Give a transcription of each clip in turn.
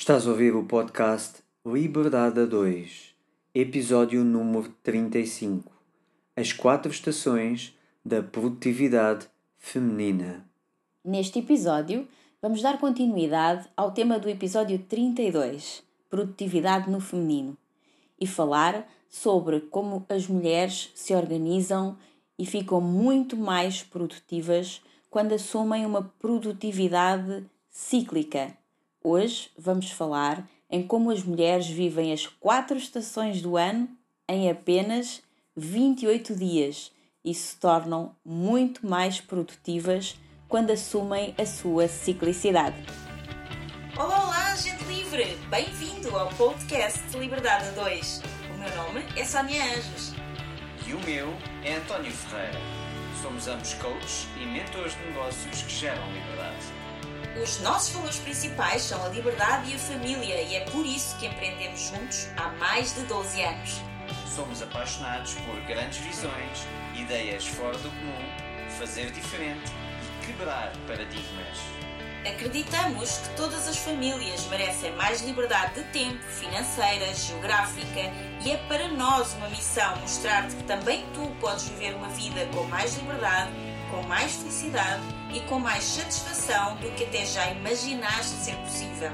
Estás a ouvir o podcast Liberdade a 2, episódio número 35 As quatro estações da produtividade feminina. Neste episódio, vamos dar continuidade ao tema do episódio 32, Produtividade no Feminino, e falar sobre como as mulheres se organizam e ficam muito mais produtivas quando assumem uma produtividade cíclica. Hoje vamos falar em como as mulheres vivem as quatro estações do ano em apenas 28 dias e se tornam muito mais produtivas quando assumem a sua ciclicidade. Olá, olá, gente livre! Bem-vindo ao podcast Liberdade 2. O meu nome é Sónia Anjos. E o meu é António Ferreira. Somos ambos coaches e mentores de negócios que geram liberdade. Os nossos valores principais são a liberdade e a família e é por isso que empreendemos juntos há mais de 12 anos. Somos apaixonados por grandes visões, ideias fora do comum, fazer diferente e quebrar paradigmas. Acreditamos que todas as famílias merecem mais liberdade de tempo, financeira, geográfica e é para nós uma missão mostrar-te que também tu podes viver uma vida com mais liberdade, com mais felicidade e com mais satisfação do que até já imaginaste ser possível.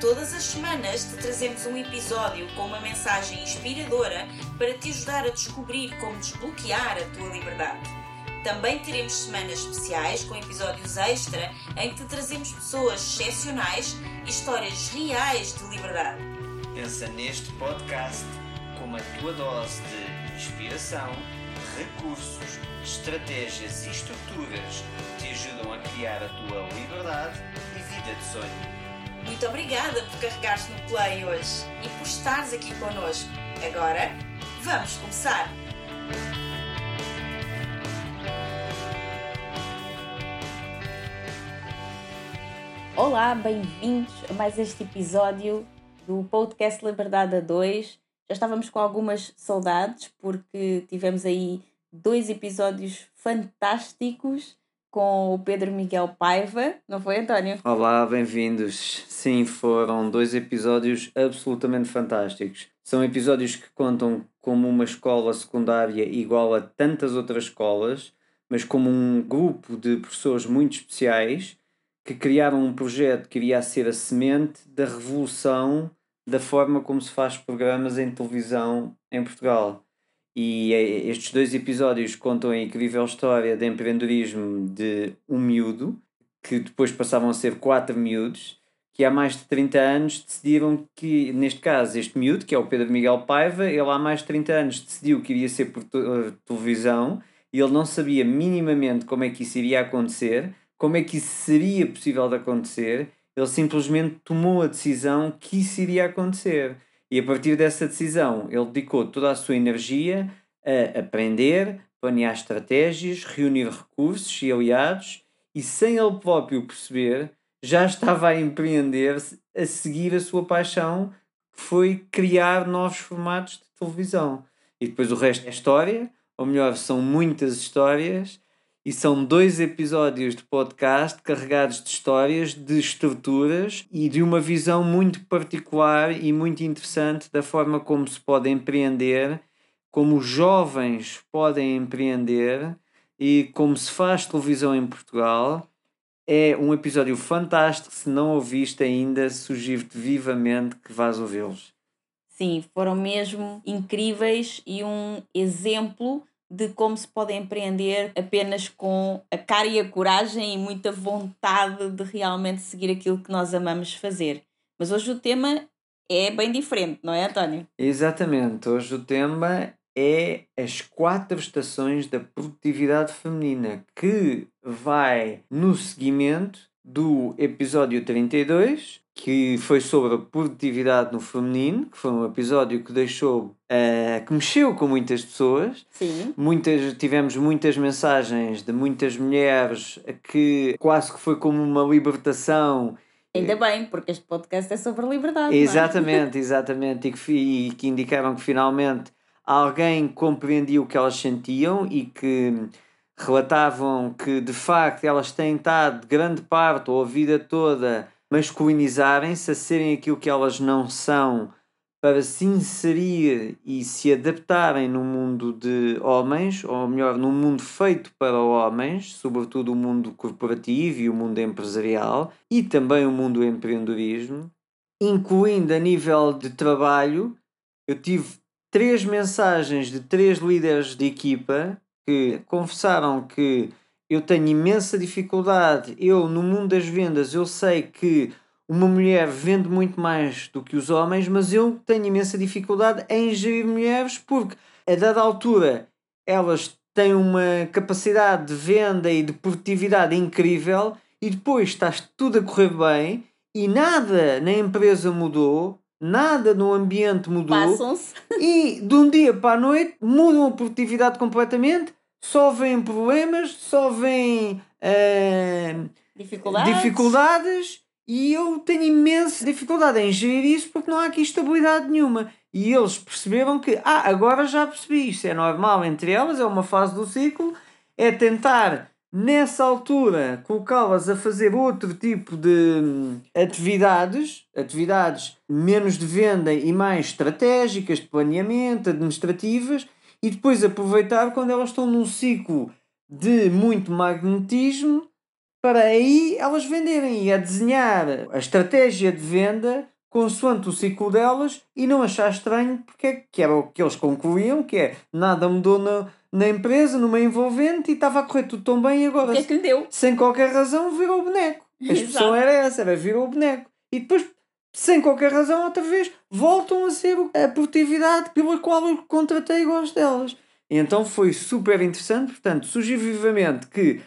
Todas as semanas te trazemos um episódio com uma mensagem inspiradora para te ajudar a descobrir como desbloquear a tua liberdade. Também teremos semanas especiais com episódios extra em que te trazemos pessoas excepcionais e histórias reais de liberdade. Pensa neste podcast como a tua dose de inspiração, recursos, estratégias e estruturas que te ajudam a criar a tua liberdade e vida de sonho. Muito obrigada por carregares no play hoje e por estares aqui connosco. Agora, vamos começar! Olá, bem-vindos a mais este episódio do podcast Liberdade a 2. Já estávamos com algumas saudades porque tivemos aí dois episódios fantásticos com o Pedro Miguel Paiva, não foi, António? Olá, bem-vindos. Sim, foram dois episódios absolutamente fantásticos. São episódios que contam como uma escola secundária igual a tantas outras escolas, mas como um grupo de professores muito especiais que criaram um projeto que iria ser a semente da revolução da forma como se faz programas em televisão em Portugal. E estes dois episódios contam a incrível história de empreendedorismo de um miúdo, que depois passavam a ser quatro miúdos, que há mais de 30 anos decidiram que, neste caso, este miúdo, que é o Pedro Miguel Paiva, ele há mais de 30 anos decidiu que iria ser por televisão e ele não sabia minimamente como é que isso iria acontecer, como é que isso seria possível de acontecer, ele simplesmente tomou a decisão que isso iria acontecer. E a partir dessa decisão, ele dedicou toda a sua energia a aprender, planear estratégias, reunir recursos e aliados, e sem ele próprio perceber, já estava a empreender a seguir a sua paixão, que foi criar novos formatos de televisão. E depois o resto é história, ou melhor, são muitas histórias e são dois episódios de podcast carregados de histórias, de estruturas e de uma visão muito particular e muito interessante da forma como se pode empreender, como os jovens podem empreender e como se faz televisão em Portugal. É um episódio fantástico. Se não ouviste ainda, sugiro-te vivamente que vás ouvi-los. Sim, foram mesmo incríveis e um exemplo de como se pode empreender apenas com a cara e a coragem e muita vontade de realmente seguir aquilo que nós amamos fazer. Mas hoje o tema é bem diferente, não é, António? Exatamente. Hoje o tema é as quatro estações da produtividade feminina, que vai no seguimento do episódio 32, que foi sobre a produtividade no feminino, que foi um episódio que deixou, uh, que mexeu com muitas pessoas. Sim. Muitas, tivemos muitas mensagens de muitas mulheres que quase que foi como uma libertação. Ainda bem, porque este podcast é sobre liberdade. Exatamente, é? exatamente. E que, e que indicaram que finalmente alguém compreendia o que elas sentiam e que relatavam que de facto elas têm estado grande parte ou a vida toda masculinizarem-se, a serem aquilo que elas não são, para se inserir e se adaptarem no mundo de homens, ou melhor, num mundo feito para homens, sobretudo o mundo corporativo e o mundo empresarial, e também o mundo do empreendedorismo, incluindo a nível de trabalho. Eu tive três mensagens de três líderes de equipa que confessaram que eu tenho imensa dificuldade. Eu, no mundo das vendas, eu sei que uma mulher vende muito mais do que os homens, mas eu tenho imensa dificuldade em gerir mulheres porque, a dada altura, elas têm uma capacidade de venda e de produtividade incrível e depois estás tudo a correr bem e nada na empresa mudou, nada no ambiente mudou e de um dia para a noite mudam a produtividade completamente, só vêm problemas, só vêm uh, dificuldades. dificuldades e eu tenho imensa dificuldade em gerir isso porque não há aqui estabilidade nenhuma. E eles perceberam que, ah, agora já percebi, isto é normal entre elas, é uma fase do ciclo, é tentar, nessa altura, colocá-las a fazer outro tipo de hum, atividades, atividades menos de venda e mais estratégicas, de planeamento, administrativas, e depois aproveitar quando elas estão num ciclo de muito magnetismo para aí elas venderem e a desenhar a estratégia de venda consoante o ciclo delas e não achar estranho porque é que era o que eles concluíam, que é nada mudou na, na empresa, meio envolvente e estava a correr tudo tão bem e agora, que é que sem qualquer razão, virou o boneco. A expressão era essa, era virou o boneco. E depois, sem qualquer razão, outra vez, voltam a ser a produtividade pela qual eu contratei e gosto delas. E então foi super interessante, portanto, surgiu vivamente que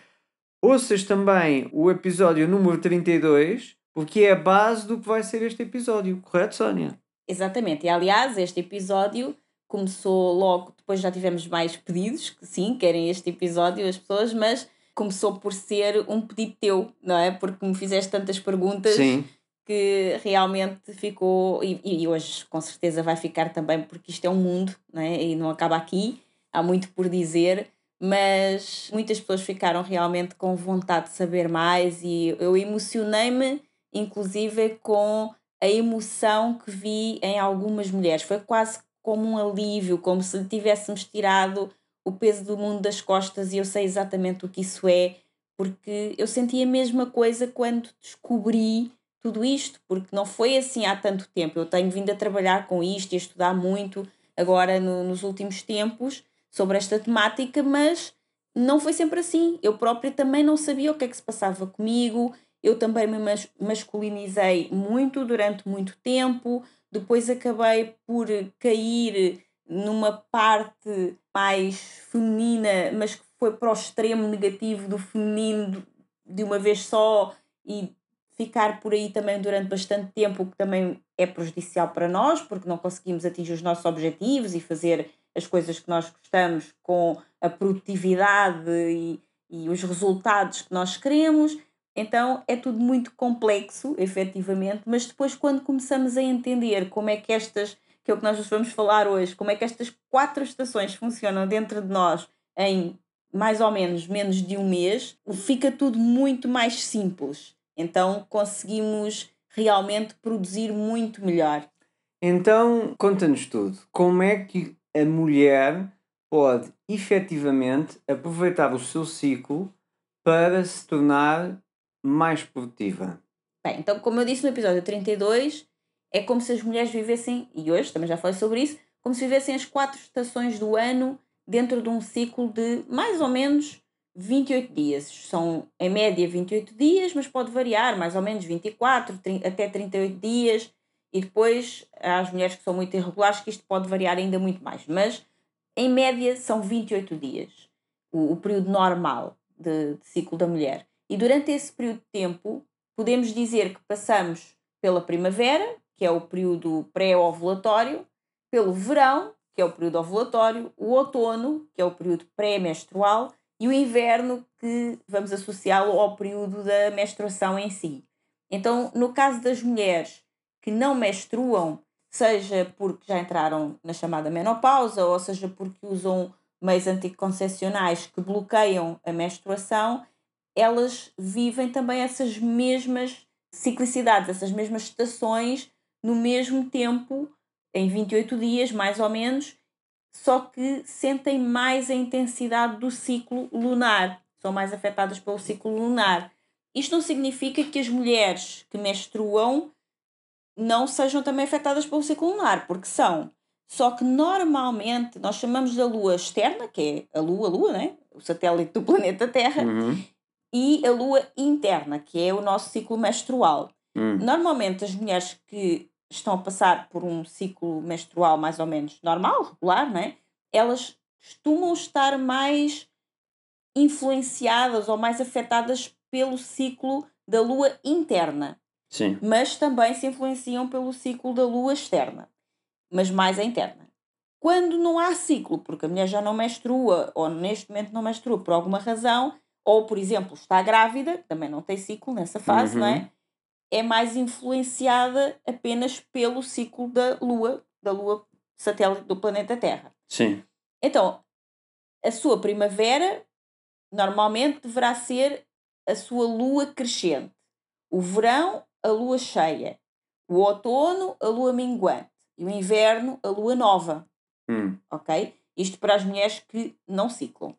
Ouças também o episódio número 32, porque é a base do que vai ser este episódio, correto, Sónia? Exatamente, e aliás, este episódio começou logo, depois já tivemos mais pedidos, que sim, querem este episódio as pessoas, mas começou por ser um pedido teu, não é? Porque me fizeste tantas perguntas sim. Que realmente ficou, e, e hoje com certeza vai ficar também, porque isto é um mundo, não é? E não acaba aqui, há muito por dizer mas muitas pessoas ficaram realmente com vontade de saber mais e eu emocionei-me, inclusive, com a emoção que vi em algumas mulheres. Foi quase como um alívio, como se tivéssemos tirado o peso do mundo das costas e eu sei exatamente o que isso é, porque eu senti a mesma coisa quando descobri tudo isto, porque não foi assim há tanto tempo. Eu tenho vindo a trabalhar com isto e a estudar muito agora no, nos últimos tempos sobre esta temática, mas não foi sempre assim. Eu própria também não sabia o que é que se passava comigo, eu também me masculinizei muito durante muito tempo, depois acabei por cair numa parte mais feminina, mas que foi para o extremo negativo do feminino de uma vez só e ficar por aí também durante bastante tempo, o que também é prejudicial para nós, porque não conseguimos atingir os nossos objetivos e fazer as coisas que nós gostamos com a produtividade e, e os resultados que nós queremos. Então é tudo muito complexo, efetivamente, mas depois, quando começamos a entender como é que estas, que é o que nós vamos falar hoje, como é que estas quatro estações funcionam dentro de nós em mais ou menos menos de um mês, fica tudo muito mais simples. Então conseguimos realmente produzir muito melhor. Então, conta-nos tudo. Como é que a mulher pode efetivamente aproveitar o seu ciclo para se tornar mais produtiva. Bem, então, como eu disse no episódio 32, é como se as mulheres vivessem, e hoje também já falei sobre isso, como se vivessem as quatro estações do ano dentro de um ciclo de mais ou menos 28 dias. São, em média, 28 dias, mas pode variar, mais ou menos 24 30, até 38 dias. E depois há as mulheres que são muito irregulares, que isto pode variar ainda muito mais. Mas em média são 28 dias, o, o período normal de, de ciclo da mulher. E durante esse período de tempo, podemos dizer que passamos pela primavera, que é o período pré-ovulatório, pelo verão, que é o período ovulatório, o outono, que é o período pré-menstrual, e o inverno, que vamos associá-lo ao período da menstruação em si. Então, no caso das mulheres que não menstruam, seja porque já entraram na chamada menopausa, ou seja porque usam meios anticoncepcionais que bloqueiam a menstruação, elas vivem também essas mesmas ciclicidades, essas mesmas estações, no mesmo tempo, em 28 dias, mais ou menos, só que sentem mais a intensidade do ciclo lunar, são mais afetadas pelo ciclo lunar. Isto não significa que as mulheres que menstruam não sejam também afetadas pelo ciclo lunar, porque são. Só que normalmente nós chamamos da lua externa, que é a lua, a lua, né? o satélite do planeta Terra, Uhum. e a lua interna, que é o nosso ciclo menstrual. Hum. Normalmente as mulheres que estão a passar por um ciclo menstrual mais ou menos normal, regular, não é? Elas costumam estar mais influenciadas ou mais afetadas pelo ciclo da lua interna, Sim. mas também se influenciam pelo ciclo da lua externa, mas mais a interna. Quando não há ciclo, porque a mulher já não menstrua ou neste momento não menstrua por alguma razão, ou por exemplo está grávida, também não tem ciclo nessa fase, não Uhum. é? É mais influenciada apenas pelo ciclo da Lua, da Lua satélite do planeta Terra. Sim. Então, a sua primavera normalmente deverá ser a sua lua crescente. O verão, a lua cheia. O outono, a lua minguante. E o inverno, a lua nova. Hum. Ok? Isto para as mulheres que não ciclam.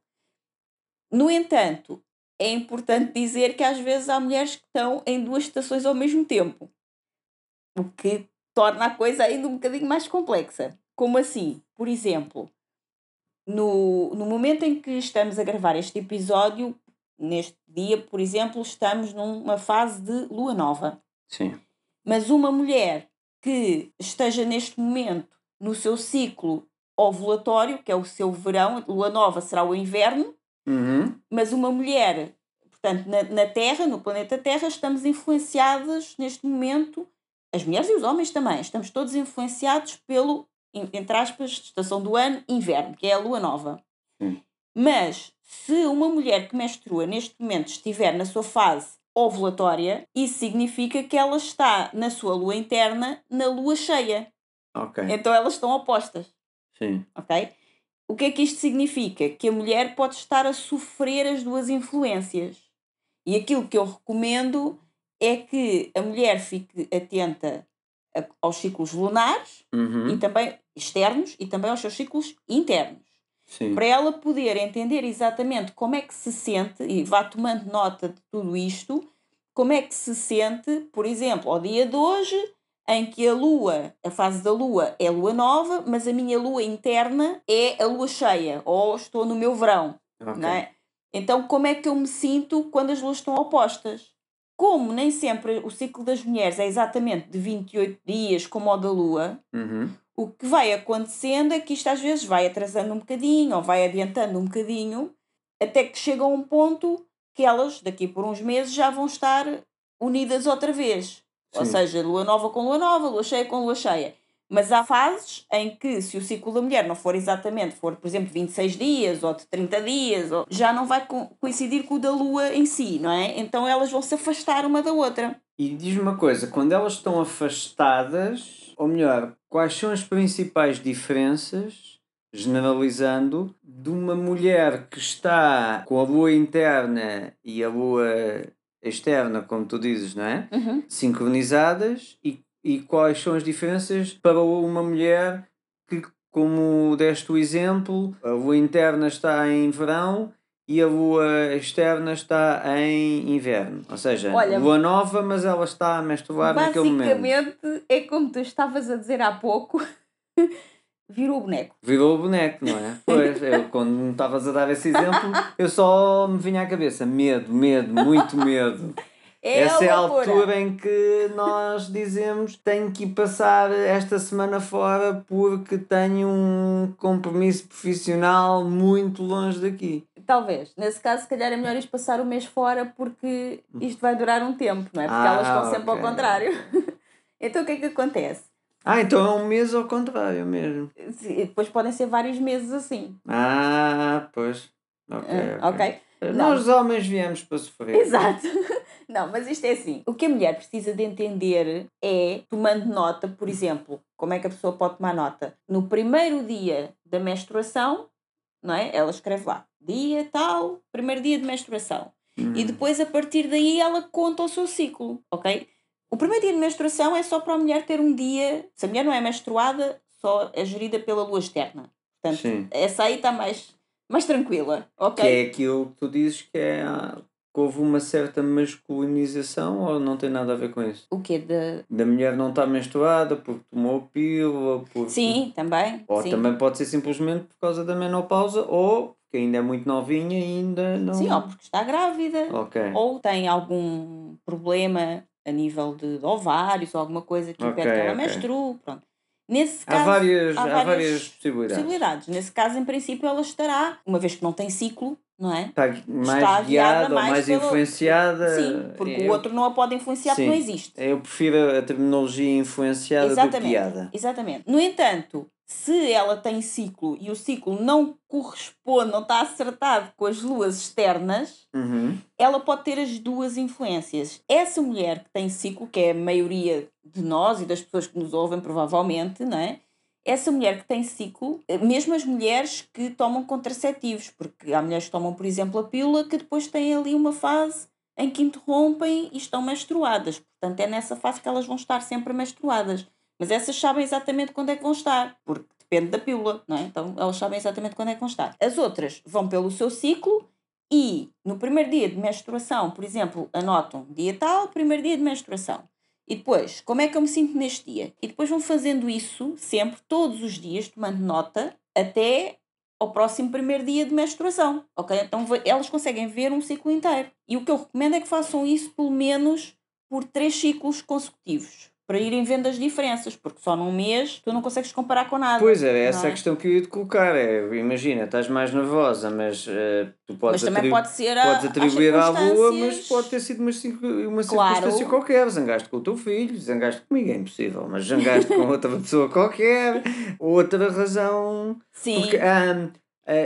No entanto, é importante dizer que às vezes há mulheres que estão em duas estações ao mesmo tempo. O que torna a coisa ainda um bocadinho mais complexa. Como assim? Por exemplo, no, no momento em que estamos a gravar este episódio, neste dia, por exemplo, estamos numa fase de lua nova. Sim. Mas uma mulher que esteja neste momento no seu ciclo ovulatório, que é o seu verão, lua nova será o inverno, Uhum. mas uma mulher, portanto, na, na Terra, no planeta Terra, estamos influenciadas neste momento, as mulheres e os homens também, estamos todos influenciados pelo, en- entre aspas, estação do ano, inverno, que é a lua nova. Hum. Mas se uma mulher que menstrua neste momento estiver na sua fase ovulatória, isso significa que ela está na sua lua interna na lua cheia. Ok. Então elas estão opostas Sim. ok? O que é que isto significa? Que a mulher pode estar a sofrer as duas influências. E aquilo que eu recomendo é que a mulher fique atenta aos ciclos lunares Uhum. e também externos e também aos seus ciclos internos. Sim. Para ela poder entender exatamente como é que se sente e vá tomando nota de tudo isto, como é que se sente, por exemplo, ao dia de hoje, em que a lua, a fase da lua é lua nova, mas a minha lua interna é a lua cheia, ou estou no meu verão, Ok. não é? Então, como é que eu me sinto quando as luas estão opostas? Como nem sempre o ciclo das mulheres é exatamente de 28 dias como o da lua, Uhum. o que vai acontecendo é que isto às vezes vai atrasando um bocadinho ou vai adiantando um bocadinho, até que chega a um ponto que elas, daqui por uns meses, já vão estar unidas outra vez. Ou Sim. seja, lua nova com lua nova, lua cheia com lua cheia. Mas há fases em que, se o ciclo da mulher não for exatamente, for, por exemplo, 26 dias ou de 30 dias, ou, já não vai co- coincidir com o da lua em si, não é? Então elas vão se afastar uma da outra. E diz-me uma coisa, quando elas estão afastadas, ou melhor, quais são as principais diferenças, generalizando, de uma mulher que está com a lua interna e a lua externa, como tu dizes, não é? Sincronizadas e, e quais são as diferenças para uma mulher que, como deste o exemplo, a lua interna está em verão e a lua externa está em inverno. Ou seja, Olha, lua nova, mas ela está a menstruar naquele momento. Basicamente, é como tu estavas a dizer há pouco, virou o boneco. Virou o boneco, não é? Pois, eu quando me estavas a dar esse exemplo, eu só me vinha à cabeça medo, medo, muito medo. É Essa é a altura em que nós dizemos tenho que ir passar esta semana fora porque tenho um compromisso profissional muito longe daqui. Talvez. Nesse caso, se calhar é melhor isto passar o mês fora porque isto vai durar um tempo, não é? Porque Ah, elas estão sempre ao contrário. então o que é que acontece? Ah, então é um mês ao contrário mesmo. Se- Depois podem ser vários meses assim. Ah, pois. Ok. Ah, ok. ok? Não. Nós homens viemos para sofrer. Exato. Não, mas isto é assim. O que a mulher precisa de entender é, tomando nota, por exemplo, como é que a pessoa pode tomar nota? No primeiro dia da menstruação, não é? Ela escreve lá, dia tal, primeiro dia de menstruação. Hum. E depois, a partir daí, ela conta o seu ciclo, ok? O primeiro dia de menstruação é só para a mulher ter um dia. Se a mulher não é menstruada, só é gerida pela lua externa. Portanto, Sim. essa aí está mais, mais tranquila. Ok? Que é aquilo que tu dizes que é. que houve uma certa masculinização ou não tem nada a ver com isso? O quê? De... Da mulher não estar menstruada porque tomou pílula, porque... Sim, também. Ou sim. também pode ser simplesmente por causa da menopausa ou porque ainda é muito novinha e ainda não... Sim, ou porque está grávida. Ok. Ou tem algum problema a nível de ovários ou alguma coisa que impede Ok, que ela ok. menstrue. Pronto. Nesse Há caso, várias, há há várias várias possibilidades. possibilidades. Nesse caso, em princípio, ela estará, uma vez que não tem ciclo, não é? Está mais Está guiada, guiada ou mais mais pelo- influenciada. Sim, porque eu, o outro não a pode influenciar porque não existe. Eu prefiro a terminologia influenciada do que Exatamente. guiada. Exatamente. No entanto, se ela tem ciclo e o ciclo não corresponde, não está acertado com as luas externas, Uhum. ela pode ter as duas influências. Essa mulher que tem ciclo, que é a maioria de nós e das pessoas que nos ouvem, provavelmente, não é? Essa mulher que tem ciclo, mesmo as mulheres que tomam contraceptivos, porque há mulheres que tomam, por exemplo, a pílula que depois têm ali uma fase em que interrompem e estão menstruadas. Portanto, é nessa fase que elas vão estar sempre menstruadas. Mas essas sabem exatamente quando é que vão estar, porque depende da pílula, não é? Então elas sabem exatamente quando é que vão estar. As outras vão pelo seu ciclo e no primeiro dia de menstruação, por exemplo, anotam dia tal, primeiro dia de menstruação. E depois, como é que eu me sinto neste dia? E depois vão fazendo isso sempre, todos os dias, tomando nota, até ao próximo primeiro dia de menstruação. Ok? Então elas conseguem ver um ciclo inteiro. E o que eu recomendo é que façam isso pelo menos por três ciclos consecutivos. Para irem vendo as diferenças, porque só num mês tu não consegues comparar com nada. Pois é, essa não é a questão que eu ia te colocar. É, imagina, estás mais nervosa, mas eh, tu podes, Mas atribu- pode podes atribuir à lua, mas pode ter sido uma, uma Claro. circunstância qualquer. Zangaste com o teu filho, zangaste comigo, é impossível, mas zangaste com outra pessoa qualquer, outra razão. Sim. Porque ah,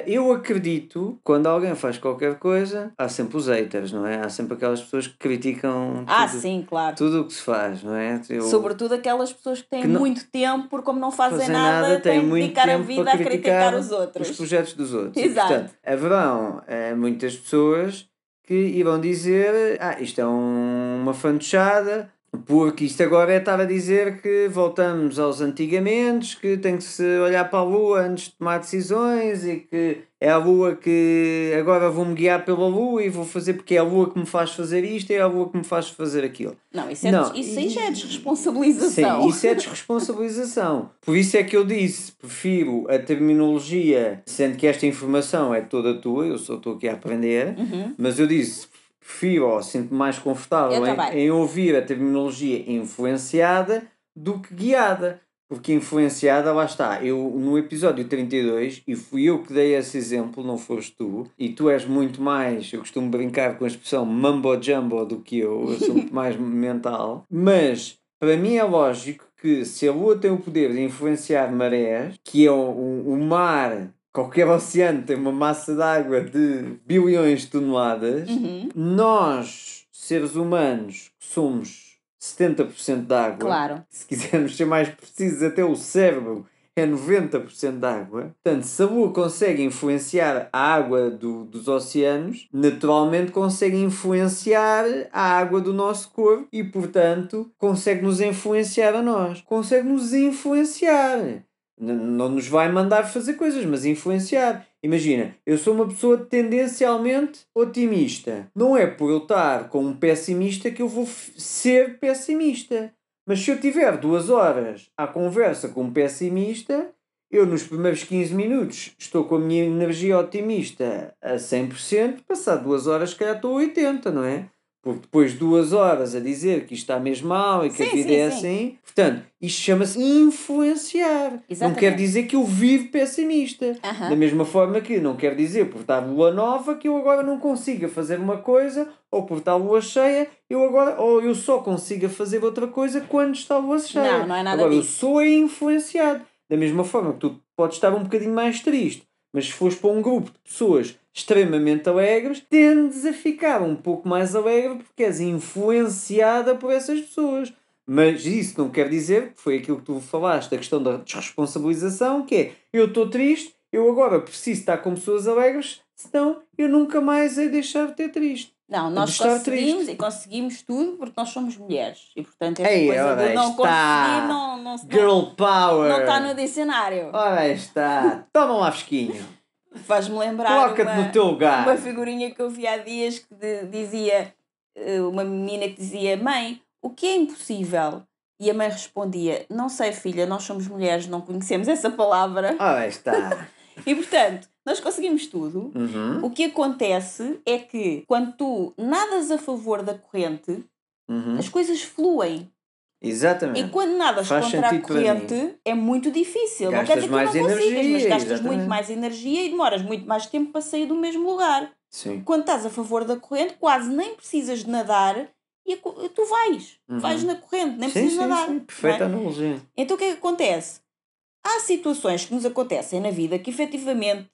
eu acredito, quando alguém faz qualquer coisa, há sempre os haters, não é? Há sempre aquelas pessoas que criticam Ah, tudo, sim, claro. tudo o que se faz, não é? Eu- Sobretudo aquelas pessoas que têm Que não- muito tempo, porque como não fazem, fazem nada, nada, têm têm de muito dedicar a vida para a criticar os outros. os projetos dos outros. Exato. E, portanto, haverão eh, muitas pessoas que irão dizer ah, isto é um- uma fantochada, porque isto agora é estar a dizer que voltamos aos antigamente, que tem que se olhar para a Lua antes de tomar decisões e que é a Lua que agora vou-me guiar pela Lua e vou fazer porque é a Lua que me faz fazer isto e é a Lua que me faz fazer aquilo. Não, isso, é Não, des- isso aí já é desresponsabilização. Sim, isso é desresponsabilização. Por isso é que eu disse, prefiro a terminologia, sendo que esta informação é toda tua, eu só estou aqui a aprender, Uhum. mas eu disse, prefiro ou sinto-me mais confortável em, em ouvir a terminologia influenciada do que guiada. Porque influenciada, lá está. Eu, no episódio 32, e fui eu que dei esse exemplo, não foste tu, e tu és muito mais, eu costumo brincar com a expressão mambo-jumbo do que eu, eu sou muito mais mental, mas para mim é lógico que se a Lua tem o poder de influenciar marés, que é o, o, o mar, qualquer oceano tem uma massa de água de bilhões de toneladas, Uhum. nós, seres humanos, somos 70% de água, Claro. se quisermos ser mais precisos, até o cérebro é 90% de água. Portanto, se a Lua consegue influenciar a água do, dos oceanos, naturalmente consegue influenciar a água do nosso corpo e, portanto, consegue nos influenciar a nós. Consegue nos influenciar. Não nos vai mandar fazer coisas, mas influenciar. Imagina, eu sou uma pessoa tendencialmente otimista. Não é por eu estar com um pessimista que eu vou ser pessimista. Mas se eu tiver duas horas à conversa com um pessimista, eu nos primeiros 15 minutos estou com a minha energia otimista a 100%, passado duas horas, se calhar estou a 80%, não é? Porque depois de duas horas a dizer que isto está mesmo mal e que a Sim, vida sim, é sim. assim, portanto, isto chama-se influenciar. Não Exatamente. quer dizer que eu vivo pessimista. Aham. Da mesma forma que não quer dizer por estar lua nova que eu agora não consiga fazer uma coisa, ou por estar lua cheia, eu agora, ou eu só consiga fazer outra coisa quando está a lua cheia. Não, não é nada agora, eu disso. sou é influenciado. Da mesma forma que tu podes estar um bocadinho mais triste, mas se fores para um grupo de pessoas extremamente alegres, tendes a ficar um pouco mais alegre porque és influenciada por essas pessoas. Mas isso não quer dizer, que foi aquilo que tu falaste, a questão da desresponsabilização, que é, eu estou triste, eu agora preciso estar com pessoas alegres, senão eu nunca mais hei de deixar de ter triste. Não, nós conseguimos triste. e conseguimos tudo porque nós somos mulheres. E portanto essa Ei, coisa de não está. conseguir não, não, Girl power! não está no dicionário. Ora está. Toma lá fresquinho. Faz-me lembrar Coloca-te uma, no teu lugar. uma figurinha que eu vi há dias que de- dizia, eh, uma menina que dizia, mãe, o que é impossível? E a mãe respondia, não sei filha, nós somos mulheres, não conhecemos essa palavra. Ora está. E portanto, nós conseguimos tudo. Uhum. O que acontece é que quando tu nadas a favor da corrente, Uhum. as coisas fluem. E Exatamente. quando nadas Faz contra a corrente, é muito difícil. não Gastas quer dizer que mais tu não consigas, mas energia, gastas exatamente. muito mais energia e demoras muito mais tempo para sair do mesmo lugar. Sim. Quando estás a favor da corrente, quase nem precisas de nadar e tu vais. Uhum. Vais na corrente, nem sim, precisas sim, nadar. sim. não é? Perfeita analogia. Então o que é que acontece? Há situações que nos acontecem na vida que efetivamente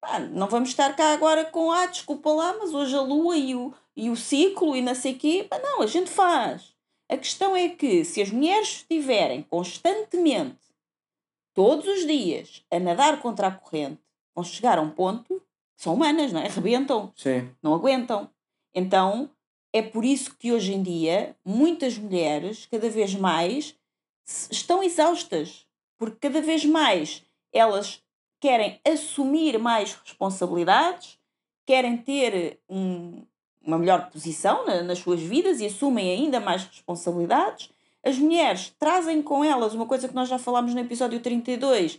pá, não vamos estar cá agora com ah, desculpa lá, mas hoje a lua e o, e o ciclo e não sei o quê. Pá, não, a gente faz. A questão é que se as mulheres estiverem constantemente, todos os dias, a nadar contra a corrente, vão chegar a um ponto que são humanas, não é? Rebentam Sim. não aguentam. Então é por isso que hoje em dia muitas mulheres, cada vez mais, estão exaustas, porque cada vez mais elas querem assumir mais responsabilidades, querem ter um- uma melhor posição na- nas suas vidas e assumem ainda mais responsabilidades. As mulheres trazem com elas uma coisa que nós já falámos no episódio 32,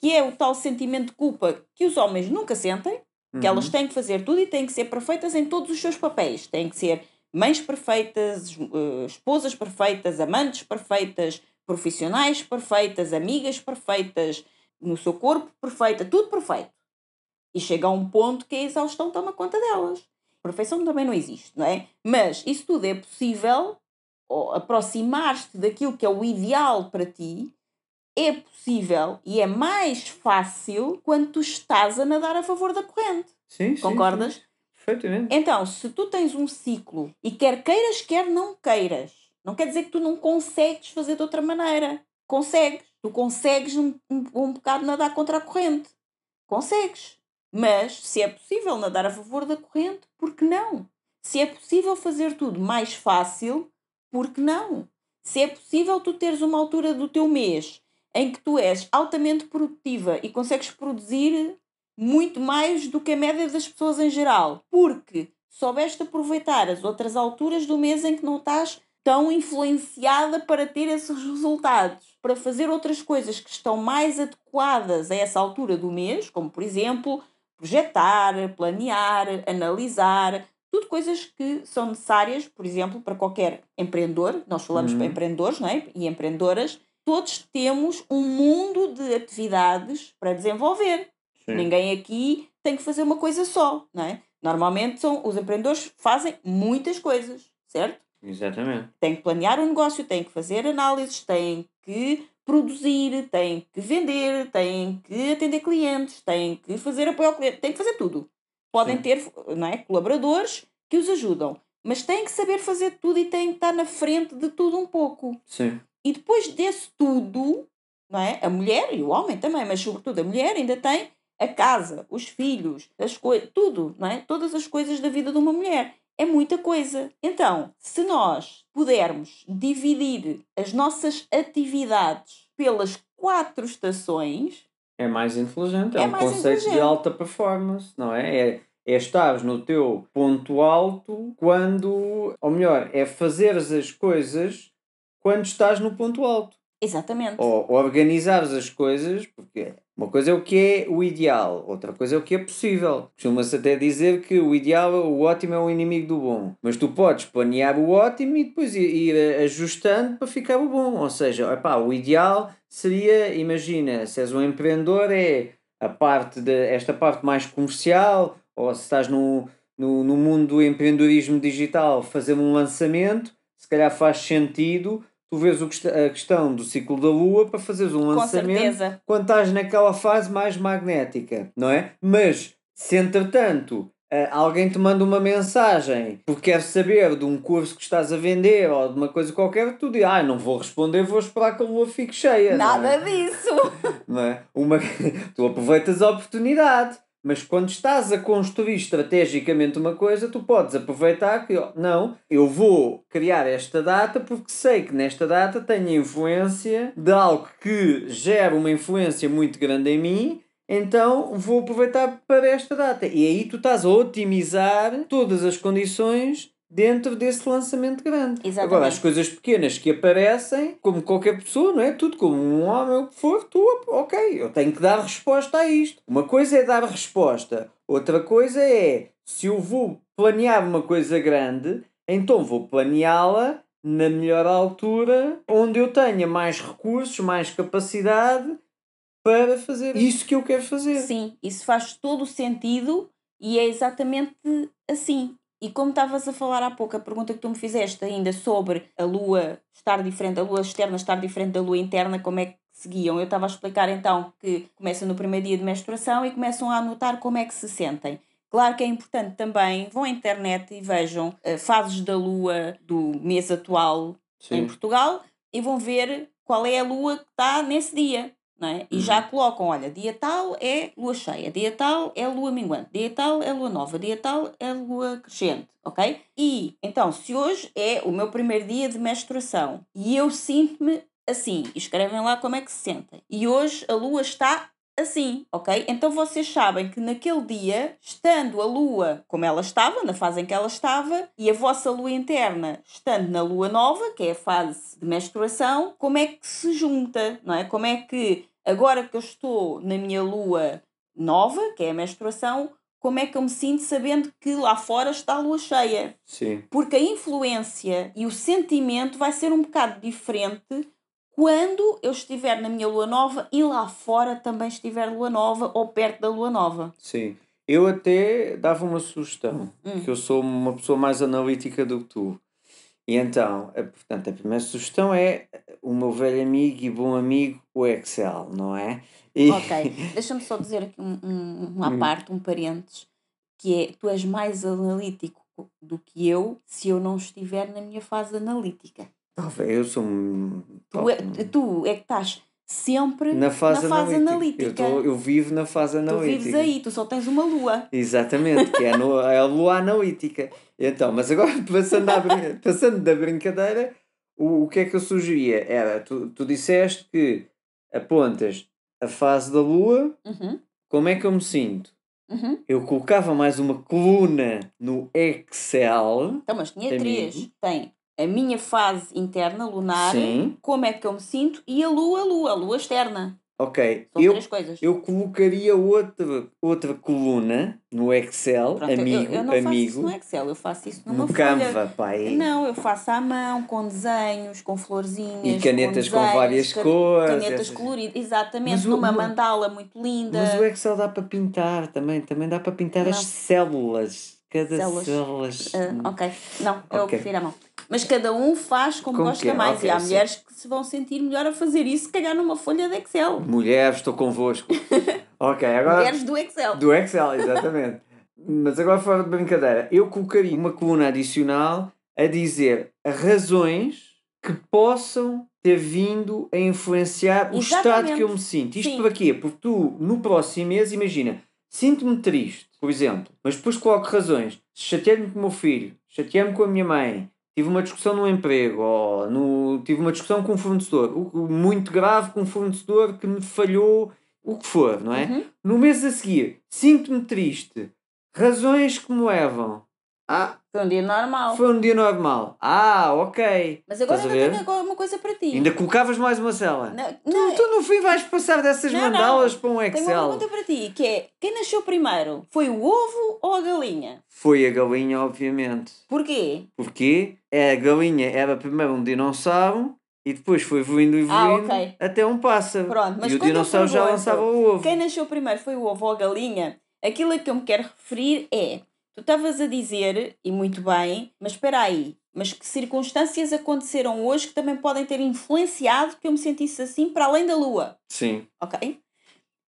que é o tal sentimento de culpa que os homens nunca sentem, que elas Uhum. têm que fazer tudo e têm que ser perfeitas em todos os seus papéis. Têm que ser mães perfeitas, eh, esposas perfeitas, amantes perfeitas, profissionais perfeitas, amigas perfeitas, no seu corpo perfeita, tudo perfeito. E chega a um ponto que a exaustão toma conta delas. Perfeição também não existe, não é? Mas isso tudo é possível, ou aproximar-te daquilo que é o ideal para ti, é possível e é mais fácil quando tu estás a nadar a favor da corrente. Sim, sim, Concordas? sim. Perfeitamente. Então, se tu tens um ciclo e quer queiras, quer não queiras, não quer dizer que tu não consegues fazer de outra maneira. Consegues. Tu consegues um, um, um bocado nadar contra a corrente. Consegues. Mas se é possível nadar a favor da corrente, por que não? Se é possível fazer tudo mais fácil, por que não? Se é possível tu teres uma altura do teu mês em que tu és altamente produtiva e consegues produzir muito mais do que a média das pessoas em geral, porque soubeste aproveitar as outras alturas do mês em que não estás tão influenciada para ter esses resultados, para fazer outras coisas que estão mais adequadas a essa altura do mês, como por exemplo projetar, planear, analisar, tudo coisas que são necessárias, por exemplo, para qualquer empreendedor. Nós falamos Uhum. para empreendedores não é? e empreendedoras. Todos temos um mundo de atividades para desenvolver. Sim. Ninguém aqui tem que fazer uma coisa só, não é? Normalmente são, os empreendedores fazem muitas coisas, certo? Exatamente. Têm que planear um negócio, têm que fazer análises, têm que produzir, têm que vender, têm que atender clientes, têm que fazer apoio ao cliente, têm que fazer tudo. Podem Sim. ter não é, colaboradores que os ajudam, mas têm que saber fazer tudo e têm que estar na frente de tudo um pouco. Sim. E depois desse tudo, não é? A mulher e o homem também, mas sobretudo a mulher ainda tem a casa, os filhos, as coisas, tudo, não é? Todas as coisas da vida de uma mulher. É muita coisa. Então, se nós pudermos dividir as nossas atividades pelas quatro estações, É mais inteligente. É, É um conceito de alta performance, não é? É, é estares no teu ponto alto quando. Ou melhor, é fazeres as coisas quando estás no ponto alto. Exatamente. Ou organizares as coisas, porque uma coisa é o que é o ideal, outra coisa é o que é possível. Costuma-se até dizer que o ideal, o ótimo é o inimigo do bom. Mas tu podes planear o ótimo e depois ir, ir ajustando para ficar o bom. Ou seja, epá, o ideal seria, imagina, se és um empreendedor, é a parte de, esta parte mais comercial, ou se estás no, no, no mundo do empreendedorismo digital, fazer um lançamento, se calhar faz sentido tu vês o quest- a questão do ciclo da Lua para fazeres um lançamento quando estás naquela fase mais magnética, não é? Mas se entretanto eh, alguém te manda uma mensagem porque quer saber de um curso que estás a vender ou de uma coisa qualquer, tu dizes, ah, não vou responder, vou esperar que a lua fique cheia. não é? Nada disso. não é? Uma... tu aproveitas a oportunidade. Mas quando estás a construir estrategicamente uma coisa, tu podes aproveitar que, não, eu vou criar esta data porque sei que nesta data tenho influência de algo que gera uma influência muito grande em mim então vou aproveitar para esta data. E aí tu estás a otimizar todas as condições dentro desse lançamento grande. Exatamente. Agora, as coisas pequenas que aparecem, como qualquer pessoa, não é? Tudo como um homem, o que for, tu, ok, eu tenho que dar resposta a isto. Uma coisa é dar resposta, outra coisa é, se eu vou planear uma coisa grande, então vou planeá-la na melhor altura, onde eu tenha mais recursos, mais capacidade para fazer isso que eu quero fazer. Sim, isso faz todo o sentido e é exatamente assim. E como estavas a falar há pouco, a pergunta que tu me fizeste ainda sobre a lua estar diferente, a lua externa estar diferente da lua interna, como é que seguiam? Eu estava a explicar então que começa no primeiro dia de menstruação e começam a anotar como é que se sentem. Claro que é importante também, vão à internet e vejam uh, fases da lua do mês atual Sim. em Portugal e vão ver qual é a lua que está nesse dia. Não é? E uhum. já colocam, olha, dia tal é lua cheia, dia tal é lua minguante, dia tal é lua nova, dia tal é lua crescente, ok? E então, se hoje é o meu primeiro dia de menstruação e eu sinto-me assim, escrevem lá como é que se sentem, e hoje a lua está assim, ok? Então vocês sabem que naquele dia, estando a lua como ela estava, na fase em que ela estava, e a vossa lua interna estando na lua nova, que é a fase de menstruação, como é que se junta, não é? Como é que agora que eu estou na minha lua nova, que é a menstruação, como é que eu me sinto sabendo que lá fora está a lua cheia? Sim. Porque a influência e o sentimento vai ser um bocado diferente quando eu estiver na minha lua nova e lá fora também estiver lua nova ou perto da lua nova. Sim. Eu até dava uma sugestão, hum. que eu sou uma pessoa mais analítica do que tu. E então, a, portanto, a primeira sugestão é o meu velho amigo e bom amigo, o Excel, não é? E... Ok, deixa-me só dizer aqui um, um, uma hum. parte, um parênteses, que é, tu és mais analítico do que eu se eu não estiver na minha fase analítica. Talvez, eu sou um. Tu é, tu é que estás sempre na fase, na fase analítica. analítica. Eu, tô, eu vivo na fase analítica. Tu vives aí, tu só tens uma lua. Exatamente, que é, no, é a lua analítica. Então, mas agora, passando, a, passando da brincadeira, o, o que é que eu sugeria? Era, tu, tu disseste que apontas a fase da lua, uhum. como é que eu me sinto? Uhum. Eu colocava mais uma coluna no Excel. Então, mas tinha três. Tem a minha fase interna lunar, Sim. como é que eu me sinto, e a lua, a lua, a lua externa. Ok. São eu, três coisas. Eu colocaria outra, outra coluna no Excel, Pronto, amigo, eu, eu não amigo. Faço isso no Excel, eu faço isso numa no folha. Canva, pai. Não, eu faço à mão, com desenhos, com florzinhas. E canetas com, desenhos, com várias can cores. Canetas essas... coloridas, exatamente, numa mandala muito linda. Mas o Excel dá para pintar também, também dá para pintar não. as células. Cada células. células. Uh, ok, não, eu okay. prefiro a mão. Mas cada um faz como, como gosta mais. Okay, e há sim. mulheres que se vão sentir melhor a fazer isso, cagar numa folha de Excel. Mulheres, estou convosco. ok, agora. Mulheres do Excel. Do Excel, exatamente. Mas agora fora de brincadeira, eu colocaria uma coluna adicional a dizer razões que possam ter vindo a influenciar o estado que eu me sinto. Isto Sim. para quê? Porque tu, no próximo mês, imagina, sinto-me triste, por exemplo, mas depois coloco razões. Chateei-me com o meu filho, chateei-me com a minha mãe, tive uma discussão no emprego, ou no, tive uma discussão com um fornecedor, muito grave com um fornecedor que me falhou, o que for, não é? Uhum. No mês a seguir, sinto-me triste, razões que me levam ah, foi um dia normal. Foi um dia normal. Ah, ok. Mas agora ainda tenho agora uma coisa para ti. Ainda colocavas mais uma cela. Não, não, tu, tu no fim vais passar dessas não, mandalas não. para um Excel. Tenho uma pergunta para ti, que é, quem nasceu primeiro? Foi o ovo ou a galinha? Foi a galinha, obviamente. Porquê? Porque a galinha era primeiro um dinossauro e depois foi evoluindo e evoluindo ah, okay. até um pássaro. Pronto, mas e o dinossauro já lançava o ovo. Quem nasceu primeiro foi o ovo ou a galinha? Aquilo a que eu me quero referir é Tu estavas a dizer, e muito bem, mas espera aí, mas que circunstâncias aconteceram hoje que também podem ter influenciado que eu me sentisse assim para além da lua? Sim. Ok?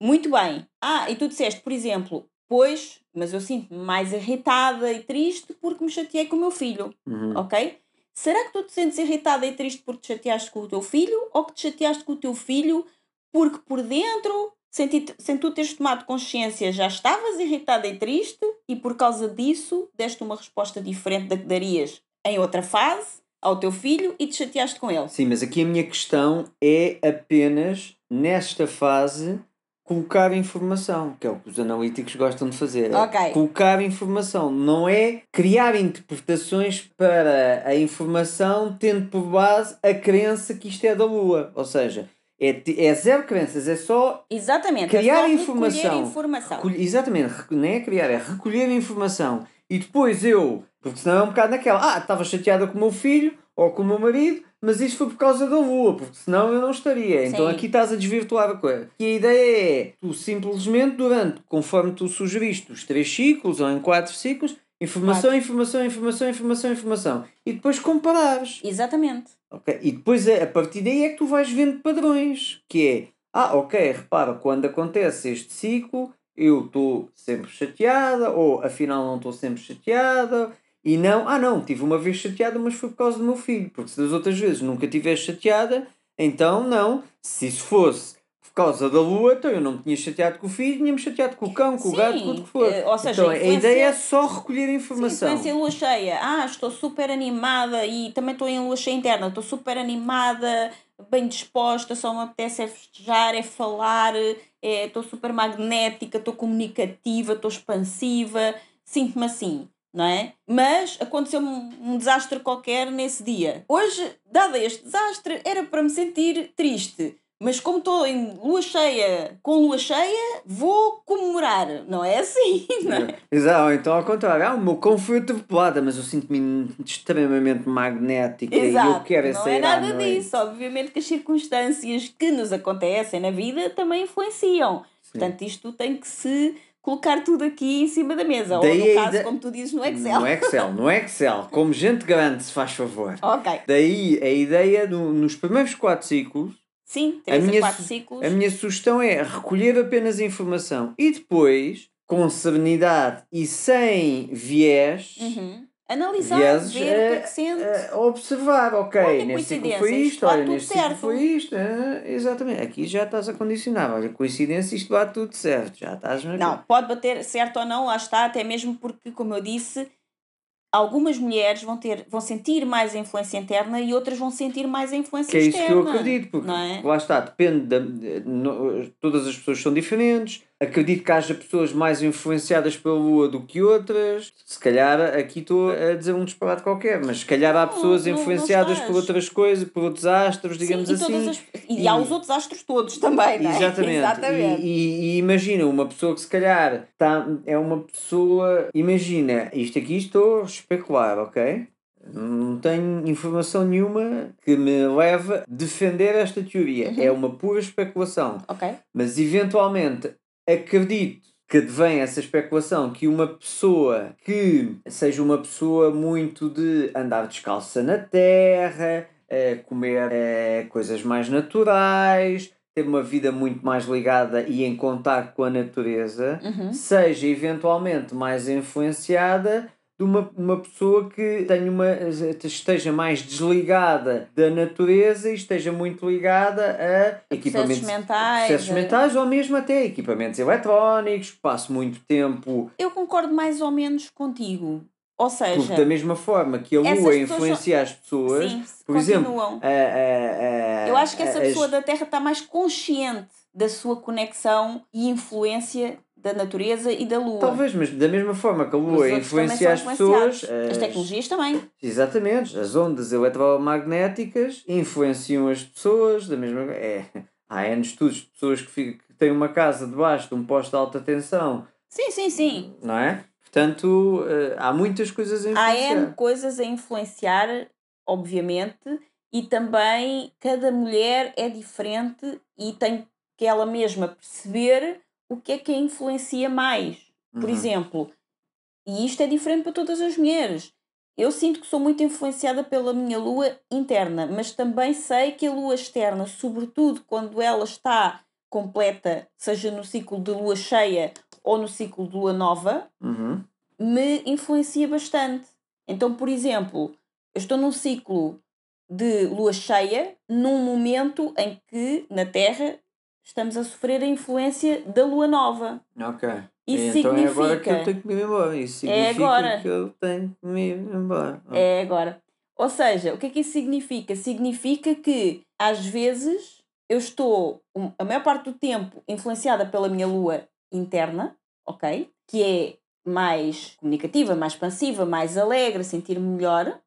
Muito bem. Ah, e tu disseste, por exemplo, pois, mas eu sinto-me mais irritada e triste porque me chateei com o meu filho. Uhum. Ok? Será que tu te sentes irritada e triste porque te chateaste com o teu filho ou que te chateaste com o teu filho porque por dentro sem, ti- sem tu teres tomado consciência, já estavas irritada e triste e por causa disso deste uma resposta diferente da que darias em outra fase ao teu filho e te chateaste com ele. Sim, mas aqui a minha questão é apenas, nesta fase, colocar informação, que é o que os analíticos gostam de fazer. é Ok. Colocar informação, não é criar interpretações para a informação, tendo por base a crença que isto é da Lua. Ou seja, é, é zero crenças, é só Exatamente. Criar é só informação. informação. Exatamente, não é criar, é recolher informação. E depois eu, porque senão é um bocado naquela, ah, estava chateada com o meu filho ou com o meu marido, mas isso foi por causa da lua, porque senão eu não estaria. Então Sim. aqui estás a desvirtuar a coisa. E a ideia é, tu simplesmente, durante, conforme tu sugeriste, os três ciclos ou em quatro ciclos, informação, informação, informação, informação, informação. E depois comparares. Exatamente. Ok? E depois a partir daí é que tu vais vendo padrões, que é, ah, ok, repara, quando acontece este ciclo, eu estou sempre chateada, ou afinal não estou sempre chateada, e não, ah não, tive uma vez chateada, mas foi por causa do meu filho, porque se das outras vezes nunca estivesse chateada, então não, se isso fosse causa da lua, então eu não me tinha chateado com o filho, tinha-me chateado com o cão, com o gato, com o que for. eh, ou seja, então, a a influência- ideia é só recolher Sim, informação. influência em lua cheia. Ah, estou super animada e também estou em lua cheia interna. Estou super animada, bem disposta, só me apetece é festejar, é falar, é, estou super magnética, estou comunicativa, estou expansiva, sinto-me assim, não é? Mas aconteceu um, um desastre qualquer nesse dia. Hoje, dado este desastre, era para me sentir triste. Mas como estou em lua cheia, com lua cheia, vou comemorar. Não é assim, não é? Exato, ou então ao contrário, ah, o meu cão foi mas eu sinto-me extremamente magnética e eu Exato, quero é não sair é nada noite. disso. Obviamente que as circunstâncias que nos acontecem na vida também influenciam. Portanto, isto tem que se colocar tudo aqui em cima da mesa. Daí Ou no caso, ide- como tu dizes, no Excel. No Excel, no Excel, como gente grande, se faz favor. Ok. Daí a ideia, no- nos primeiros quatro ciclos, Sim, a 3 a minha, 4 su- ciclos. a minha sugestão é recolher apenas informação e depois, com serenidade e sem viés, Uhum. Analisar, Vieses, ver o que é que sente. eh, observar, ok, Olha, neste ciclo foi isto olha, neste ciclo certo. foi isto, ah, exatamente. Aqui já estás a condicionar, olha, coincidência, isto bate tudo certo, já estás na Não, pode bater certo ou não, lá está, até mesmo porque, como eu disse, algumas mulheres vão, ter, vão sentir mais a influência interna e outras vão sentir mais a influência Que é isso externa. que eu acredito, porque é? lá está, depende, da, de- no- todas as pessoas são diferentes, acredito que haja pessoas mais influenciadas pela lua do que outras, se calhar aqui estou a dizer um disparate qualquer, mas se calhar há pessoas não- não influenciadas por estás. outras coisas, por outros astros, digamos Sim, e, assim. as- e, E- há os outros astros todos também, não é? Exatamente. Exatamente. E, e- e imagina uma pessoa que se calhar tá, é uma pessoa. Imagina, isto aqui estou a especular, ok? Não tenho informação nenhuma que me leve a defender esta teoria. Uhum. É uma pura especulação. Ok. Mas eventualmente acredito que advém essa especulação que uma pessoa que seja uma pessoa muito de andar descalça na terra, comer eh, coisas mais naturais, ter uma vida muito mais ligada e em contato com a natureza, Uhum. seja eventualmente mais influenciada de uma, uma pessoa que tenha uma, esteja mais desligada da natureza e esteja muito ligada a equipamentos mentais, processos a- mentais ou mesmo até equipamentos eletrónicos, passo muito tempo, Eu concordo mais ou menos contigo. Ou seja, porque da mesma forma que a lua influencia as pessoas, sim, por exemplo, a- a- a- Eu acho que essa as- pessoa da Terra está mais consciente da sua conexão e influência da natureza e da Lua. Talvez, mas da mesma forma que a lua influencia as pessoas. As as- tecnologias também. Exatamente, as ondas eletromagnéticas influenciam as pessoas da mesma é, Há N estudos de pessoas que, fi- que têm uma casa debaixo de um posto de alta tensão, Sim, sim, sim. não é? Portanto, eh, há muitas coisas a Há influenciar. N coisas a influenciar, obviamente, e também cada mulher é diferente e tem que ela mesma perceber o que é que a influencia mais. Por Uhum. exemplo, e isto é diferente para todas as mulheres. Eu sinto que sou muito influenciada pela minha lua interna, mas também sei que a lua externa, sobretudo quando ela está completa, seja no ciclo de lua cheia ou no ciclo de lua nova, Uhum. me influencia bastante. Então, por exemplo, eu estou num ciclo de lua cheia, num momento em que na Terra estamos a sofrer a influência da lua nova. Ok. Isso então é agora que significa- eu tenho que me ir embora. Isso É significa agora. que eu tenho que me ir embora. É agora. Ou seja, o que é que isso significa? Significa que às vezes eu estou a maior parte do tempo influenciada pela minha lua interna, ok? Que é mais comunicativa, mais expansiva, mais alegre, sentir-me melhor,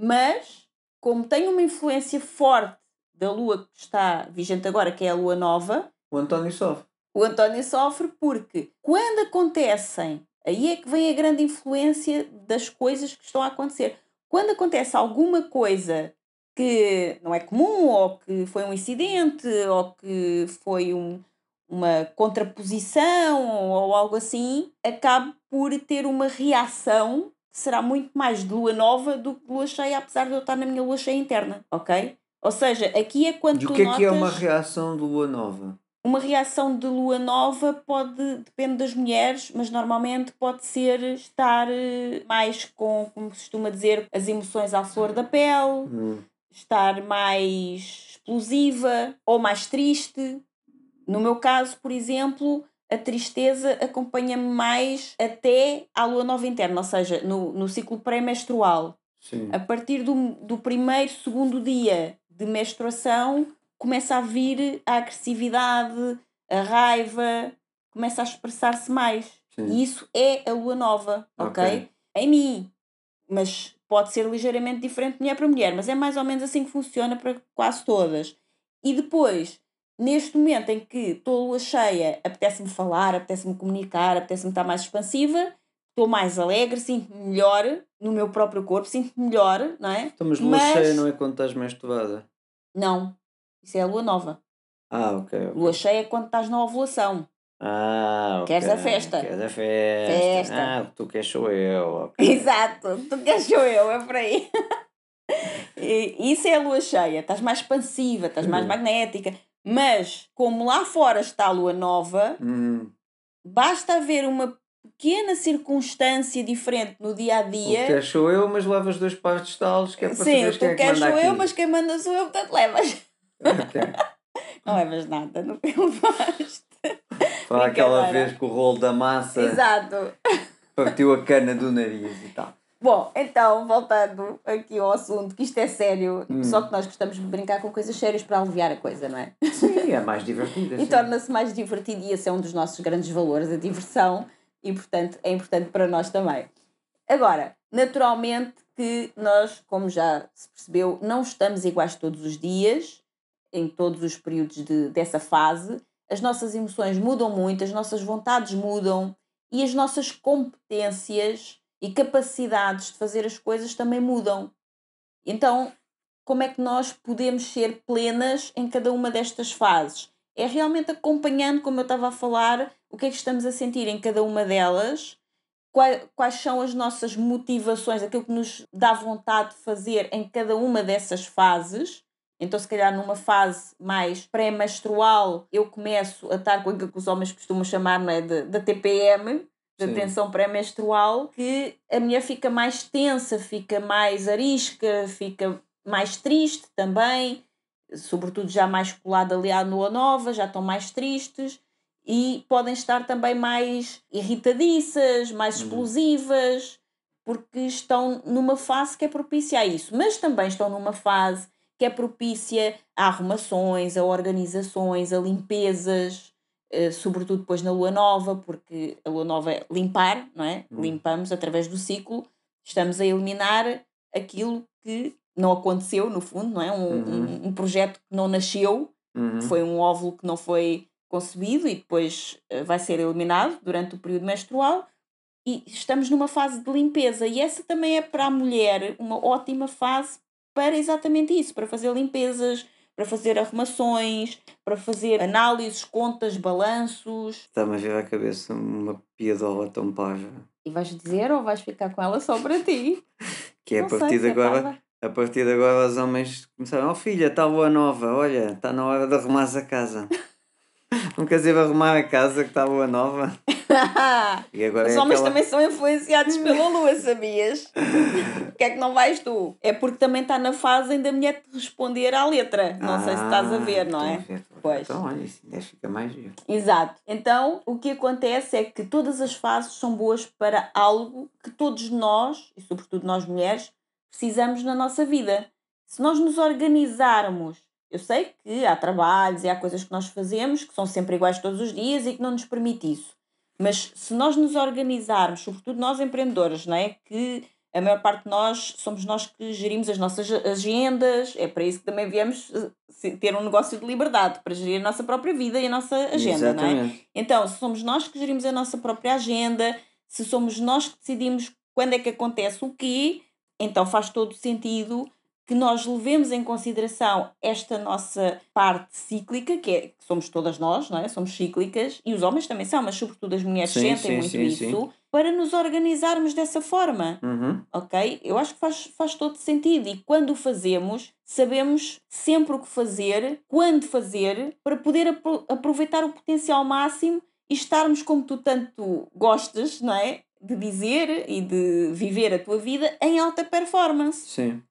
mas como tenho uma influência forte da lua que está vigente agora, que é a lua nova, O António sofre. o António sofre porque quando acontecem, aí é que vem a grande influência das coisas que estão a acontecer. Quando acontece alguma coisa que não é comum, ou que foi um incidente, ou que foi um- uma contraposição, ou algo assim, acaba por ter uma reação que será muito mais de lua nova do que de lua cheia, apesar de eu estar na minha lua cheia interna, ok? Ou seja, aqui é quando E tu o que é notas... que é uma reação de lua nova? Uma reação de lua nova pode, depende das mulheres, mas normalmente pode ser estar eh, mais com, como se costuma dizer, as emoções à flor da pele, Hum. estar mais explosiva ou mais triste. No meu caso, por exemplo, a tristeza acompanha-me mais até à lua nova interna, ou seja, no, no ciclo pré-menstrual. A partir do, do primeiro, segundo dia de menstruação, começa a vir a agressividade, a raiva, começa a expressar-se mais. Sim. E isso é a lua nova, ok? Em mim. Mas pode ser ligeiramente diferente de mulher para mulher, mas é mais ou menos assim que funciona para quase todas. E depois, neste momento em que estou lua cheia, apetece-me falar, apetece-me comunicar, apetece-me estar mais expansiva, estou mais alegre, sinto-me melhor no meu próprio corpo, sinto-me melhor, não é? Então, mas lua Mas- cheia não é quando estás menstruada? Não, isso é a lua nova. Ah, ok. ok. Lua cheia é quando estás na ovulação. Ah, ok. Queres a festa? Queres a festa. Festa. Ah, o que tu queres sou eu. ok. Exato, tu queres sou eu, é por aí. E isso é a lua cheia, estás mais expansiva, estás mais Uhum. magnética. Mas, como lá fora está a lua nova, Hum. basta haver uma pequena circunstância diferente no dia a O que dia. queres sou eu, mas levas dois pares de estalos que é para Sim, saberes tu quem é que queres manda sou aqui. eu, mas quem manda sou eu, portanto levas. Ok. Não levas nada, no que levaste. Foi aquela vez que o rolo da massa Exato. partiu a cana do nariz e tal. Bom, então, voltando aqui ao assunto, que isto é sério, Hum. só que nós gostamos de brincar com coisas sérias para aliviar a coisa, não é? Sim, é mais divertido. E torna-se mais divertido e esse é um dos nossos grandes valores, a diversão, e portanto é importante para nós também. Agora, naturalmente que nós, como já se percebeu, não estamos iguais todos os dias, em todos os períodos de, dessa fase. As nossas emoções mudam muito, as nossas vontades mudam e as nossas competências e capacidades de fazer as coisas também mudam. Então, como é que nós podemos ser plenas em cada uma destas fases? É realmente acompanhando, como eu estava a falar, o que é que estamos a sentir em cada uma delas, quais, quais são as nossas motivações, aquilo que nos dá vontade de fazer em cada uma dessas fases. Então, se calhar numa fase mais pré-menstrual, eu começo a estar com aquilo que os homens costumam chamar não é, de, da TPM, da Sim. tensão pré-menstrual, que a mulher fica mais tensa, fica mais arisca, fica mais triste também, sobretudo já mais colada ali à lua nova, já estão mais tristes e podem estar também mais irritadiças, mais Uhum. explosivas, porque estão numa fase que é propícia a isso, mas também estão numa fase que é propícia a arrumações, a organizações, a limpezas, eh, sobretudo depois na lua nova, porque a lua nova é limpar, não é? Hum. Limpamos através do ciclo, estamos a eliminar aquilo que não aconteceu, no fundo, não é? Um, Uhum. um, um projeto que não nasceu, Uhum. foi um óvulo que não foi concebido e depois eh, vai ser eliminado durante o período menstrual. E estamos numa fase de limpeza, e essa também é para a mulher uma ótima fase para exatamente isso para fazer limpezas, para fazer arrumações, para fazer análises, contas, balanços. Está-me a vir à cabeça uma piadola tão parva. E vais dizer ou vais ficar com ela só para ti? Que é Não a partir de agora. parva. A partir de agora os homens começaram, oh filha, está boa nova, olha, está na hora de arrumares a casa. Queres ir arrumar a casa que está boa nova? E agora Os é homens aquela... também são influenciados pela lua, sabias? O que é que não vais tu? É porque também está na fase ainda a mulher te responder à letra. Não sei se estás a ver, não Ah, é? ver. Pois. Então, olha, isso ainda fica mais giro. Exato. Então, o que acontece é que todas as fases são boas para algo que todos nós, e sobretudo nós mulheres, precisamos na nossa vida. Se nós nos organizarmos, eu sei que há trabalhos e há coisas que nós fazemos que são sempre iguais todos os dias e que não nos permite isso. Mas se nós nos organizarmos, sobretudo nós empreendedores, não é? Que a maior parte de nós somos nós que gerimos as nossas agendas, é para isso que também viemos eh, ter um negócio de liberdade, para gerir a nossa própria vida e a nossa agenda, Exatamente. não é? Então, se somos nós que gerimos a nossa própria agenda, se somos nós que decidimos quando é que acontece o quê, então faz todo sentido que nós levemos em consideração esta nossa parte cíclica, que, é, que somos todas nós, não é? Somos cíclicas, e os homens também são, mas sobretudo as mulheres sim, sentem sim, muito sim, isso, para nos organizarmos dessa forma. Uhum. Ok? Eu acho que faz, faz todo sentido. E quando o fazemos, sabemos sempre o que fazer, quando fazer, para poder apro aproveitar o potencial máximo e estarmos como tu tanto gostas, não é? De dizer e de viver a tua vida em alta performance. Sim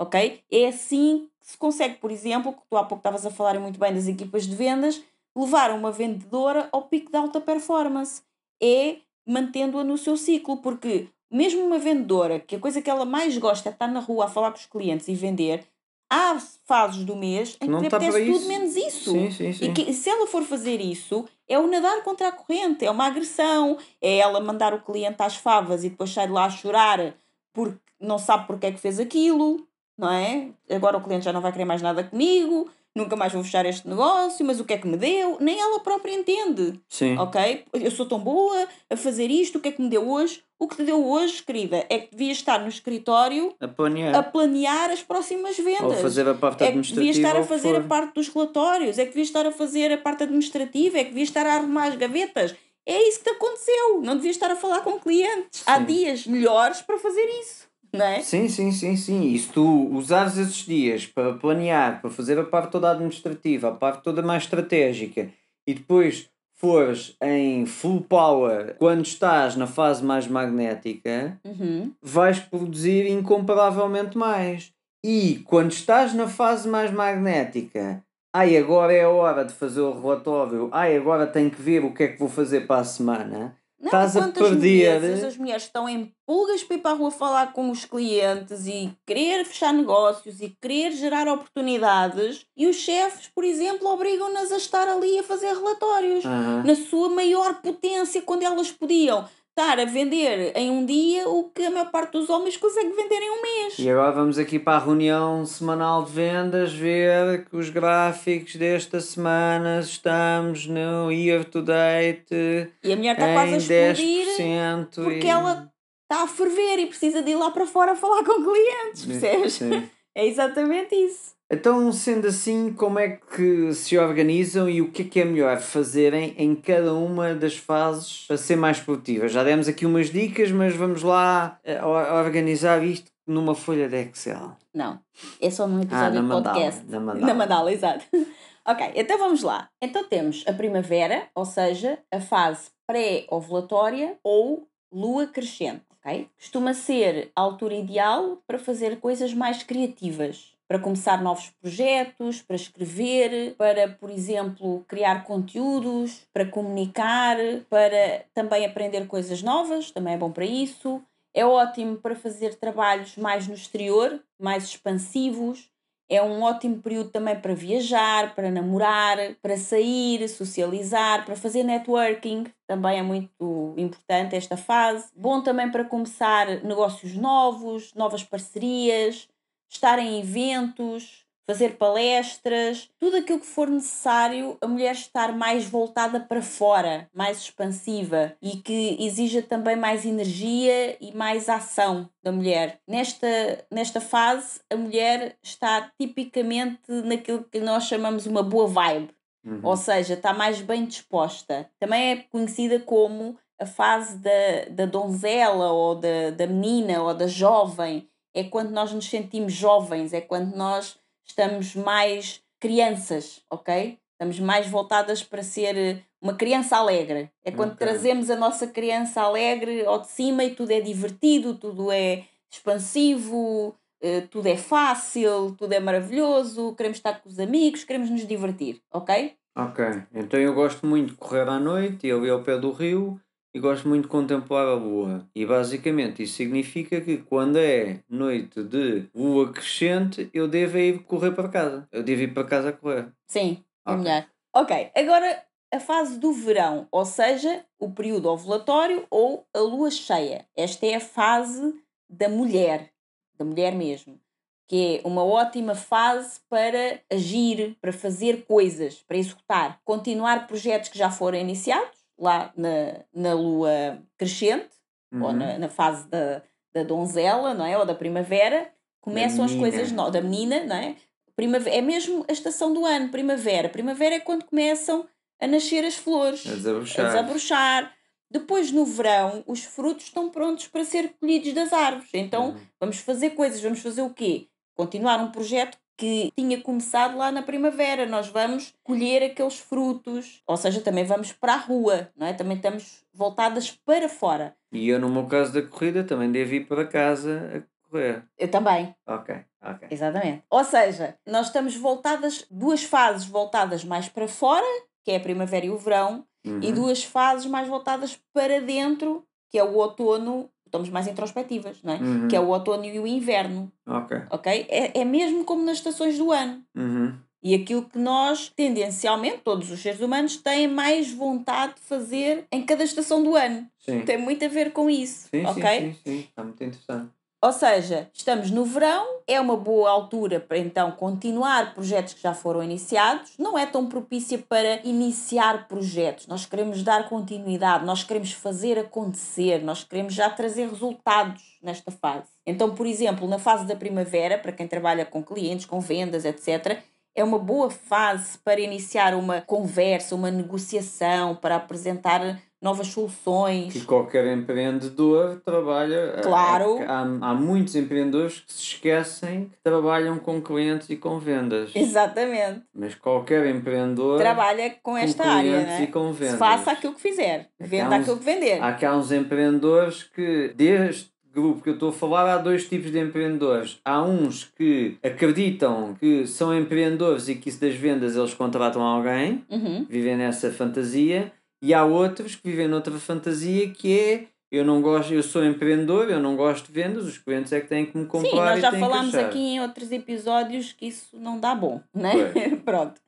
ok? É assim que se consegue, por exemplo, que tu há pouco estavas a falar muito bem das equipas de vendas, levar uma vendedora ao pico de alta performance. É mantendo-a no seu ciclo, porque mesmo uma vendedora, que a coisa que ela mais gosta é estar na rua a falar com os clientes e vender, há fases do mês em que lhe apetece tudo menos isso. Sim, sim, sim. E que se ela for fazer isso, é o nadar contra a corrente, é uma agressão, é ela mandar o cliente às favas e depois sair de lá a chorar porque não sabe porque é que fez aquilo não é? Agora o cliente já não vai querer mais nada comigo, nunca mais vou fechar este negócio, mas o que é que me deu? Nem ela própria entende. Sim. Ok? Eu sou tão boa a fazer isto, o que é que me deu hoje? O que te deu hoje, querida, é que devia estar no escritório a planear, a planear as próximas vendas. Ou fazer a parte administrativa. É que devia estar a fazer a parte dos relatórios, é que devia estar a fazer a parte administrativa, é que devia estar a arrumar as gavetas. É isso que te aconteceu. Não devia estar a falar com clientes. Sim. Há dias melhores para fazer isso é? Sim, sim, sim, sim. E se tu usares esses dias para planear, para fazer a parte toda administrativa, a parte toda mais estratégica e depois fores em full power quando estás na fase mais magnética, uhum. vais produzir incomparavelmente mais. E quando estás na fase mais magnética, ai agora é a hora de fazer o relatório, ai agora tenho que ver o que é que vou fazer para a semana não, Estás a perder. Vezes as mulheres estão em pulgas para ir para a rua falar com os clientes e querer fechar negócios e querer gerar oportunidades e os chefes, por exemplo, obrigam-nas a estar ali a fazer relatórios uhum. na sua maior potência quando elas podiam estar a vender em um dia o que a maior parte dos homens consegue vender em um mês. E agora vamos aqui para a reunião semanal de vendas ver que os gráficos desta semana estamos no year to date. E a mulher está quase a explodir porque e... ela está a ferver e precisa de ir lá para fora falar com clientes, percebes? Sim. É exatamente isso. Então, sendo assim, como é que se organizam e o que é que é melhor fazerem em cada uma das fases para ser mais produtivas? Já demos aqui umas dicas, mas vamos lá eh, organizar isto numa folha de Excel. Não, é só num episódio ah, de podcast. Mandala, na mandala. Na mandala, exato. ok, então vamos lá. Então temos a primavera, ou seja, a fase pré-ovulatória ou lua crescente. Okay? Costuma ser a altura ideal para fazer coisas mais criativas para começar novos projetos, para escrever, para, por exemplo, criar conteúdos, para comunicar, para também aprender coisas novas, também é bom para isso. É ótimo para fazer trabalhos mais no exterior, mais expansivos. É um ótimo período também para viajar, para namorar, para sair, socializar, para fazer networking. Também é muito importante esta fase. Bom também para começar negócios novos, novas parcerias, estar em eventos, fazer palestras, tudo aquilo que for necessário, a mulher estar mais voltada para fora, mais expansiva e que exija também mais energia e mais ação da mulher. Nesta, nesta fase, a mulher está tipicamente naquilo que nós chamamos uma boa vibe. Uhum. Ou seja, está mais bem disposta. Também é conhecida como a fase da, da donzela ou da, da menina ou da jovem, é quando nós nos sentimos jovens, é quando nós estamos mais crianças, ok? Estamos mais voltadas para ser eh, uma criança alegre. É quando okay. trazemos a nossa criança alegre ao de cima e tudo é divertido, tudo é expansivo, eh, tudo é fácil, tudo é maravilhoso, queremos estar com os amigos, queremos nos divertir, ok? Ok, então eu gosto muito de correr à noite e ali ao pé do rio e gosto muito de contemplar a lua. E basicamente isso significa que quando é noite de lua crescente, eu devo ir correr para casa. Eu devo ir para casa a correr. Sim, é Ok. melhor. Ok, agora a fase do verão, ou seja, o período ovulatório ou a lua cheia. Esta é a fase da mulher, da mulher mesmo, que é uma ótima fase para agir, para fazer coisas, para executar, continuar projetos que já foram iniciados lá na, na lua crescente ou Uhum. na, na fase da, da donzela, não é? Ou da primavera, começam as menina. coisas no, da menina, não é? Primavera, é mesmo a estação do ano, primavera. Primavera é quando começam a nascer as flores, A a desabrochar. desabrochar. Depois, no verão, os frutos estão prontos para ser colhidos das árvores. Então, Uhum. vamos fazer coisas. Vamos fazer o quê? Continuar um projeto que tinha começado lá na primavera. Nós vamos colher aqueles frutos. Ou seja, também vamos para a rua, não é? Também estamos voltadas para fora. E eu, no meu caso da corrida, também devo ir para casa a correr. Eu também. Ok, ok. Exatamente. Ou seja, nós estamos voltadas, duas fases voltadas mais para fora, que é a primavera e o verão, e Uhum. duas fases mais voltadas para dentro, que é o outono, estamos mais introspectivas, não é? Uhum. Que é o outono e o inverno, Ok. É, é mesmo como nas estações do ano. Uhum. E aquilo que nós, tendencialmente, todos os seres humanos, têm mais vontade de fazer em cada estação do ano. Sim. Tem muito a ver com isso, Sim, ok? sim, sim, sim. Está muito interessante. Ou seja, estamos no verão, é uma boa altura para então continuar projetos que já foram iniciados, não é tão propícia para iniciar projetos. Nós queremos dar continuidade, nós queremos fazer acontecer, nós queremos já trazer resultados nesta fase. Então, por exemplo, na fase da primavera, para quem trabalha com clientes, com vendas, etc., é uma boa fase para iniciar uma conversa, uma negociação, para apresentar novas soluções. Que qualquer empreendedor trabalha. a- Claro. a- há, há muitos empreendedores que se esquecem que trabalham com clientes e com vendas. Exatamente. Mas qualquer empreendedor. trabalha com esta área, clientes né? e com vendas. faça aquilo que fizer, venda uns- aquilo que vender. Há cá uns empreendedores que, deste grupo que eu estou a falar, há dois tipos de empreendedores. Há uns que acreditam que são empreendedores e que isso das vendas eles contratam alguém, Uhum. vivem nessa fantasia, e há outros que vivem noutra fantasia que é. Eu não gosto, eu sou empreendedor, eu não gosto de vendas, os clientes é que têm que me comprar Sim, nós já falámos aqui em outros episódios que isso não dá bom, né? Pronto.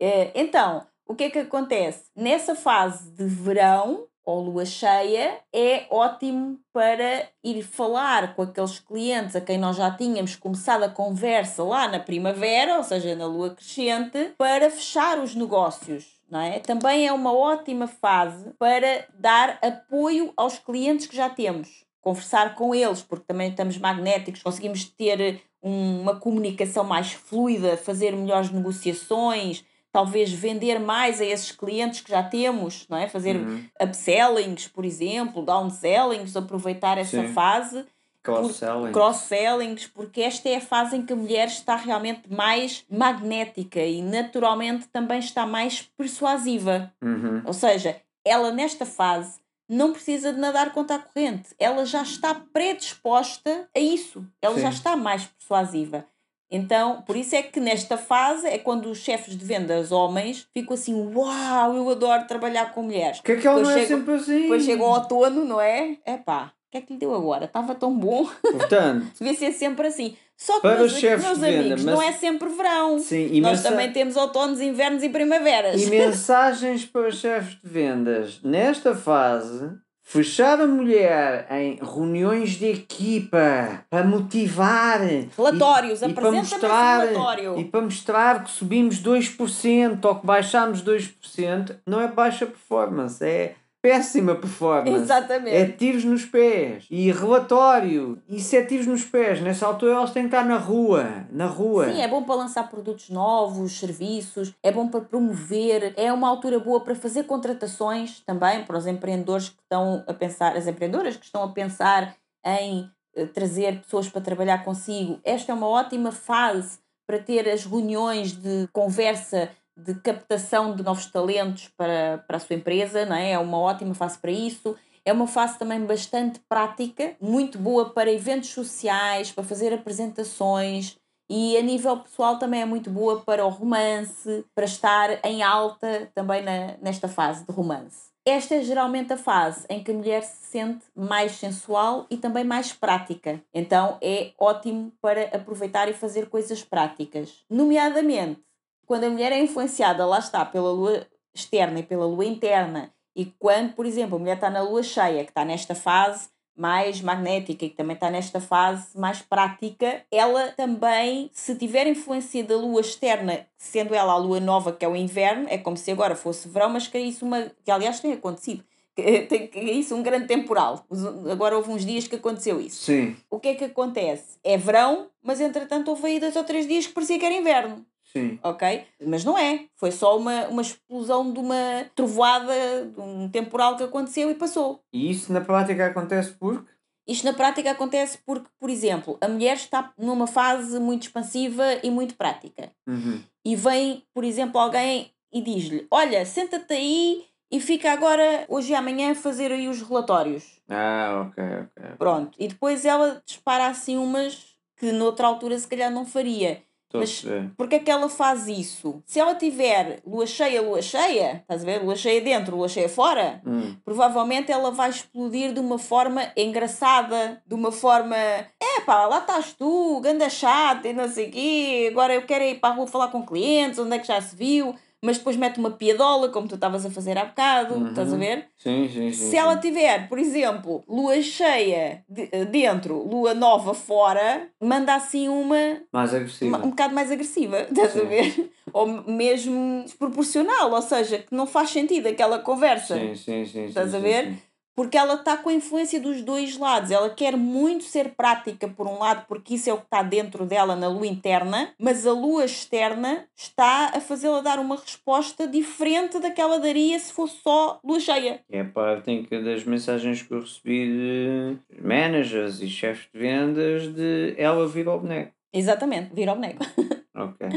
É, então, o que é que acontece? Nessa fase de verão ou lua cheia, é ótimo para ir falar com aqueles clientes a quem nós já tínhamos começado a conversa lá na primavera, ou seja, na lua crescente, para fechar os negócios. Não é? Também é uma ótima fase para dar apoio aos clientes que já temos. Conversar com eles, porque também estamos magnéticos, conseguimos ter um- uma comunicação mais fluida, fazer melhores negociações, talvez vender mais a esses clientes que já temos, não é? Fazer Uhum. upsellings, por exemplo, downsellings, aproveitar essa Sim. fase Cross-selling. cross-sellings, porque esta é a fase em que a mulher está realmente mais magnética e naturalmente também está mais persuasiva. Uhum. Ou seja, ela nesta fase não precisa de nadar contra a corrente, ela já está predisposta a isso, ela já Sim. está mais persuasiva. Então, por isso é que nesta fase é quando os chefes de vendas homens ficam assim: Uau, eu adoro trabalhar com mulheres. Que é que ela Depois não é chega- sempre assim? Depois chega o outono, não é? Epá, o que é que lhe deu agora? Estava tão bom. Portanto, Devia ser sempre assim. Só que, Para meus, os chefes meus de venda, amigos, mas- não é sempre verão. sim, e, Nós mensa- também temos outonos, invernos e primaveras. e mensagens para os chefes de vendas. Nesta fase, fechar a mulher em reuniões de equipa para motivar. Relatórios, para apresenta-me relatório. E para mostrar que subimos 2% ou que baixámos 2%, não é baixa performance, é péssima performance. Exatamente. É tiros nos pés. E relatório. Isso é tiros nos pés. Nessa altura elas têm que estar na rua. Na rua. Sim, é bom para lançar produtos novos, serviços, é bom para promover, é uma altura boa para fazer contratações também para os empreendedores que estão a pensar, as empreendedoras que estão a pensar em eh, trazer pessoas para trabalhar consigo. Esta é uma ótima fase para ter as reuniões de conversa de captação de novos talentos para, para a sua empresa, não é? É uma ótima fase para isso. É uma fase também bastante prática, muito boa para eventos sociais, para fazer apresentações e a nível pessoal também é muito boa para o romance, para estar em alta também na, nesta fase de romance. Esta é geralmente a fase em que a mulher se sente mais sensual e também mais prática. Então é ótimo para aproveitar e fazer coisas práticas. Nomeadamente, quando a mulher é influenciada, lá está, pela lua externa e pela lua interna, e quando, por exemplo, a mulher está na lua cheia, que está nesta fase mais magnética e que também está nesta fase mais prática, ela também, se tiver influência da lua externa, sendo ela a lua nova, que é o inverno, é como se agora fosse verão, mas caísse uma. que aliás tem acontecido. Tem caísse um grande temporal. Agora houve uns dias que aconteceu isso. Sim. O que é que acontece? É verão, mas entretanto houve aí dois ou três dias que parecia que era inverno. Sim. Ok? Mas não é. Foi só uma, uma explosão de uma trovoada, de um temporal que aconteceu e passou. E isso na prática acontece porque? Isto na prática acontece porque, por exemplo, a mulher está numa fase muito expansiva e muito prática. Uhum. E vem, por exemplo, alguém e diz-lhe: Olha, senta-te aí e fica agora, hoje e amanhã, a fazer aí os relatórios. Ah, ok, ok. Pronto. E depois ela dispara assim umas que noutra altura se calhar não faria. Mas. Porque é que ela faz isso? Se ela tiver lua cheia, lua cheia, estás a ver? Lua cheia dentro, lua cheia fora, Hum. provavelmente ela vai explodir de uma forma engraçada, de uma forma. É pá, lá estás tu, ganda chata e não sei o quê, agora eu quero ir para a rua falar com clientes, onde é que já se viu, mas depois mete uma piadola, como tu estavas a fazer há bocado, Uhum. estás a ver? Sim, sim, sim. Se ela tiver, por exemplo, lua cheia de- dentro, lua nova fora, manda assim uma Mais agressiva. uma- um bocado mais agressiva, estás a Sim. ver? Ou mesmo desproporcional, ou seja, que não faz sentido aquela conversa. Sim, sim, sim. Estás sim, a ver? sim. Porque ela está com a influência dos dois lados. Ela quer muito ser prática por um lado, porque isso é o que está dentro dela na lua interna, mas a lua externa está a fazê-la dar uma resposta diferente daquela daria se fosse só lua cheia. É a parte em que das mensagens que eu recebi de managers e chefes de vendas de ela vir ao boneco. Exatamente, vira ao boneco. Ok.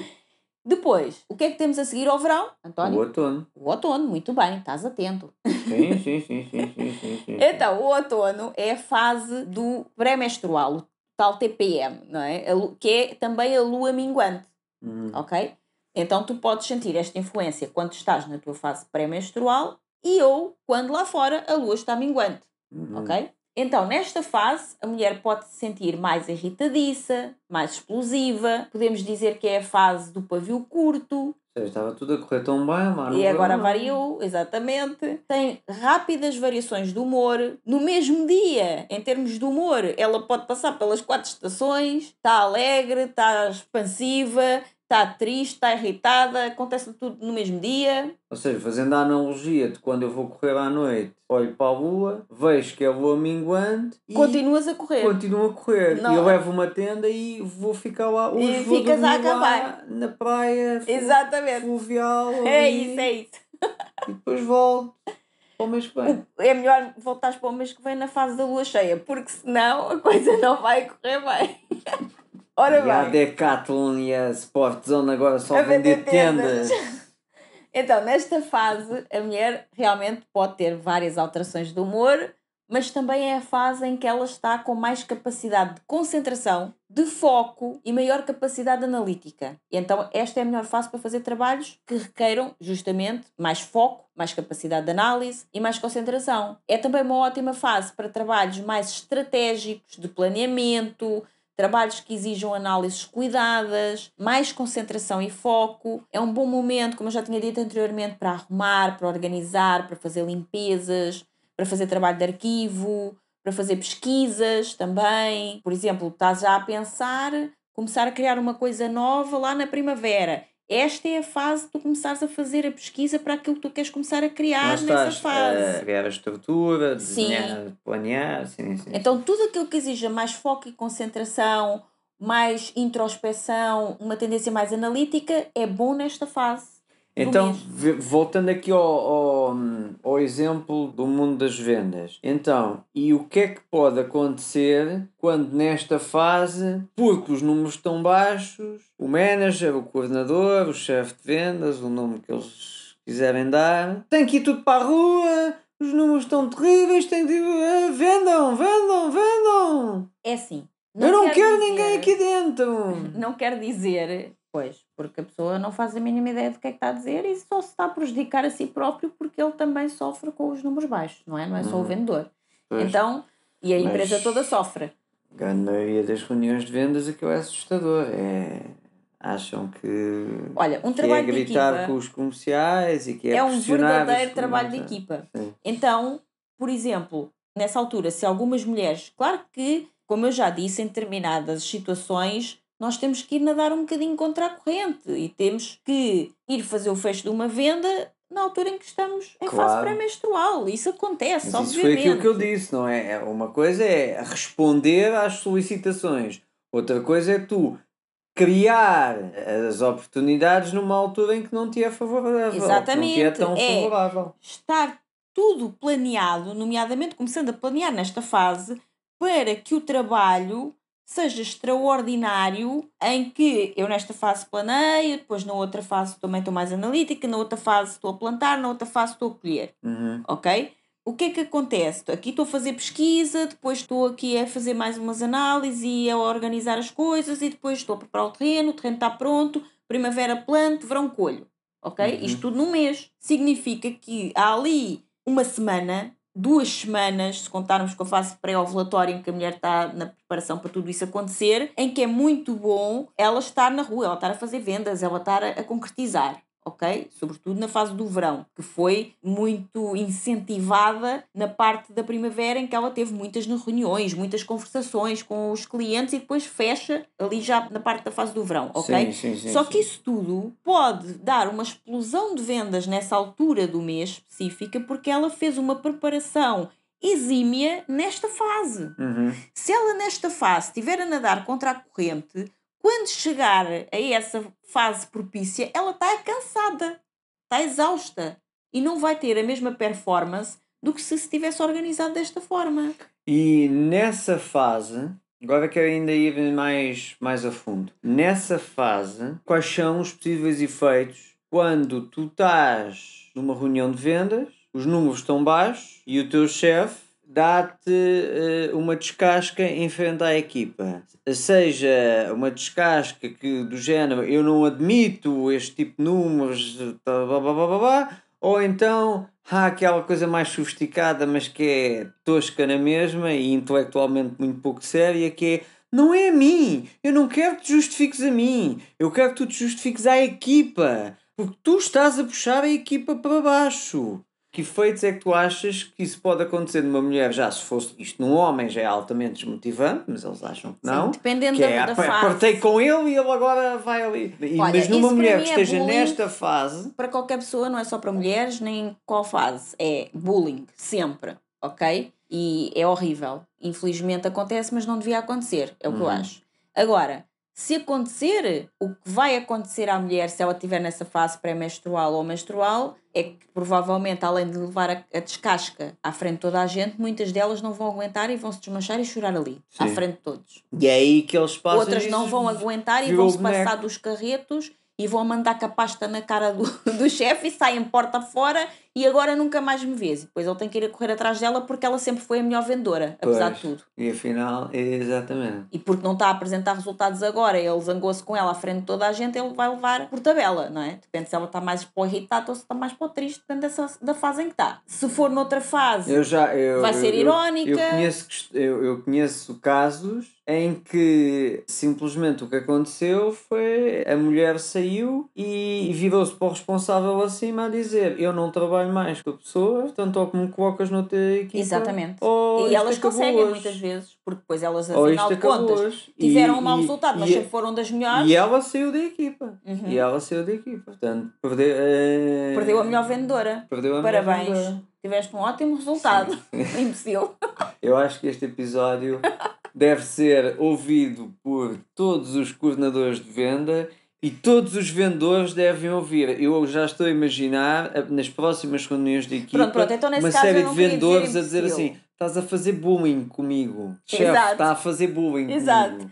Depois, o que é que temos a seguir ao verão, O António? outono. O outono, muito bem, estás atento. Sim, sim, sim, sim, sim, sim, sim. Então, o outono é a fase do pré-menstrual, o tal TPM, não é? Que é também a lua minguante, Uhum. ok? Então, tu podes sentir esta influência quando estás na tua fase pré-menstrual e ou quando lá fora a lua está minguante, Uhum. ok? Então, nesta fase, a mulher pode se sentir mais irritadiça, mais explosiva. Podemos dizer que é a fase do pavio curto, seja, estava tudo a correr tão bem, mas e agora variou, exatamente. Tem rápidas variações de humor. No mesmo dia, em termos de humor, ela pode passar pelas quatro estações. Está alegre, está expansiva, está triste, está irritada. Acontece tudo no mesmo dia. Ou seja, fazendo a analogia de quando eu vou correr à noite, olho para a lua, vejo que é a lua minguante e Continuas a correr. continuo a correr. Não. E eu levo uma tenda e vou ficar lá. Hoje E vou ficas a acabar. na praia Exatamente. fluvial. É isso, é isso. E depois volto para o mês que vem. É melhor voltares para o mês que vem na fase da lua cheia, porque senão a coisa não vai correr bem. Ora E a bem. Decathlon e a Sportzone agora só A vender tendas. tendas. Então, nesta fase, a mulher realmente pode ter várias alterações de humor, mas também é a fase em que ela está com mais capacidade de concentração, de foco e maior capacidade analítica. E então, esta é a melhor fase para fazer trabalhos que requeiram justamente mais foco, mais capacidade de análise e mais concentração. É também uma ótima fase para trabalhos mais estratégicos, de planeamento, trabalhos que exijam análises cuidadas, mais concentração e foco. É um bom momento, como eu já tinha dito anteriormente, para arrumar, para organizar, para fazer limpezas, para fazer trabalho de arquivo, para fazer pesquisas também. Por exemplo, estás já a pensar começar a criar uma coisa nova lá na primavera. Esta é a fase de tu começares a fazer a pesquisa para aquilo que tu queres começar a criar Lá nessa estás fase. a criar a estrutura, Sim. desenhar, planear, sim, sim. Então, tudo aquilo que exija mais foco e concentração, mais introspeção, uma tendência mais analítica, é bom nesta fase. Então, voltando aqui ao, ao, ao exemplo do mundo das vendas. Então, e o que é que pode acontecer quando nesta fase, porque os números estão baixos, o manager, o coordenador, o chefe de vendas, o nome que eles quiserem dar, tem que ir tudo para a rua, os números estão terríveis, tem de. ah, vendam, vendam, vendam! É assim. Eu não quer quero dizer- ninguém aqui dentro! Não quer dizer, pois, porque a pessoa não faz a mínima ideia do que é que está a dizer e só se está a prejudicar a si próprio porque ele também sofre com os números baixos, não é? Não é só o Uhum. vendedor. Pois, Então, e a Mas- empresa toda sofre. a grande maioria das reuniões de vendas aquilo é assustador. É... Acham que, Olha, um que é trabalho de gritar equipa com os comerciais e que é, é um verdadeiro trabalho de equipa. Sim. Então, por exemplo, nessa altura, se algumas mulheres, claro que, como eu já disse, em determinadas situações, nós temos que ir nadar um bocadinho contra a corrente e temos que ir fazer o fecho de uma venda na altura em que estamos em fase Claro. pré-menstrual. Isso acontece, Mas isso foi obviamente. aquilo que eu disse, não é? É Uma coisa é responder às solicitações, outra coisa é tu criar as oportunidades numa altura em que não te é favorável, que não te é Exatamente, tão é. favorável. Estar tudo planeado, nomeadamente começando a planear nesta fase, para que o trabalho seja extraordinário, em que eu nesta fase planeio, depois na outra fase também estou mais analítica, na outra fase estou a plantar, na outra fase estou a colher, Uhum. ok? O que é que acontece? Aqui estou a fazer pesquisa, depois estou aqui a fazer mais umas análises e a organizar as coisas e depois estou a preparar o terreno, o terreno está pronto, primavera planto, verão colho, ok? Uhum. Isto tudo num mês. Significa que há ali uma semana, duas semanas, se contarmos com a fase pré-ovulatória em que a mulher está na preparação para tudo isso acontecer, em que é muito bom ela estar na rua, ela estar a fazer vendas, ela estar a, a concretizar. Ok? Sobretudo na fase do verão, que foi muito incentivada na parte da primavera, em que ela teve muitas reuniões, muitas conversações com os clientes e depois fecha ali já na parte da fase do verão, ok? Sim, sim, sim, Só que isso tudo pode dar uma explosão de vendas nessa altura do mês específica porque ela fez uma preparação exímia nesta fase. Uhum. Se ela nesta fase estiver a nadar contra a corrente, quando chegar a essa fase propícia, ela está cansada, está exausta e não vai ter a mesma performance do que se se tivesse organizado desta forma. E nessa fase, agora quero ainda ir mais, mais a fundo. Nessa fase, quais são os possíveis efeitos quando tu estás numa reunião de vendas, os números estão baixos e o teu chefe dá-te eh, uma descasca em frente à equipa. Seja uma descasca que do género eu não admito este tipo de números, tá, blá, blá, blá, blá, blá, ou então há aquela coisa mais sofisticada, mas que é tosca na mesma e intelectualmente muito pouco séria, que é não é a mim, eu não quero que te justifiques a mim, eu quero que tu te justifiques à equipa, porque tu estás a puxar a equipa para baixo. Que efeitos é que tu achas que isso pode acontecer numa mulher? Já se fosse isto num homem já é altamente desmotivante, mas eles acham que não. Sim, dependendo que da, é, da "Apa- fase. Partei com ele e ele agora vai ali. E- Olha, mas numa mulher que é esteja bullying. nesta fase, para qualquer pessoa, não é só para mulheres, nem qual fase. É bullying, sempre, ok? E é horrível. Infelizmente acontece, mas não devia acontecer, é o que eu Uhum. acho. Agora, se acontecer, o que vai acontecer à mulher se ela estiver nessa fase pré-menstrual ou menstrual é que provavelmente, além de levar a, a descasca à frente de toda a gente, muitas delas não vão aguentar e vão se desmanchar e chorar ali, à Sim. frente de todos. e é aí que eles passam. Outras não vão aguentar e vão se passar dos carretos e vão mandar com a pasta na cara do, do chefe e saem porta fora e agora nunca mais me vês. E depois ele tem que ir a correr atrás dela porque ela sempre foi a melhor vendedora, apesar de Pois. tudo. E afinal, exatamente. E porque não está a apresentar resultados agora, ele zangou-se com ela à frente de toda a gente, ele vai levar por tabela, não é? Depende se ela está mais para o irritado ou se está mais para o triste, depende dessa, da fase em que está. Se for noutra fase, Eu já, eu, Vai ser eu- irónica. Eu, conheço, eu, eu conheço casos em que simplesmente o que aconteceu foi a mulher saiu e virou-se para o responsável acima a dizer eu não trabalho mais com a pessoa, portanto ou que me colocas noutra equipa Exatamente. ou e elas conseguem muitas vezes, porque depois elas, afinal de contas, tiveram E- um mau e- resultado, mas e- sempre foram das melhores. E ela saiu da equipa. Uhum. E ela saiu da equipa. Portanto, perdeu, eh, Perdeu a melhor vendedora. Perdeu a melhor Parabéns. vendedora. Tiveste um ótimo resultado. Imbecil. Eu acho que este episódio deve ser ouvido por todos os coordenadores de venda e todos os vendedores devem ouvir. Eu já estou a imaginar a- nas próximas reuniões de equipa Pronto, pronto, então uma série de vendedores dizer a dizer assim: estás a fazer bullying comigo. Chefe, está a fazer bullying Exato. comigo.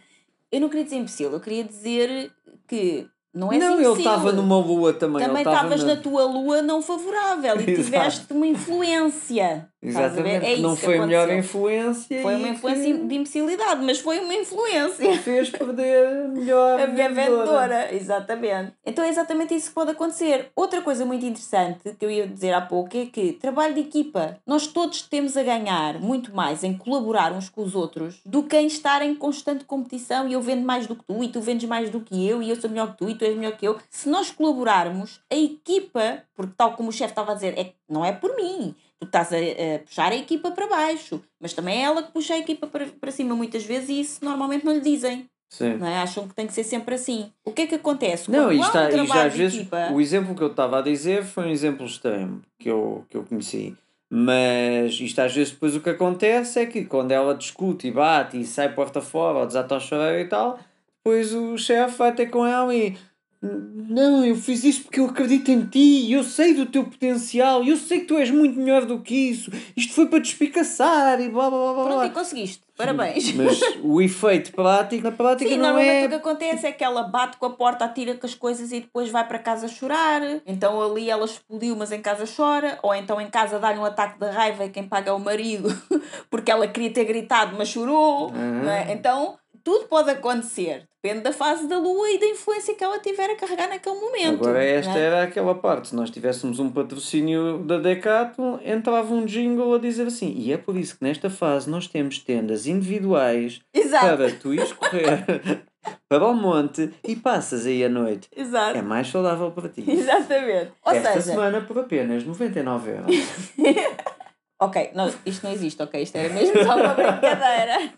Eu não queria dizer imbecil, eu queria dizer que Não é não, que estava numa lua também. Também estavas na tua lua não favorável e tiveste uma influência. Ver? Exatamente, É que não foi a melhor influência. Foi uma que influência de imbecilidade, mas foi uma influência. fez perder a melhor A minha vendedora, exatamente. Então é exatamente isso que pode acontecer. Outra coisa muito interessante que eu ia dizer há pouco é que trabalho de equipa. Nós todos temos a ganhar muito mais em colaborar uns com os outros do que em estar em constante competição e eu vendo mais do que tu e tu vendes mais do que eu e eu sou melhor que tu e tu és melhor que eu. Se nós colaborarmos, a equipa, porque tal como o chefe estava a dizer, é, não é por mim. Tu estás a, a puxar a equipa para baixo, mas também é ela que puxa a equipa para, para cima muitas vezes e isso normalmente não lhe dizem Sim. não é? Acham que tem que ser sempre assim. O que é que acontece? Não, um há- isto trabalho às vezes, equipa, o exemplo que eu estava a dizer foi um exemplo extremo que eu, que eu conheci. Mas isto às vezes depois o que acontece é que quando ela discute e bate e sai porta fora ou desata ao chorar e tal, depois o chefe vai ter com ela e não, eu fiz isso porque eu acredito em ti, eu sei do teu potencial, eu sei que tu és muito melhor do que isso, isto foi para te espicaçar e blá blá blá blá. pronto, e conseguiste. Parabéns. Mas o efeito prático, na prática Sim, não normalmente é o que acontece é que ela bate com a porta, atira com as coisas e depois vai para casa chorar. Então ali ela explodiu, mas em casa chora. Ou então em casa dá-lhe um ataque de raiva e quem paga é o marido porque ela queria ter gritado, mas chorou. Uhum. não é? Então tudo pode acontecer. Depende da fase da lua e da influência que ela tiver a carregar naquele momento. Agora esta não é? era aquela parte, se nós tivéssemos um patrocínio da Decathlon, entrava um jingle a dizer assim, e é por isso que nesta fase nós temos tendas individuais Exato. para tu ires correr para o monte e passas aí a noite. Exato. É mais saudável para ti. Exatamente. Ou Esta seja, semana por apenas 99 euros. Ok, não, isto não existe, ok? Isto era mesmo só uma brincadeira.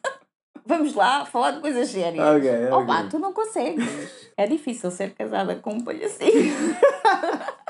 Vamos lá, falar de coisas sérias. Ok, ok. Opa, tu não consegues. É difícil ser casada com um palhacinho.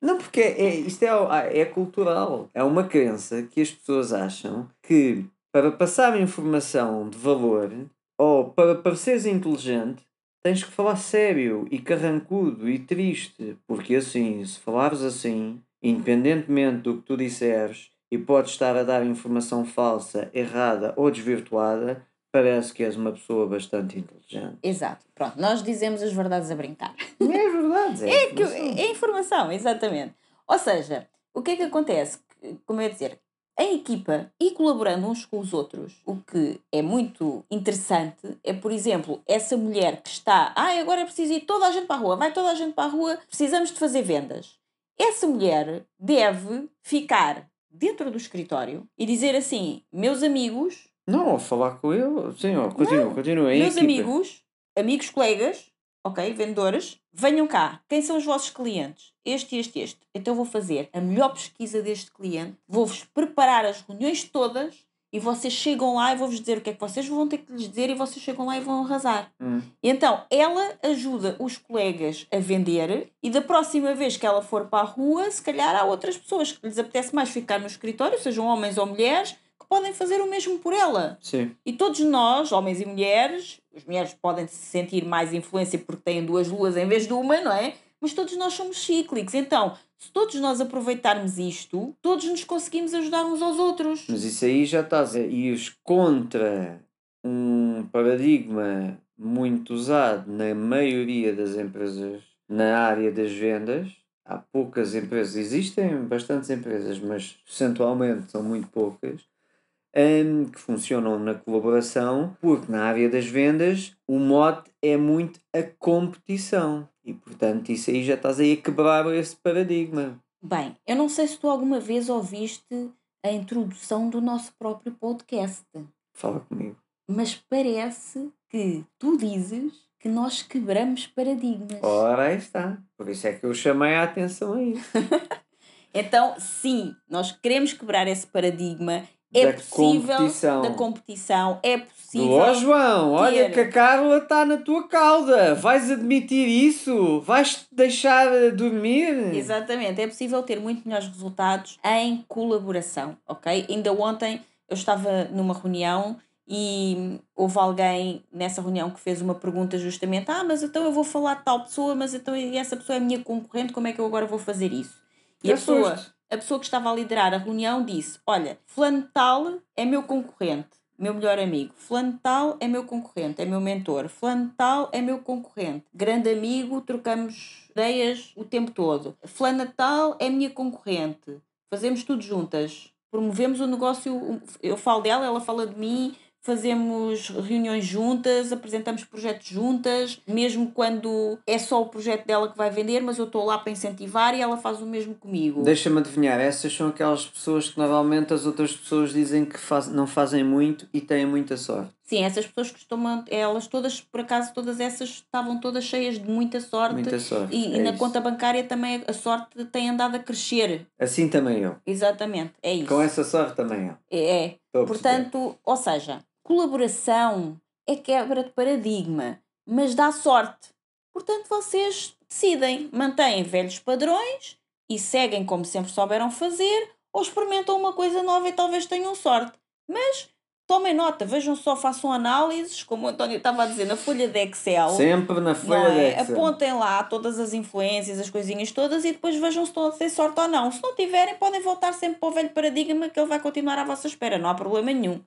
Não, porque é, isto é, é cultural. É uma crença que as pessoas acham que para passar informação de valor ou para pareceres inteligente tens que falar sério e carrancudo e triste. Porque assim, se falares assim, independentemente do que tu disseres, e podes estar a dar informação falsa, errada ou desvirtuada, parece que és uma pessoa bastante inteligente. Exato. Pronto, nós dizemos as verdades a brincar. Não é verdade, é, É, que, informação. é informação, exatamente. Ou seja, o que é que acontece? Que, Como eu ia dizer, em equipa e colaborando uns com os outros, o que é muito interessante é, por exemplo, essa mulher que está, ah, agora é preciso ir toda a gente para a rua, vai toda a gente para a rua, precisamos de fazer vendas. Essa mulher deve ficar dentro do escritório e dizer assim: meus amigos, Não, falar com ele. Sim, ó, continua, continua. Em meus equipa. amigos, amigos, colegas, ok, vendedores, venham cá. Quem são os vossos clientes? Este, este, este. Então vou fazer a melhor pesquisa deste cliente, vou-vos preparar as reuniões todas e vocês chegam lá e vou-vos dizer o que é que vocês vão ter que lhes dizer e vocês chegam lá e vão arrasar. Hum. E então ela ajuda os colegas a vender e da próxima vez que ela for para a rua, se calhar há outras pessoas que lhes apetece mais ficar no escritório, sejam homens ou mulheres, que podem fazer o mesmo por ela. Sim. E todos nós, homens e mulheres, as mulheres podem se sentir mais influência porque têm duas luas em vez de uma, não é? Mas todos nós somos cíclicos. Então, se todos nós aproveitarmos isto, todos nos conseguimos ajudar uns aos outros. Mas isso aí já estás a ir contra um paradigma muito usado na maioria das empresas na área das vendas. Há poucas empresas, existem bastantes empresas, mas percentualmente são muito poucas, hum, que funcionam na colaboração, porque na área das vendas o mote é muito a competição. E portanto, isso aí já estás aí a quebrar esse paradigma. Bem, eu não sei se tu alguma vez ouviste a introdução do nosso próprio podcast, Fala comigo. mas parece que tu dizes que nós quebramos paradigmas. Ora, aí está. Por isso é que eu chamei a atenção a isso. Então, sim, nós queremos quebrar esse paradigma. É Da possível competição. da competição, é possível. ó João, olha ter- que a Carla está na tua cauda. Vais admitir isso? Vais-te deixar eh, dormir? Exatamente, é possível ter muito melhores resultados em colaboração, ok? Ainda ontem eu estava numa reunião e houve alguém nessa reunião que fez uma pergunta justamente: Ah, mas então eu vou falar de tal pessoa, mas então essa pessoa é minha concorrente, como é que eu agora vou fazer isso? E a pessoa, foste. A pessoa que estava a liderar a reunião disse: Olha, Fulano Tal é meu concorrente, meu melhor amigo. Fulano tal é meu concorrente, é meu mentor. Fulano tal é meu concorrente. Grande amigo, trocamos ideias o tempo todo. Fulana tal é minha concorrente. Fazemos tudo juntas. Promovemos o negócio, eu falo dela, ela fala de mim, fazemos reuniões juntas, apresentamos projetos juntas, mesmo quando é só o projeto dela que vai vender, mas eu estou lá para incentivar e ela faz o mesmo comigo. Deixa-me adivinhar, essas são aquelas pessoas que normalmente as outras pessoas dizem que faz, não fazem muito e têm muita sorte. Sim, essas pessoas costumam, elas todas, por acaso, todas essas estavam todas cheias de muita sorte. Muita sorte. E, é e na conta bancária também a sorte tem andado a crescer. Assim também eu. Exatamente, é isso. Com essa sorte também eu. É, é. Portanto, ou seja, colaboração é quebra de paradigma, mas dá sorte. Portanto, vocês decidem, mantêm velhos padrões e seguem como sempre souberam fazer, ou experimentam uma coisa nova e talvez tenham sorte. Mas tomem nota, vejam só, façam análises, como o António estava a dizer, na folha de Excel. Sempre na folha é? de Excel. Apontem lá todas as influências, as coisinhas todas e depois vejam se estão a ter sorte ou não. Se não tiverem, podem voltar sempre para o velho paradigma que ele vai continuar à vossa espera, não há problema nenhum.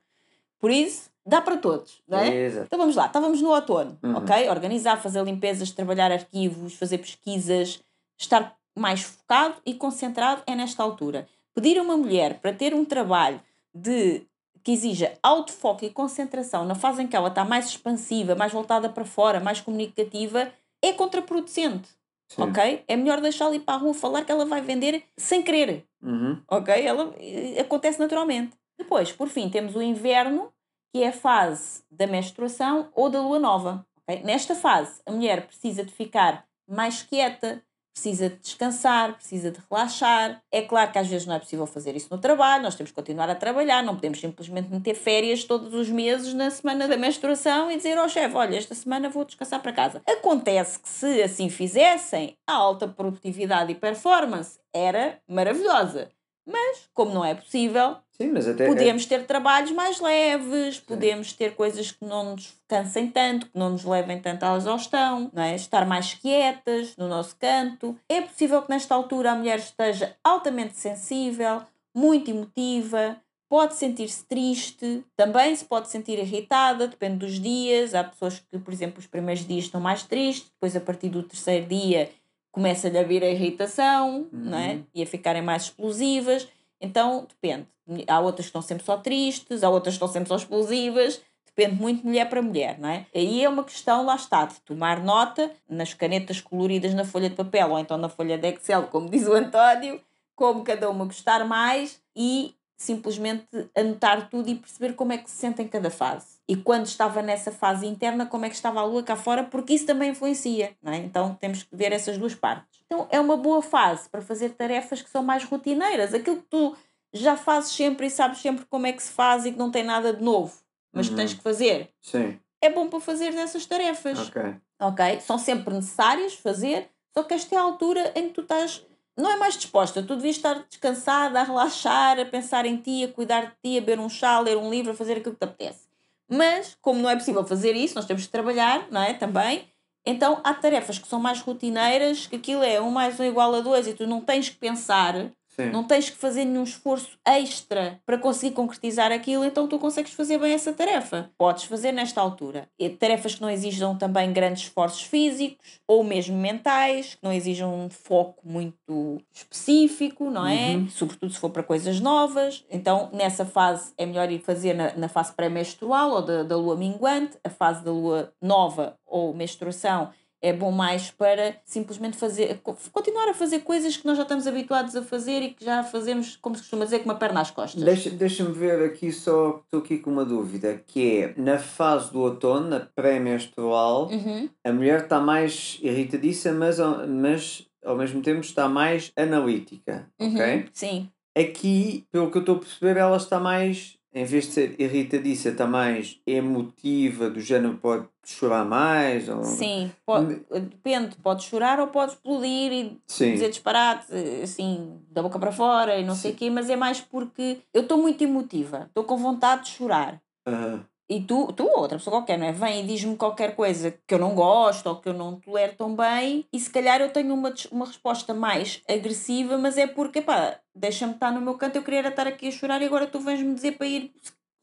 Por isso, dá para todos, não é? Exato. Então vamos lá, estávamos no outono, Uhum. ok? Organizar, fazer limpezas, trabalhar arquivos, fazer pesquisas, estar mais focado e concentrado é nesta altura. Pedir a uma mulher para ter um trabalho de que exija autofoco e concentração na fase em que ela está mais expansiva, mais voltada para fora, mais comunicativa, é contraproducente, Sim. ok? É melhor deixá-la ir para a rua falar que ela vai vender sem querer, Uhum. ok? Ela, eh, acontece naturalmente. Depois, por fim, temos o inverno, que é a fase da menstruação ou da lua nova. ok? Nesta fase, a mulher precisa de ficar mais quieta, precisa de descansar, precisa de relaxar. É claro que às vezes não é possível fazer isso no trabalho, nós temos que continuar a trabalhar, não podemos simplesmente meter férias todos os meses na semana da menstruação e dizer ao chefe: olha, esta semana vou descansar para casa. Acontece que se assim fizessem, a alta produtividade e performance era maravilhosa. Mas, como não é possível, Sim, até. podemos ter trabalhos mais leves, podemos ter coisas que não nos cansem tanto, que não nos levem tanto à exaustão, não é? estar mais quietas no nosso canto. É possível que nesta altura a mulher esteja altamente sensível, muito emotiva, pode sentir-se triste, também se pode sentir irritada, depende dos dias. Há pessoas que, por exemplo, os primeiros dias estão mais tristes, depois a partir do terceiro dia começa-lhe a vir a irritação, não é? Uhum. E a ficarem mais explosivas. Então, depende. Há outras que estão sempre só tristes, há outras que estão sempre só explosivas. Depende muito de mulher para mulher, não é? Aí é uma questão, lá está, de tomar nota nas canetas coloridas na folha de papel ou então na folha de Excel, como diz o António, como cada uma gostar mais e simplesmente anotar tudo e perceber como é que se sente em cada fase. E quando estava nessa fase interna, como é que estava a lua cá fora, porque isso também influencia, não é? Então temos que ver essas duas partes. Então é uma boa fase para fazer tarefas que são mais rotineiras, aquilo que tu já fazes sempre e sabes sempre como é que se faz e que não tem nada de novo, mas que Uhum. tens que fazer. Sim, É bom para fazer dessas tarefas ok. ok? São sempre necessárias fazer, só que esta é a altura em que tu estás, não é mais disposta, tu devias estar descansada, a relaxar, a pensar em ti, a cuidar de ti, a beber um chá, a ler um livro, a fazer aquilo que te apetece. Mas, como não é possível fazer isso, nós temos que trabalhar, não é? Também. Então, há tarefas que são mais rotineiras, que aquilo é um mais um igual a dois e tu não tens que pensar, Sim. não tens que fazer nenhum esforço extra para conseguir concretizar aquilo, então tu consegues fazer bem essa tarefa. Podes fazer nesta altura. E tarefas que não exijam também grandes esforços físicos ou mesmo mentais, que não exijam um foco muito específico, não é? Uhum. Sobretudo se for para coisas novas. Então, nessa fase, é melhor ir fazer na, na fase pré-menstrual ou da, da lua minguante, a fase da lua nova ou menstruação é bom mais para simplesmente fazer, co- continuar a fazer coisas que nós já estamos habituados a fazer e que já fazemos, como se costuma dizer, com uma perna às costas. Deixa- Deixa-me ver aqui só, estou aqui com uma dúvida, que é, na fase do outono, na pré-menstrual, Uhum. a mulher está mais irritadiça, mas, ao- mas ao mesmo tempo está mais analítica, Uhum. ok? Sim. Aqui, pelo que eu estou a perceber, ela está mais, em vez de ser irritadiça, está mais emotiva, do género pode chorar mais. Ou... Sim, pode, depende, podes chorar ou podes explodir e Sim. dizer disparate, assim, da boca para fora e não sei o quê, mas é mais porque eu estou muito emotiva, estou com vontade de chorar. Aham. E tu, tu ou outra pessoa qualquer, não é? Vem e diz-me qualquer coisa que eu não gosto ou que eu não tolero tão bem, e se calhar eu tenho uma, uma resposta mais agressiva, mas é porque, pá, deixa-me estar no meu canto, eu queria estar aqui a chorar e agora tu vens-me dizer para ir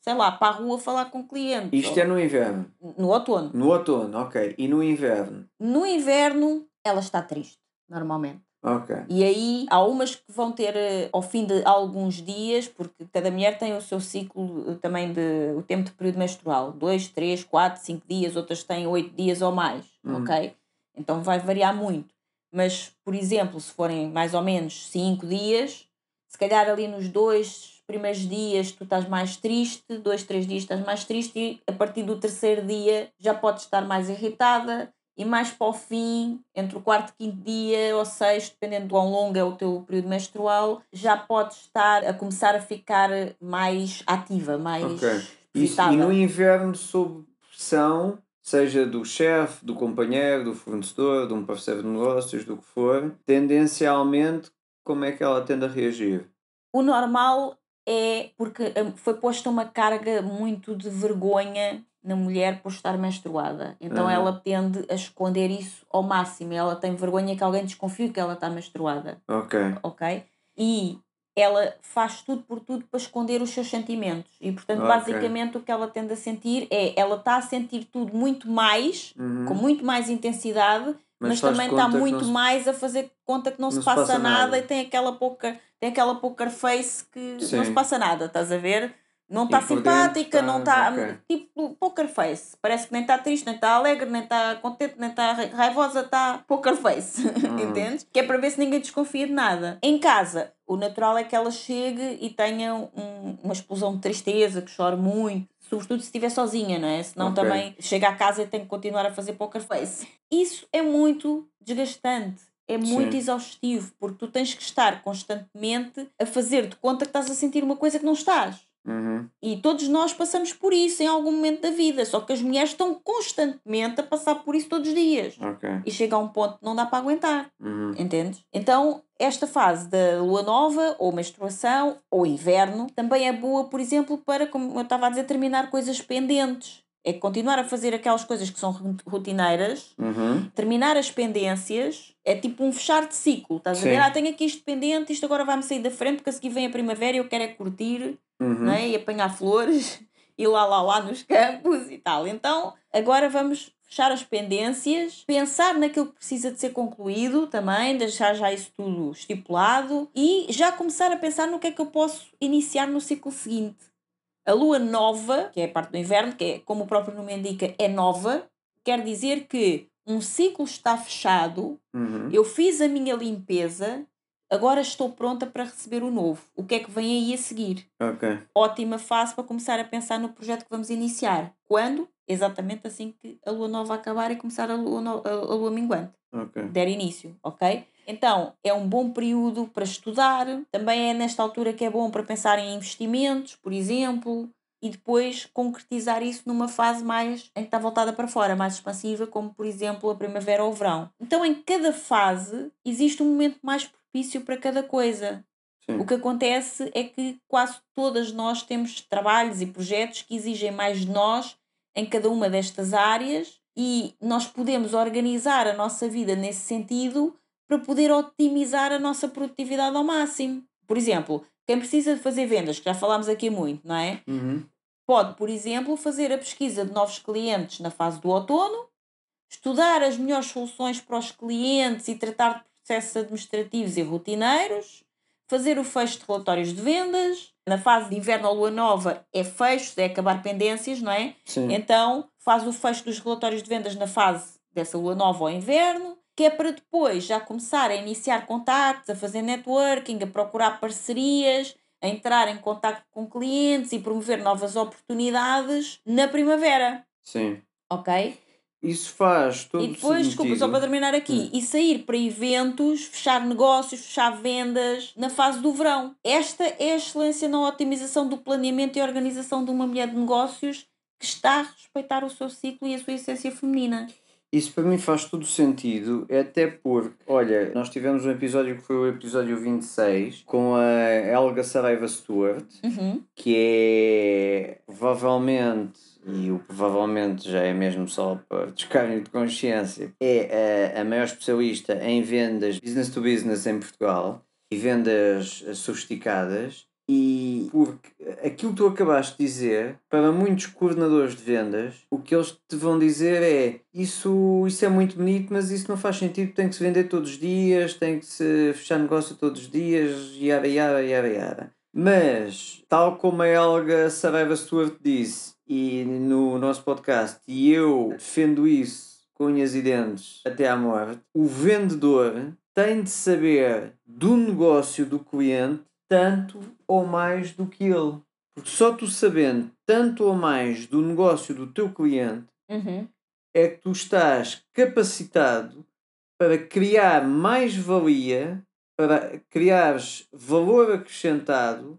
sei lá, para a rua falar com clientes. Isto é no inverno. No outono. No outono, ok. E no inverno? No inverno, ela está triste, normalmente. Ok. E aí há umas que vão ter eh, ao fim de alguns dias, porque cada mulher tem o seu ciclo eh, também de o tempo de período menstrual, 2, 3, 4, 5 dias, outras têm 8 dias ou mais, Hum. ok? Então vai variar muito. Mas, por exemplo, se forem mais ou menos 5 dias, se calhar ali nos dois primeiros dias tu estás mais triste, dois, três dias estás mais triste e a partir do terceiro dia já podes estar mais irritada e mais para o fim, entre o quarto e quinto dia ou sexto, dependendo do quão longo é o teu período menstrual, já podes estar a começar a ficar mais ativa, mais Ok. Isso, e no inverno, sob pressão, seja do chefe, do companheiro, do fornecedor, de um parceiro de negócios, do que for, tendencialmente, como é que ela tende a reagir? O normal é porque hum, foi posta uma carga muito de vergonha na mulher por estar menstruada. Então Uhum. ela tende a esconder isso ao máximo. Ela tem vergonha que alguém desconfie que ela está menstruada, Ok. ok? E ela faz tudo por tudo para esconder os seus sentimentos. E portanto, Ok. basicamente o que ela tende a sentir é ela está a sentir tudo muito mais, Uhum. com muito mais intensidade, mas, faz também está não muito se- mais a fazer conta que não, se se passa, passa nada, nada. e tem aquela pouca tem aquela poker face que não Sim. se passa nada, estás a ver? Não está simpática, está- não está. ok. Tipo, poker face. Parece que nem está triste, nem está alegre, nem está contente, nem está ra- raivosa, está poker face. Hum. Entendes? Que é para ver se ninguém desconfia de nada. Em casa, o natural é que ela chegue e tenha um- uma explosão de tristeza, que chore muito. Sobretudo se estiver sozinha, não é? Senão Ok. também chega a casa e tem que continuar a fazer poker face. Isso é muito desgastante. É muito Sim. exaustivo, porque tu tens que estar constantemente a fazer de conta que estás a sentir uma coisa que não estás. Uhum. E todos nós passamos por isso em algum momento da vida, só que as mulheres estão constantemente a passar por isso todos os dias. Ok. E chega a um ponto que não dá para aguentar, Uhum. entendes? Então, esta fase da lua nova, ou menstruação, ou inverno, também é boa, por exemplo, para, como eu estava a dizer, terminar coisas pendentes. É continuar a fazer aquelas coisas que são rotineiras, Uhum. terminar as pendências é tipo um fechar de ciclo. Estás a Sim. ver? Ah, tenho aqui isto pendente, isto agora vai-me sair da frente porque a seguir vem a primavera e eu quero é curtir Uhum. não é? e apanhar flores e lá lá lá nos campos e tal. Então agora vamos fechar as pendências, pensar naquilo que precisa de ser concluído também, deixar já isso tudo estipulado e já começar a pensar no que é que eu posso iniciar no ciclo seguinte. A lua nova, que é a parte do inverno, que é como o próprio nome indica, é nova, quer dizer que um ciclo está fechado, Uhum. eu fiz a minha limpeza, agora estou pronta para receber o novo. O que é que vem aí a seguir? Ok. Ótima fase para começar a pensar no projeto que vamos iniciar. Quando? Exatamente assim que a lua nova acabar e começar a lua, no- a, lua minguante. Ok. Der início, ok? Então, é um bom período para estudar. Também é nesta altura que é bom para pensar em investimentos, por exemplo. E depois concretizar isso numa fase mais em que está voltada para fora, mais expansiva, como por exemplo a primavera ou o verão. Então, em cada fase, existe um momento mais propício para cada coisa. Sim. O que acontece é que quase todas nós temos trabalhos e projetos que exigem mais de nós em cada uma destas áreas e nós podemos organizar a nossa vida nesse sentido para poder otimizar a nossa produtividade ao máximo. Por exemplo, quem precisa de fazer vendas, que já falámos aqui muito, não é? Uhum. Pode, por exemplo, fazer a pesquisa de novos clientes na fase do outono, estudar as melhores soluções para os clientes e tratar de processos administrativos e rotineiros, fazer o fecho de relatórios de vendas. Na fase de inverno ou lua nova é fecho, é acabar pendências, não é? Sim. Então faz o fecho dos relatórios de vendas na fase dessa lua nova ou inverno, que é para depois já começar a iniciar contactos, a fazer networking, a procurar parcerias, a entrar em contacto com clientes e promover novas oportunidades na primavera, Sim. ok? Isso faz todo e depois, desculpa, só para terminar aqui, e sair para eventos, fechar negócios, fechar vendas na fase do verão. Esta é a excelência na otimização do planeamento e organização de uma mulher de negócios que está a respeitar o seu ciclo e a sua essência feminina. Isso para mim faz todo sentido, até porque, olha, nós tivemos um episódio que foi o episódio 26 com a Helga Saraiva Stewart, Uhum. que é provavelmente, e o provavelmente já é mesmo só para descargo de consciência, é a, a maior especialista em vendas business to business em Portugal e vendas sofisticadas. E porque aquilo que tu acabaste de dizer, para muitos coordenadores de vendas, o que eles te vão dizer é isso, isso é muito bonito, mas isso não faz sentido, tem que se vender todos os dias, tem que se fechar negócio todos os dias, yara, yara, yara, yara. Mas, tal como a Helga Saraiva Stewart disse e no nosso podcast, e eu defendo isso com unhas e dentes até à morte, o vendedor tem de saber do negócio do cliente tanto ou mais do que ele. Porque só tu sabendo tanto ou mais do negócio do teu cliente Uhum. é que tu estás capacitado para criar mais valia, para criares valor acrescentado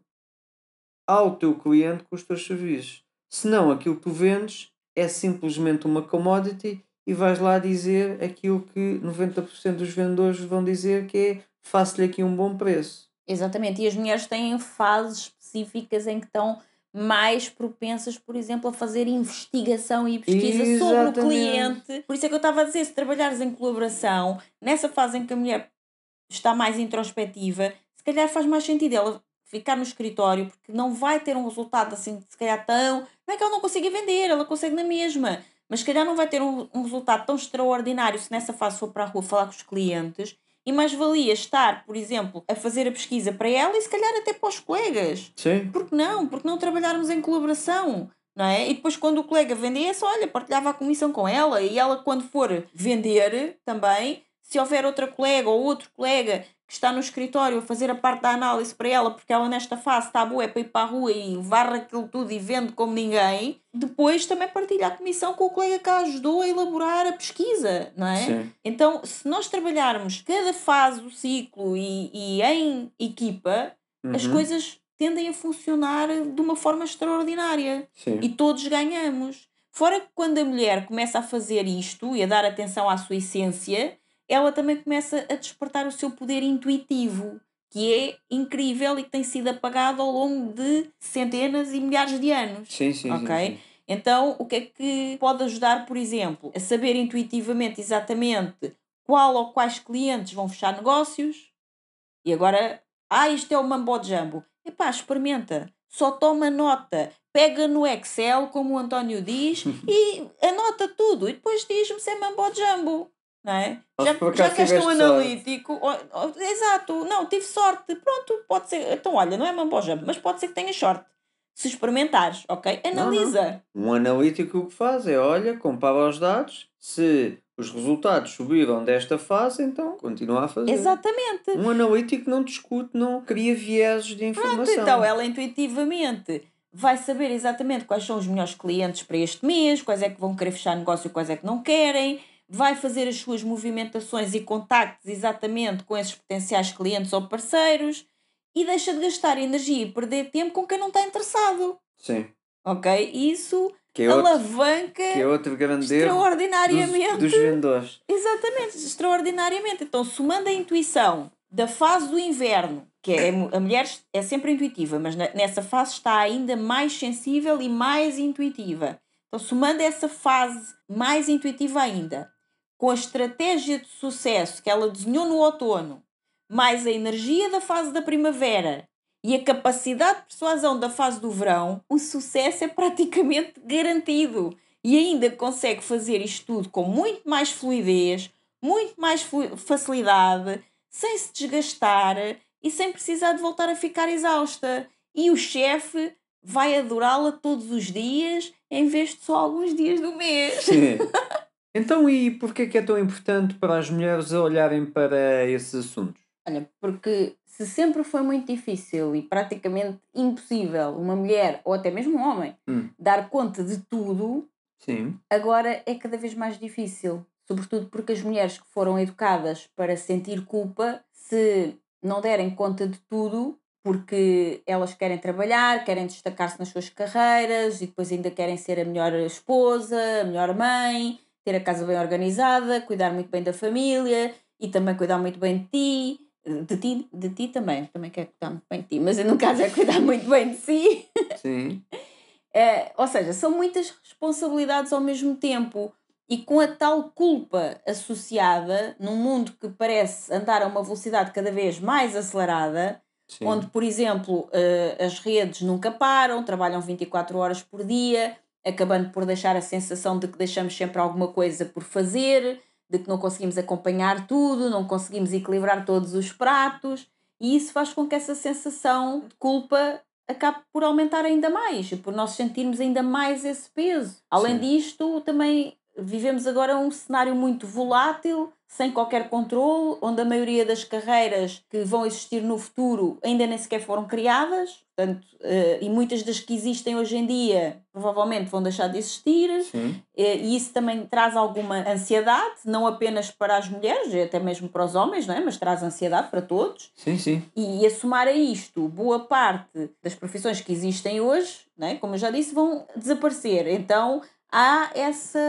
ao teu cliente com os teus serviços. Senão aquilo que tu vendes é simplesmente uma commodity e vais lá dizer aquilo que 90% dos vendedores vão dizer que é faço-lhe aqui um bom preço. Exatamente. E as mulheres têm fases específicas em que estão mais propensas, por exemplo, a fazer investigação e pesquisa sobre o Exatamente. cliente. Por isso é que eu estava a dizer, se trabalhares em colaboração, nessa fase em que a mulher está mais introspectiva, se calhar faz mais sentido ela ficar no escritório, porque não vai ter um resultado assim, se calhar tão. Não é que ela não consiga vender, ela consegue na mesma. Mas se calhar não vai ter um, um resultado tão extraordinário se nessa fase for para a rua falar com os clientes. E mais valia estar, por exemplo, a fazer a pesquisa para ela e se calhar até para os colegas. Sim. Porque não? Porque não trabalharmos em colaboração? Não é? E depois, quando o colega vendesse, olha, partilhava a comissão com ela e ela, quando for vender também, se houver outra colega ou outro colega que está no escritório a fazer a parte da análise para ela, porque ela nesta fase está boa é para ir para a rua e varre aquilo tudo e vende como ninguém, depois também partilha a comissão com o colega que a ajudou a elaborar a pesquisa, não é? Sim. Então, se nós trabalharmos cada fase do ciclo e, e em equipa, as Uhum. coisas tendem a funcionar de uma forma extraordinária Sim. e todos ganhamos. Fora que quando a mulher começa a fazer isto e a dar atenção à sua essência, ela também começa a despertar o seu poder intuitivo, que é incrível e que tem sido apagado ao longo de centenas e milhares de anos. Sim, sim, sim, Ok? sim. Então, o que é que pode ajudar, por exemplo, a saber intuitivamente exatamente qual ou quais clientes vão fechar negócios? E agora, ah, isto é o Mambo Jumbo. Epá, experimenta. Só toma nota. Pega no Excel, como o António diz, e anota tudo. E depois diz-me se é Mambo Jumbo. Não é? Ou Já, já que és tão analítico. ó, ó, exato. Não, tive sorte. Pronto, pode ser. Então, olha, não é Mambo Jumbo, mas pode ser que tenhas sorte. Se experimentares, ok? Analisa. Um analítico o que faz é, olha, compara os dados, se os resultados subiram desta fase, então continua a fazer. Exatamente. Um analítico não discute, não cria vieses de informação. Pronto, então ela intuitivamente vai saber exatamente quais são os melhores clientes para este mês, quais é que vão querer fechar negócio e quais é que não querem, vai fazer as suas movimentações e contactos exatamente com esses potenciais clientes ou parceiros e deixa de gastar energia e perder tempo com quem não está interessado. Sim. Ok? Isso Que é outro, alavanca que é outro grande extraordinariamente. dos, dos vendedores. Exatamente, extraordinariamente. Então, somando a intuição da fase do inverno, que é, a mulher é sempre intuitiva, mas nessa fase está ainda mais sensível e mais intuitiva. Então, somando essa fase mais intuitiva ainda, com a estratégia de sucesso que ela desenhou no outono, mais a energia da fase da primavera e a capacidade de persuasão da fase do verão, o sucesso é praticamente garantido. E ainda consegue fazer isto tudo com muito mais fluidez, muito mais facilidade, sem se desgastar e sem precisar de voltar a ficar exausta. E o chefe vai adorá-la todos os dias em vez de só alguns dias do mês. Então, e porquê que é tão importante para as mulheres olharem para esses assuntos? Olha, porque se sempre foi muito difícil e praticamente impossível uma mulher, ou até mesmo um homem, Hum. dar conta de tudo, Sim. agora é cada vez mais difícil. Sobretudo porque as mulheres que foram educadas para sentir culpa, se não derem conta de tudo, porque elas querem trabalhar, querem destacar-se nas suas carreiras e depois ainda querem ser a melhor esposa, a melhor mãe, ter a casa bem organizada, cuidar muito bem da família e também cuidar muito bem de ti. De ti, de ti também, também quer cuidar muito bem de ti, mas no caso é cuidar muito bem de si. Sim. É, ou seja, são muitas responsabilidades ao mesmo tempo e com a tal culpa associada num mundo que parece andar a uma velocidade cada vez mais acelerada, Sim. onde, por exemplo, eh, as redes nunca param, trabalham 24 horas por dia, acabando por deixar a sensação de que deixamos sempre alguma coisa por fazer, de que não conseguimos acompanhar tudo, não conseguimos equilibrar todos os pratos, e isso faz com que essa sensação de culpa acabe por aumentar ainda mais, e por nós sentirmos ainda mais esse peso. Além Sim. disto, também vivemos agora um cenário muito volátil, sem qualquer controle, onde a maioria das carreiras que vão existir no futuro ainda nem sequer foram criadas, portanto, eh, e muitas das que existem hoje em dia provavelmente vão deixar de existir. Sim. Eh, E isso também traz alguma ansiedade, não apenas para as mulheres, até mesmo para os homens, não é? mas traz ansiedade para todos. Sim, sim. E a somar a isto, boa parte das profissões que existem hoje, não é? como eu já disse, vão desaparecer. Então há essa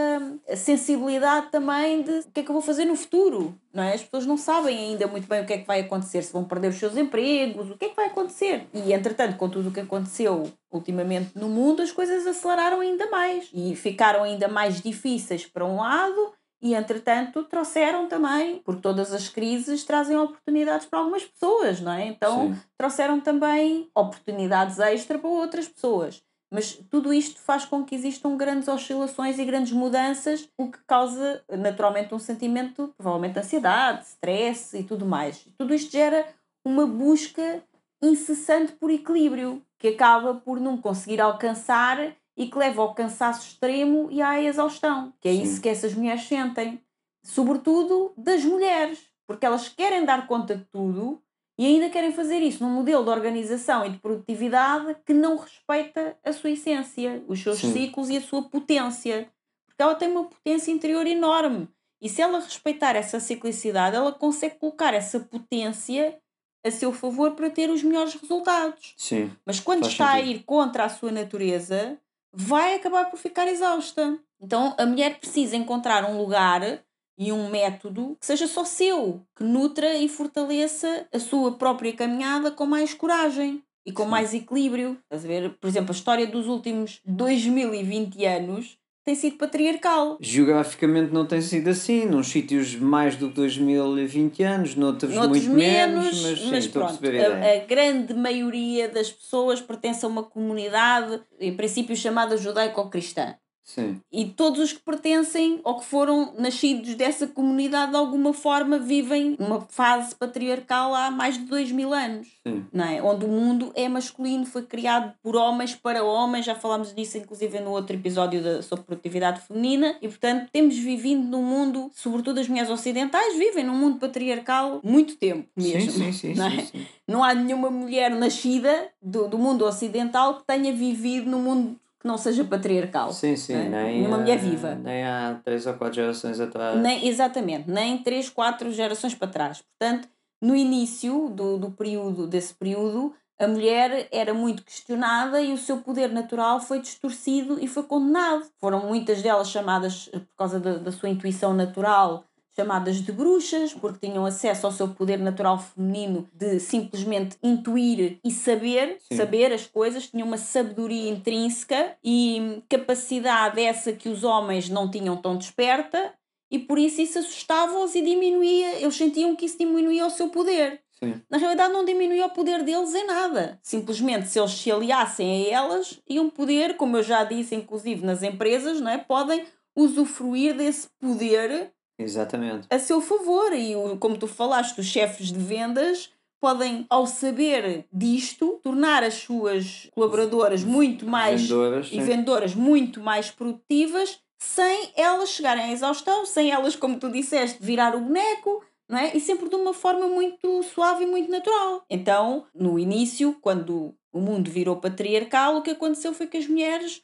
sensibilidade também de o que é que eu vou fazer no futuro. Não é? As pessoas não sabem ainda muito bem o que é que vai acontecer, se vão perder os seus empregos, o que é que vai acontecer. E entretanto, com tudo o que aconteceu ultimamente no mundo, as coisas aceleraram ainda mais e ficaram ainda mais difíceis para um lado e entretanto trouxeram também, porque todas as crises trazem oportunidades para algumas pessoas, não é? Então Sim. trouxeram também oportunidades extra para outras pessoas. Mas tudo isto faz com que existam grandes oscilações e grandes mudanças, o que causa naturalmente um sentimento, provavelmente de ansiedade, stress e tudo mais. Tudo isto gera uma busca incessante por equilíbrio, que acaba por não conseguir alcançar e que leva ao cansaço extremo e à exaustão, que é Sim. isso que essas mulheres sentem. Sobretudo das mulheres, porque elas querem dar conta de tudo e ainda querem fazer isso num modelo de organização e de produtividade que não respeita a sua essência, os seus Sim. ciclos e a sua potência. Porque ela tem uma potência interior enorme. E se ela respeitar essa ciclicidade, ela consegue colocar essa potência a seu favor para ter os melhores resultados. Sim. Mas quando está a sentido. ir contra a sua natureza, vai acabar por ficar exausta. Então a mulher precisa encontrar um lugar e um método que seja só seu, que nutra e fortaleça a sua própria caminhada com mais coragem e com Sim. mais equilíbrio. Estás a ver? Por exemplo, a história dos últimos 2020 anos tem sido patriarcal. Geograficamente não tem sido assim, nos sítios mais do que 2020 anos, noutros, Noutros muito menos, menos, mas sim, a pronto, a, a grande maioria das pessoas pertence a uma comunidade, em princípio chamada judaico-cristã. Sim, E todos os que pertencem ou que foram nascidos dessa comunidade de alguma forma vivem uma fase patriarcal há mais de dois mil anos. sim, Não é? Onde o mundo é masculino, foi criado por homens para homens, já falámos disso inclusive no outro episódio da, sobre produtividade feminina, e portanto temos vivido num mundo, sobretudo as mulheres ocidentais, vivem num mundo patriarcal muito tempo mesmo. sim, sim, não é? Não há nenhuma mulher nascida do, do mundo ocidental que tenha vivido num mundo que não seja patriarcal. Sim, sim, não é? nem, Nenhuma mulher viva. nem há três ou quatro gerações atrás. Nem, exatamente, nem três, quatro gerações para trás. Portanto, no início do, do período, desse período, a mulher era muito questionada e o seu poder natural foi distorcido e foi condenado. Foram muitas delas chamadas, eh, por causa da, da sua intuição natural, chamadas de bruxas, porque tinham acesso ao seu poder natural feminino de simplesmente intuir e saber, Sim. saber as coisas, tinham uma sabedoria intrínseca e capacidade essa que os homens não tinham tão desperta e por isso isso assustava-os e diminuía, eles sentiam que isso diminuía o seu poder. Sim, Na realidade não diminuía o poder deles em nada. Simplesmente se eles se aliassem a elas, iam poder, como eu já disse, inclusive nas empresas, não é? podem usufruir desse poder exatamente. a seu favor. E como tu falaste, os chefes de vendas podem, ao saber disto, tornar as suas colaboradoras muito mais Vendedoras, e sim. vendedoras muito mais produtivas sem elas chegarem à exaustão, sem elas, como tu disseste, virar o boneco, não é? E sempre de uma forma muito suave e muito natural. Então, no início, quando o mundo virou patriarcal, o que aconteceu foi que as mulheres,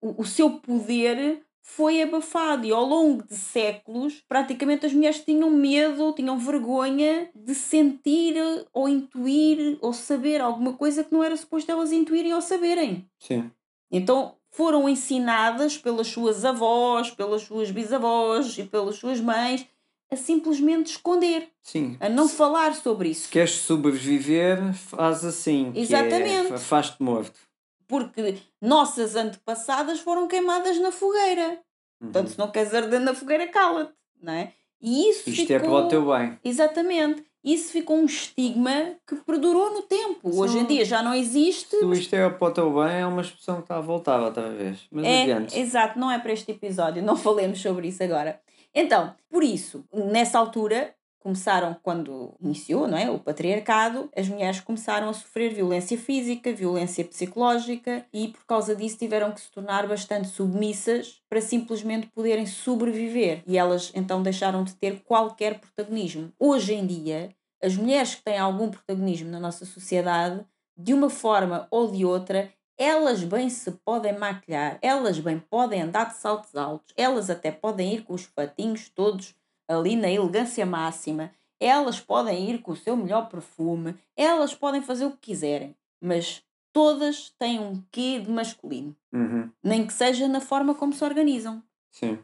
o, o seu poder foi abafado e ao longo de séculos, praticamente as mulheres tinham medo, tinham vergonha de sentir ou intuir ou saber alguma coisa que não era suposto elas intuírem ou saberem. Sim, Então foram ensinadas pelas suas avós, pelas suas bisavós e pelas suas mães a simplesmente esconder, sim. a não falar sobre Se isso. queres sobreviver, faz assim. é, Exatamente. fa- faz-te morto. Porque nossas antepassadas foram queimadas na fogueira. Uhum. Portanto, se não queres arder na fogueira, cala-te, não é? E isso Isto ficou... é para o teu bem. Exatamente. isso ficou um estigma que perdurou no tempo. Hoje em dia já não existe. Se isto é para o teu bem, é uma expressão que está a voltar outra vez. Mas é, adiante. Exato, não é para este episódio, não falemos sobre isso agora. Então, por isso, nessa altura, começaram quando iniciou não é, o patriarcado, as mulheres começaram a sofrer violência física, violência psicológica e por causa disso tiveram que se tornar bastante submissas para simplesmente poderem sobreviver e elas então deixaram de ter qualquer protagonismo. Hoje em dia, as mulheres que têm algum protagonismo na nossa sociedade, de uma forma ou de outra, elas bem se podem maquilhar, elas bem podem andar de saltos altos, elas até podem ir com os fatinhos todos ali na elegância máxima. Elas podem ir com o seu melhor perfume, elas podem fazer o que quiserem, mas todas têm um quê de masculino. Uhum. Nem que seja na forma como se organizam. Sim.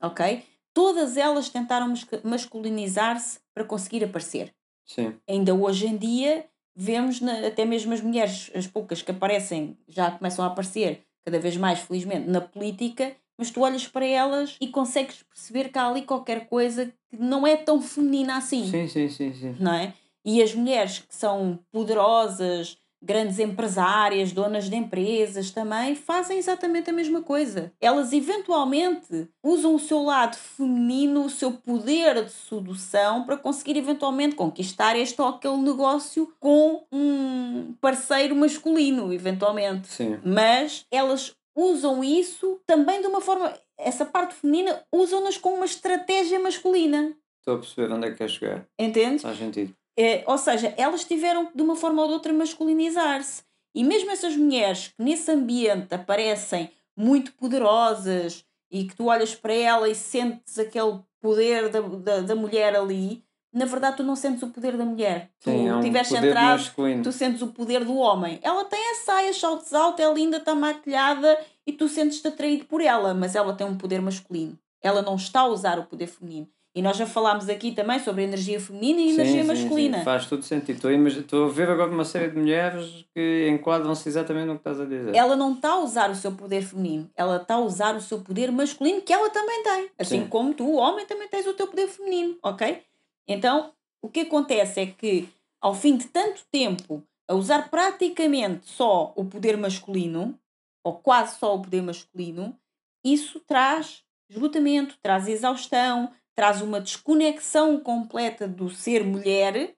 Ok? Todas elas tentaram masculinizar-se para conseguir aparecer. Sim. Ainda hoje em dia, vemos na, até mesmo as mulheres, as poucas que aparecem, já começam a aparecer cada vez mais, felizmente, na política, mas tu olhas para elas e consegues perceber que há ali qualquer coisa que não é tão feminina assim. Sim, sim, sim, sim. Não é? E as mulheres que são poderosas, grandes empresárias, donas de empresas também, fazem exatamente a mesma coisa. Elas eventualmente usam o seu lado feminino, o seu poder de sedução para conseguir eventualmente conquistar este ou aquele negócio com um parceiro masculino, eventualmente. Sim. Mas elas usam isso também de uma forma. Essa parte feminina usam-nas como uma estratégia masculina. Estou a perceber onde é que quer chegar. Entendes? Faz sentido. É, ou seja, elas tiveram de uma forma ou de outra masculinizar-se. E mesmo essas mulheres que nesse ambiente aparecem muito poderosas e que tu olhas para ela e sentes aquele poder da, da, da mulher ali, na verdade tu não sentes o poder da mulher. Sim, tu é um centrado, masculino. tu sentes o poder do homem. Ela tem a saia, saltos altos, é linda, está maquilhada e tu sentes-te atraído por ela, mas ela tem um poder masculino. Ela não está a usar o poder feminino. E nós já falámos aqui também sobre a energia feminina e a energia sim, masculina. Sim, faz todo sentido. Estou imag- estou a ver agora uma série de mulheres que enquadram-se exatamente no que estás a dizer. Ela não está a usar o seu poder feminino, ela está a usar o seu poder masculino, que ela também tem. Assim Sim. como tu, homem, também tens o teu poder feminino, ok? Então, o que acontece é que, ao fim de tanto tempo a usar praticamente só o poder masculino, ou quase só o poder masculino, isso traz esgotamento, traz exaustão, traz uma desconexão completa do ser mulher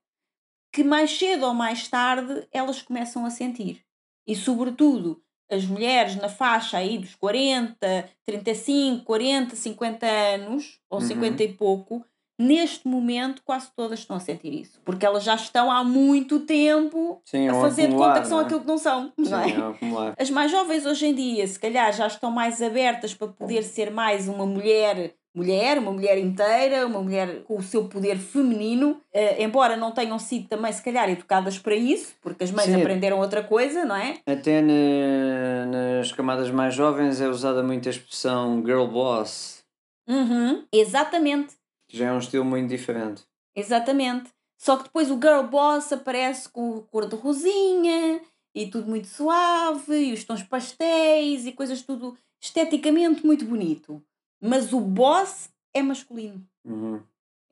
que mais cedo ou mais tarde elas começam a sentir. E, sobretudo, as mulheres na faixa aí dos 40, 35, 40, 50 anos, ou Uhum. 50 e pouco, neste momento quase todas estão a sentir isso. Porque elas já estão há muito tempo Sim, é a um fazer de acumular, conta que são é? aquilo que não são. Sim, não é? é. As mais jovens hoje em dia, se calhar, já estão mais abertas para poder ser mais uma mulher, mulher, uma mulher inteira, uma mulher com o seu poder feminino, eh, embora não tenham sido também, se calhar, educadas para isso, porque as mães Sim. aprenderam outra coisa, não é? Até na- nas camadas mais jovens é usada muito a expressão girl boss, Uhum, exatamente. Já é um estilo muito diferente. Exatamente. Só que depois o girl boss aparece com cor de rosinha e tudo muito suave, e os tons pastéis e coisas tudo esteticamente muito bonito. Mas o boss é masculino. Uhum.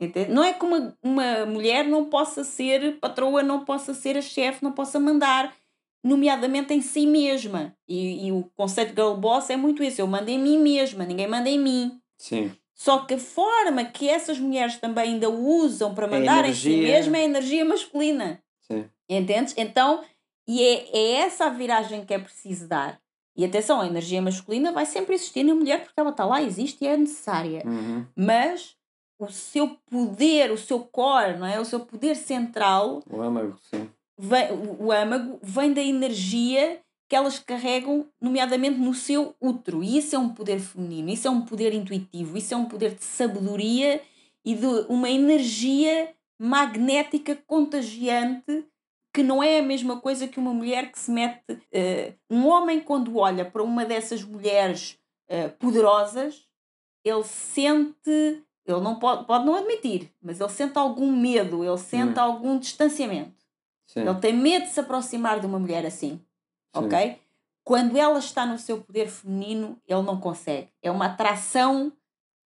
Entende? Não é que uma, uma mulher não possa ser patroa, não possa ser a chefe, não possa mandar, nomeadamente em si mesma. E, e o conceito de girl boss é muito isso: eu mando em mim mesma, ninguém manda em mim. Sim. Só que a forma que essas mulheres também ainda usam para A mandar em si mesma é a energia masculina. Sim. Entendes? Então, e é, é essa a viragem que é preciso dar. E atenção, a energia masculina vai sempre existir na mulher porque ela está lá, existe e é necessária. Uhum. Mas o seu poder, o seu core, não é? o seu poder central, O âmago, sim. vem, o âmago, vem da energia que elas carregam, nomeadamente no seu útero. E isso é um poder feminino, isso é um poder intuitivo, isso é um poder de sabedoria e de uma energia magnética contagiante que não é a mesma coisa que uma mulher que se mete. eh, um homem, quando olha para uma dessas mulheres eh, poderosas, ele sente. Ele não pode, pode não admitir, mas ele sente algum medo, ele sente Hum. algum distanciamento. Sim. Ele tem medo de se aproximar de uma mulher assim. Sim. Ok? Quando ela está no seu poder feminino, ele não consegue. É uma atração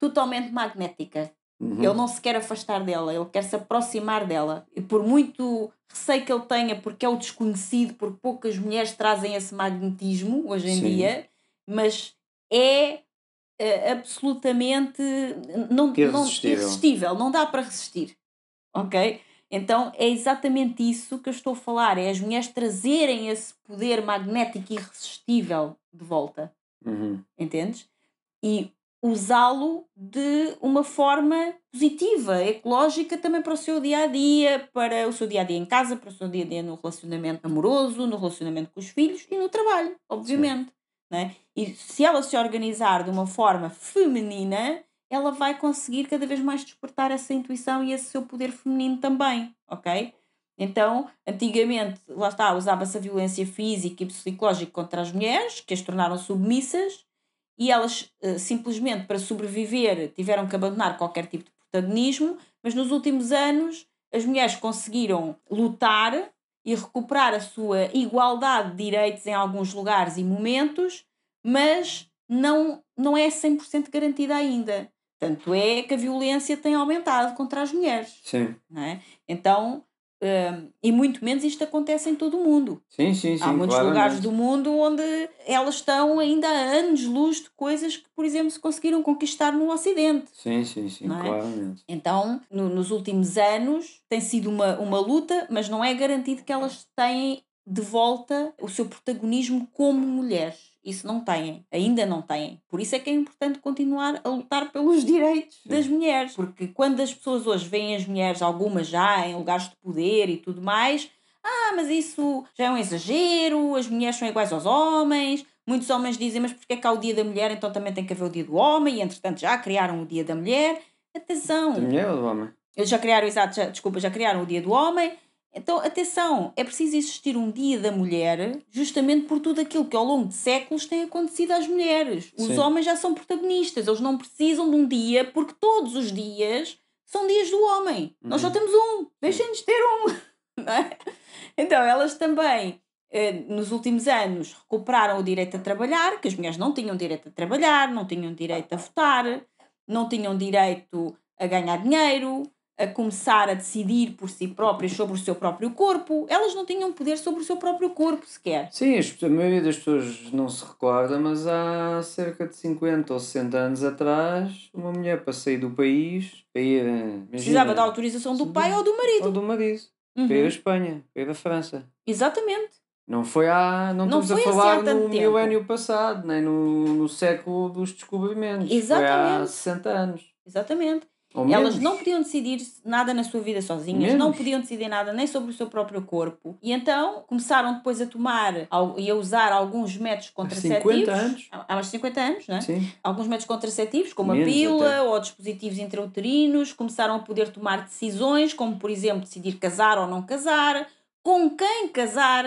totalmente magnética. Uhum. Ele não se quer afastar dela, ele quer se aproximar dela. E por muito receio que ele tenha, porque é o desconhecido, porque poucas mulheres trazem esse magnetismo hoje em Sim. dia, mas é eh, absolutamente não, não, Irresistível. irresistível, não dá para resistir. Ok? Então é exatamente isso que eu estou a falar: é as mulheres trazerem esse poder magnético irresistível de volta Uhum. entendes? E usá-lo de uma forma positiva, ecológica também para o seu dia a dia, para o seu dia a dia em casa, para o seu dia a dia no relacionamento amoroso, no relacionamento com os filhos e no trabalho, obviamente. Né? E se ela se organizar de uma forma feminina, ela vai conseguir cada vez mais despertar essa intuição e esse seu poder feminino também, ok? Então, antigamente, lá está, usava-se a violência física e psicológica contra as mulheres, que as tornaram submissas, e elas, eh, simplesmente para sobreviver, tiveram que abandonar qualquer tipo de protagonismo, mas nos últimos anos as mulheres conseguiram lutar e recuperar a sua igualdade de direitos em alguns lugares e momentos, mas não, não é 100% garantida ainda. Tanto é que a violência tem aumentado contra as mulheres. Sim. Não é? Então, hum, e muito menos isto acontece em todo o mundo. Sim, sim, sim. Há muitos claramente. lugares do mundo onde elas estão ainda há anos-luz de coisas que, por exemplo, se conseguiram conquistar no Ocidente. Sim, sim, sim, é? claramente. Então, no- nos últimos anos, tem sido uma, uma luta, mas não é garantido que elas têm de volta o seu protagonismo como mulheres. Isso não têm, ainda não têm. Por isso é que é importante continuar a lutar pelos direitos Sim. das mulheres. Porque quando as pessoas hoje veem as mulheres, algumas já em lugares de poder e tudo mais, ah, mas isso já é um exagero, as mulheres são iguais aos homens. Muitos homens dizem, mas porque é que há o dia da mulher, então também tem que haver o dia do homem, e entretanto já criaram o dia da mulher. Atenção! Da mulher ou do homem? Eles já criaram, exato, já, desculpa, já criaram o Dia do Homem. Então, atenção, é preciso existir um Dia da Mulher justamente por tudo aquilo que ao longo de séculos tem acontecido às mulheres. Os Sim. homens já são protagonistas, eles não precisam de um dia porque todos os dias são dias do homem. Nós só Uhum. temos um, deixem-nos ter um. é? Então, elas também, eh, nos últimos anos, recuperaram o direito a trabalhar, que as mulheres não tinham direito a trabalhar, não tinham direito a votar, não tinham direito a ganhar dinheiro, a começar a decidir por si próprias sobre o seu próprio corpo. Elas não tinham poder sobre o seu próprio corpo sequer. Sim, a maioria das pessoas não se recorda, mas há cerca de 50 ou 60 anos atrás, uma mulher para sair do país, para ir. eh, imagina, Precisava da autorização do pai ou do marido. ou do marido, Uhum. para ir à Espanha, para ir à França. Exatamente. Não foi há. Não, Não estamos foi a falar no tempo. milénio passado, nem no, no século dos descobrimentos. Foi há Exatamente. 60 anos. Exatamente. Ou Elas menos. não podiam decidir nada na sua vida sozinhas, não Menos. podiam decidir nada nem sobre o seu próprio corpo. E então começaram depois a tomar e a usar alguns métodos contraceptivos. 50 anos. Há de 50 anos, não é? Sim. alguns métodos contraceptivos, como Menos a pílula até. ou dispositivos intrauterinos, começaram a poder tomar decisões, como por exemplo decidir casar ou não casar, com quem casar,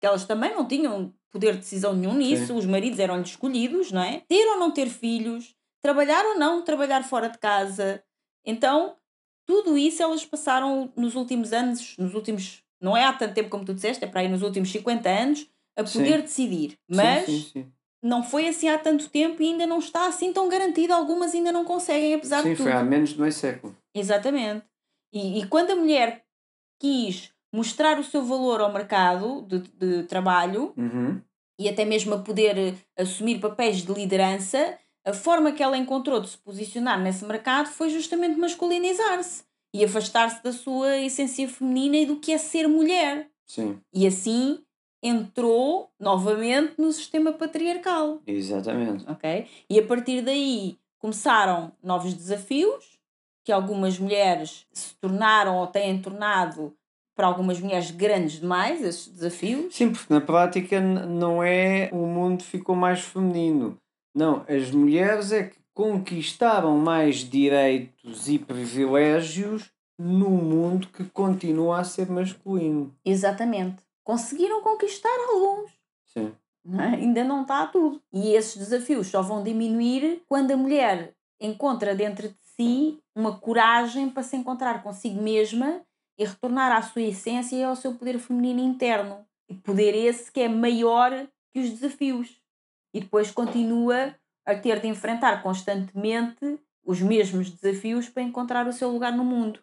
que elas também não tinham poder de decisão nenhum nisso, Sim. os maridos eram-lhes escolhidos, não é? Ter ou não ter filhos, trabalhar ou não trabalhar fora de casa. Então, tudo isso elas passaram nos últimos anos, nos últimos, não é há tanto tempo como tu disseste, é para aí nos últimos 50 anos, a Sim. poder decidir. Sim, Mas Sim, sim, não foi assim há tanto tempo e ainda não está assim tão garantido. Algumas ainda não conseguem, apesar Sim, de tudo. foi há menos de meio século. Exatamente. E, e quando a mulher quis mostrar o seu valor ao mercado de, de trabalho Uhum. e até mesmo a poder eh, assumir papéis de liderança, a forma que ela encontrou de se posicionar nesse mercado foi justamente masculinizar-se e afastar-se da sua essência feminina e do que é ser mulher. Sim, E assim entrou novamente no sistema patriarcal exatamente. ok? E a partir daí começaram novos desafios que algumas mulheres se tornaram ou têm tornado para algumas mulheres grandes demais esses desafios. Sim, porque na prática não é o mundo ficou mais feminino. Não, as mulheres é que conquistaram mais direitos e privilégios num mundo que continua a ser masculino. Exatamente. Conseguiram conquistar alguns. Sim. não é? Ainda não está tudo. E esses desafios só vão diminuir quando a mulher encontra dentro de si uma coragem para se encontrar consigo mesma e retornar à sua essência e ao seu poder feminino interno. E poder esse que é maior que os desafios. E depois continua a ter de enfrentar constantemente os mesmos desafios para encontrar o seu lugar no mundo.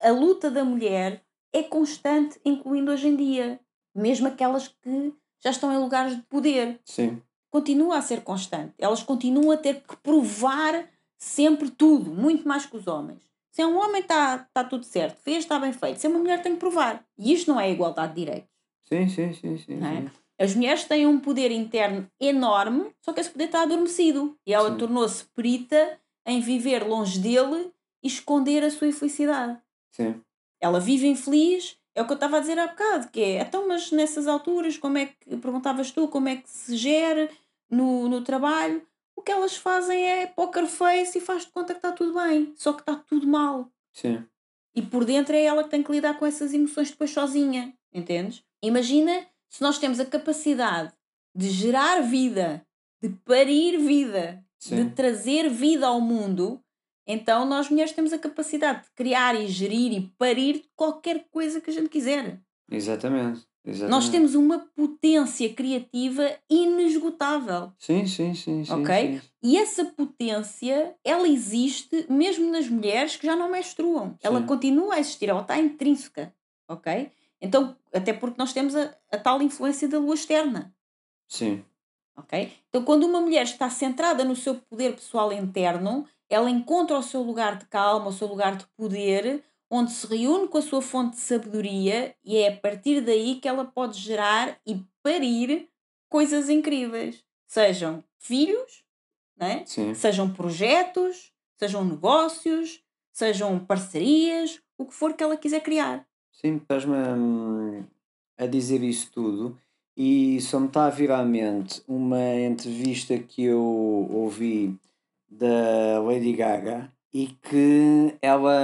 A luta da mulher é constante, incluindo hoje em dia, mesmo aquelas que já estão em lugares de poder. Sim. Continua a ser constante. Elas continuam a ter que provar sempre tudo, muito mais que os homens. Se é um homem, está tá tudo certo, fez, está bem feito. Se é uma mulher, tem que provar. E isto não é igualdade de direitos. Sim, sim, sim, sim. É? sim. As mulheres têm um poder interno enorme, só que esse poder está adormecido. E ela tornou-se perita em viver longe dele e esconder a sua infelicidade. Sim. Ela vive infeliz, é o que eu estava a dizer há bocado, que é, então, mas nessas alturas, como é que, perguntavas tu, como é que se gera no, no trabalho? O que elas fazem é poker face e faz de conta que está tudo bem, só que está tudo mal. Sim. E por dentro é ela que tem que lidar com essas emoções depois sozinha, entendes? Imagina se nós temos a capacidade de gerar vida, de parir vida, de Sim. trazer vida ao mundo, então nós mulheres temos a capacidade de criar e gerir e parir qualquer coisa que a gente quiser. Exatamente. Exatamente. Nós temos uma potência criativa inesgotável. Sim, sim, sim, sim. Ok? sim. E essa potência, ela existe mesmo nas mulheres que já não menstruam. Ela Sim. continua a existir, ela está intrínseca. Ok? Então, até porque nós temos a, a tal influência da lua externa. Sim. Ok? Então, quando uma mulher está centrada no seu poder pessoal interno, ela encontra o seu lugar de calma, o seu lugar de poder, onde se reúne com a sua fonte de sabedoria e é a partir daí que ela pode gerar e parir coisas incríveis. Sejam filhos, né? Sejam projetos, sejam negócios, sejam parcerias, o que for que ela quiser criar. Sim, estás-me hum, a dizer isso tudo e só me está a vir à mente uma entrevista que eu ouvi da Lady Gaga e que ela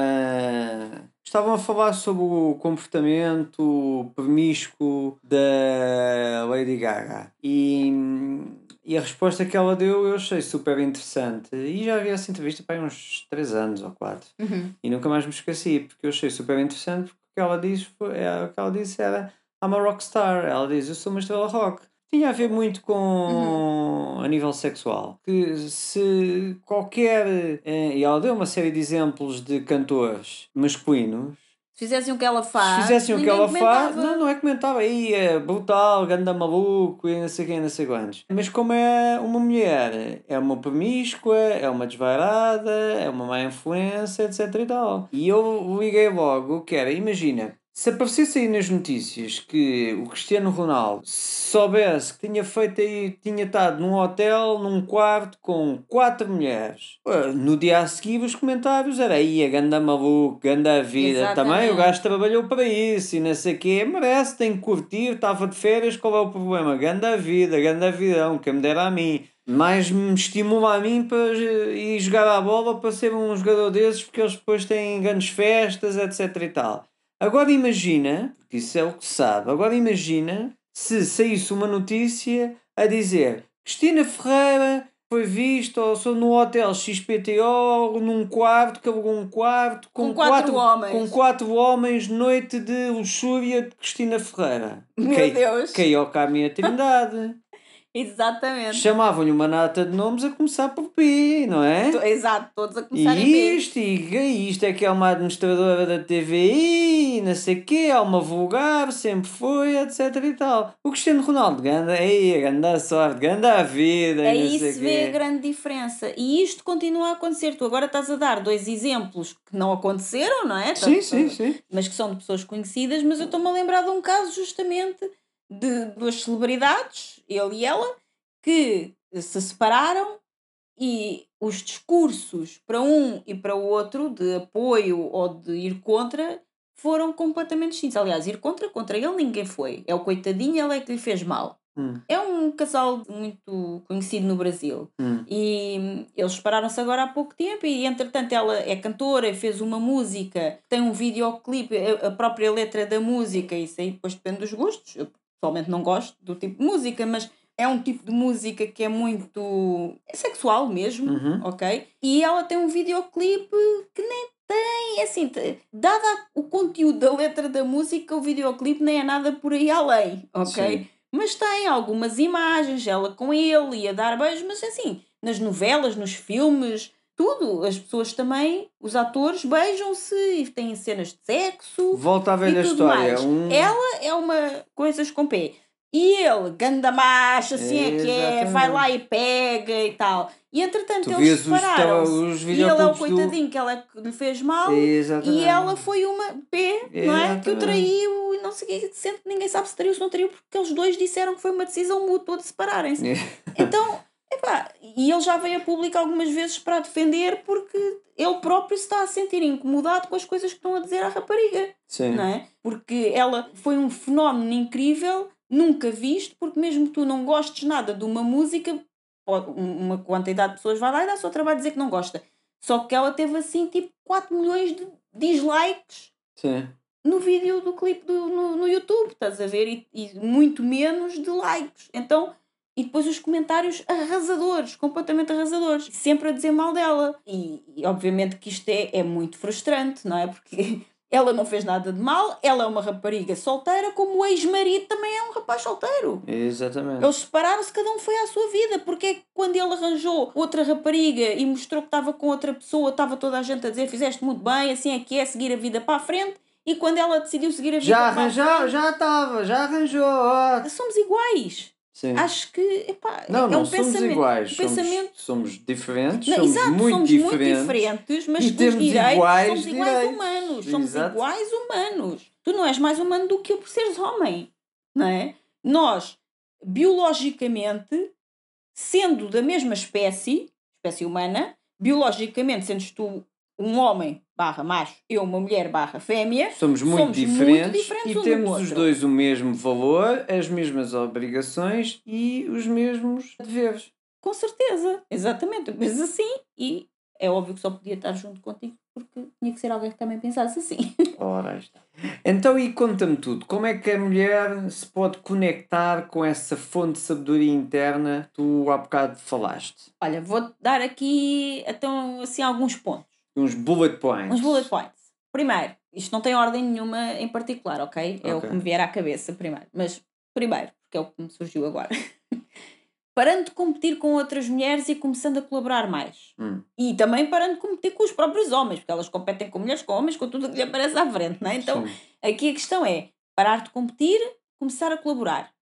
estavam a falar sobre o comportamento promíscuo da Lady Gaga e, e a resposta que ela deu eu achei super interessante e já vi essa entrevista para uns 3 anos ou 4 e nunca mais me esqueci, porque eu achei super interessante, que ela foi, é, o que ela disse era I'm a rockstar. Ela diz, eu sou uma estrela rock. Tinha a ver muito com a nível sexual. Que se qualquer. eh, E ela deu uma série de exemplos de cantores masculinos. Se fizessem o que ela Se faz, fizessem o que ela faz, comentava. não, não é comentava, aí é brutal, ganda maluco e não sei quem, não sei quantos. Mas como é uma mulher, é uma promíscua, é uma desvairada, é uma má influência, etc e tal. E eu liguei logo que era, imagina, se aparecesse aí nas notícias que o Cristiano Ronaldo soubesse que tinha feito aí, tinha estado num hotel, num quarto com quatro mulheres, no dia a seguir os comentários era aí a ganda maluco, ganda vida, também o Exatamente. gajo trabalhou para isso e não sei o quê, merece, tem que curtir, estava de férias, qual é o problema? Ganda vida, ganda vidão, quem me dera a mim. Mais me estimula a mim para ir jogar a bola para ser um jogador desses, porque eles depois têm grandes festas, etc e tal. Agora imagina, porque isso é o que sabe, agora imagina se saísse uma notícia a dizer Cristina Ferreira foi vista ou sou no hotel XPTO num quarto, que alugou um quarto com, Com quatro homens. com quatro homens, noite de luxúria de Cristina Ferreira. Meu Deus. Caiu cá a minha trindade. Exatamente. Chamavam-lhe uma nata de nomes a começar por P, não é? To- Exato, todos a começarem E bem. isto, e isto é que é uma administradora da TVI, não sei o quê, é uma vulgar, sempre foi, etc e tal. O Cristiano Ronaldo, ganda, ei, ganda sorte, ganda a vida, Aí se vê a grande diferença. E isto continua a acontecer. Tu agora estás a dar dois exemplos que não aconteceram, não é? Sim, Tanto- sim, sim. Mas que são de pessoas conhecidas. Mas eu estou-me a lembrar de um caso justamente de duas celebridades, ele e ela, que se separaram e os discursos para um e para o outro de apoio ou de ir contra foram completamente distintos. Aliás, ir contra, contra ele ninguém foi. É o coitadinho, ele é que lhe fez mal. Hum, É um casal muito conhecido no Brasil. hum. E eles separaram-se agora há pouco tempo e entretanto ela é cantora e fez uma música, tem um videoclipe, a- a própria letra da música, isso aí depois depende dos gostos. Eu pessoalmente não gosto do tipo de música, mas é um tipo de música que é muito é sexual mesmo, Uhum. ok? E ela tem um videoclipe que nem tem, assim, te- dada o conteúdo da letra da música, o videoclipe nem é nada por aí além, ok? Sim. Mas tem algumas imagens, ela com ele e a dar beijos, mas assim, nas novelas, nos filmes, tudo. As pessoas também, os atores, beijam-se e têm cenas de sexo. Volta à velha história. Um... Ela é uma coisas com P. E ele, ganda macho, assim é que é, vai lá e pega e tal. E entretanto Tu eles separaram-se. E ele é o videoclipes do... coitadinho que ela lhe fez mal. Exatamente. E ela foi uma P, não é? Que o traiu e não sei o que, ninguém sabe se traiu ou se não traiu, porque eles dois disseram que foi uma decisão mútua de separarem-se. Então, epá, e ele já veio a público algumas vezes para defender porque ele próprio se está a sentir incomodado com as coisas que estão a dizer à rapariga, Sim. não é? Porque ela foi um fenómeno incrível, nunca visto, porque mesmo que tu não gostes nada de uma música, um- uma quantidade de pessoas vai lá e dá-se ao trabalho dizer que não gosta. Só que ela teve assim tipo 4 milhões de dislikes Sim. no vídeo do clipe do, no, no YouTube, estás a ver? E, e muito menos de likes. Então, e depois os comentários arrasadores, completamente arrasadores, sempre a dizer mal dela. E, e obviamente que isto é, é muito frustrante, não é? Porque ela não fez nada de mal, ela é uma rapariga solteira, como o ex-marido também é um rapaz solteiro. Exatamente. Eles separaram-se, cada um foi à sua vida, porque é que quando ele arranjou outra rapariga e mostrou que estava com outra pessoa, estava toda a gente a dizer: fizeste muito bem, assim é que é, seguir a vida para a frente. E quando ela decidiu seguir a vida Já para a arranjou, frente, já estava, já arranjou. somos iguais. Sim. Acho que epá, Não, é não um somos pensamento. iguais. um Somos, pensamento somos diferentes, Não, somos, exato, muito, somos diferentes. muito diferentes, mas os temos direitos iguais somos iguais direitos. humanos. Somos Exato. iguais humanos. Tu não és mais humano do que eu por seres homem. Não é? Nós, biologicamente, sendo da mesma espécie, espécie humana, biologicamente, sendo tu um homem barra macho, eu uma mulher barra fêmea, Somos muito Somos muito diferentes, diferentes e temos os dois o mesmo valor, as mesmas obrigações e os mesmos deveres. com certeza, exatamente. Penso assim e é óbvio que só podia estar junto contigo porque tinha que ser alguém que também pensasse assim. Ora, está. Então, e conta-me tudo. Como é que a mulher se pode conectar com essa fonte de sabedoria interna que tu há bocado falaste? Olha, vou dar aqui então assim alguns pontos. Uns bullet points. Uns bullet points. Primeiro, isto não tem ordem nenhuma em particular, ok? É o Ok. que me vier à cabeça primeiro. Mas primeiro, porque é o que me surgiu agora. parando de competir com outras mulheres e começando a colaborar mais. Hum. E também parando de competir com os próprios homens, porque elas competem com mulheres, com homens, com tudo o que lhe aparece à frente, não é? Então, Sim. aqui a questão é parar de competir, começar a colaborar.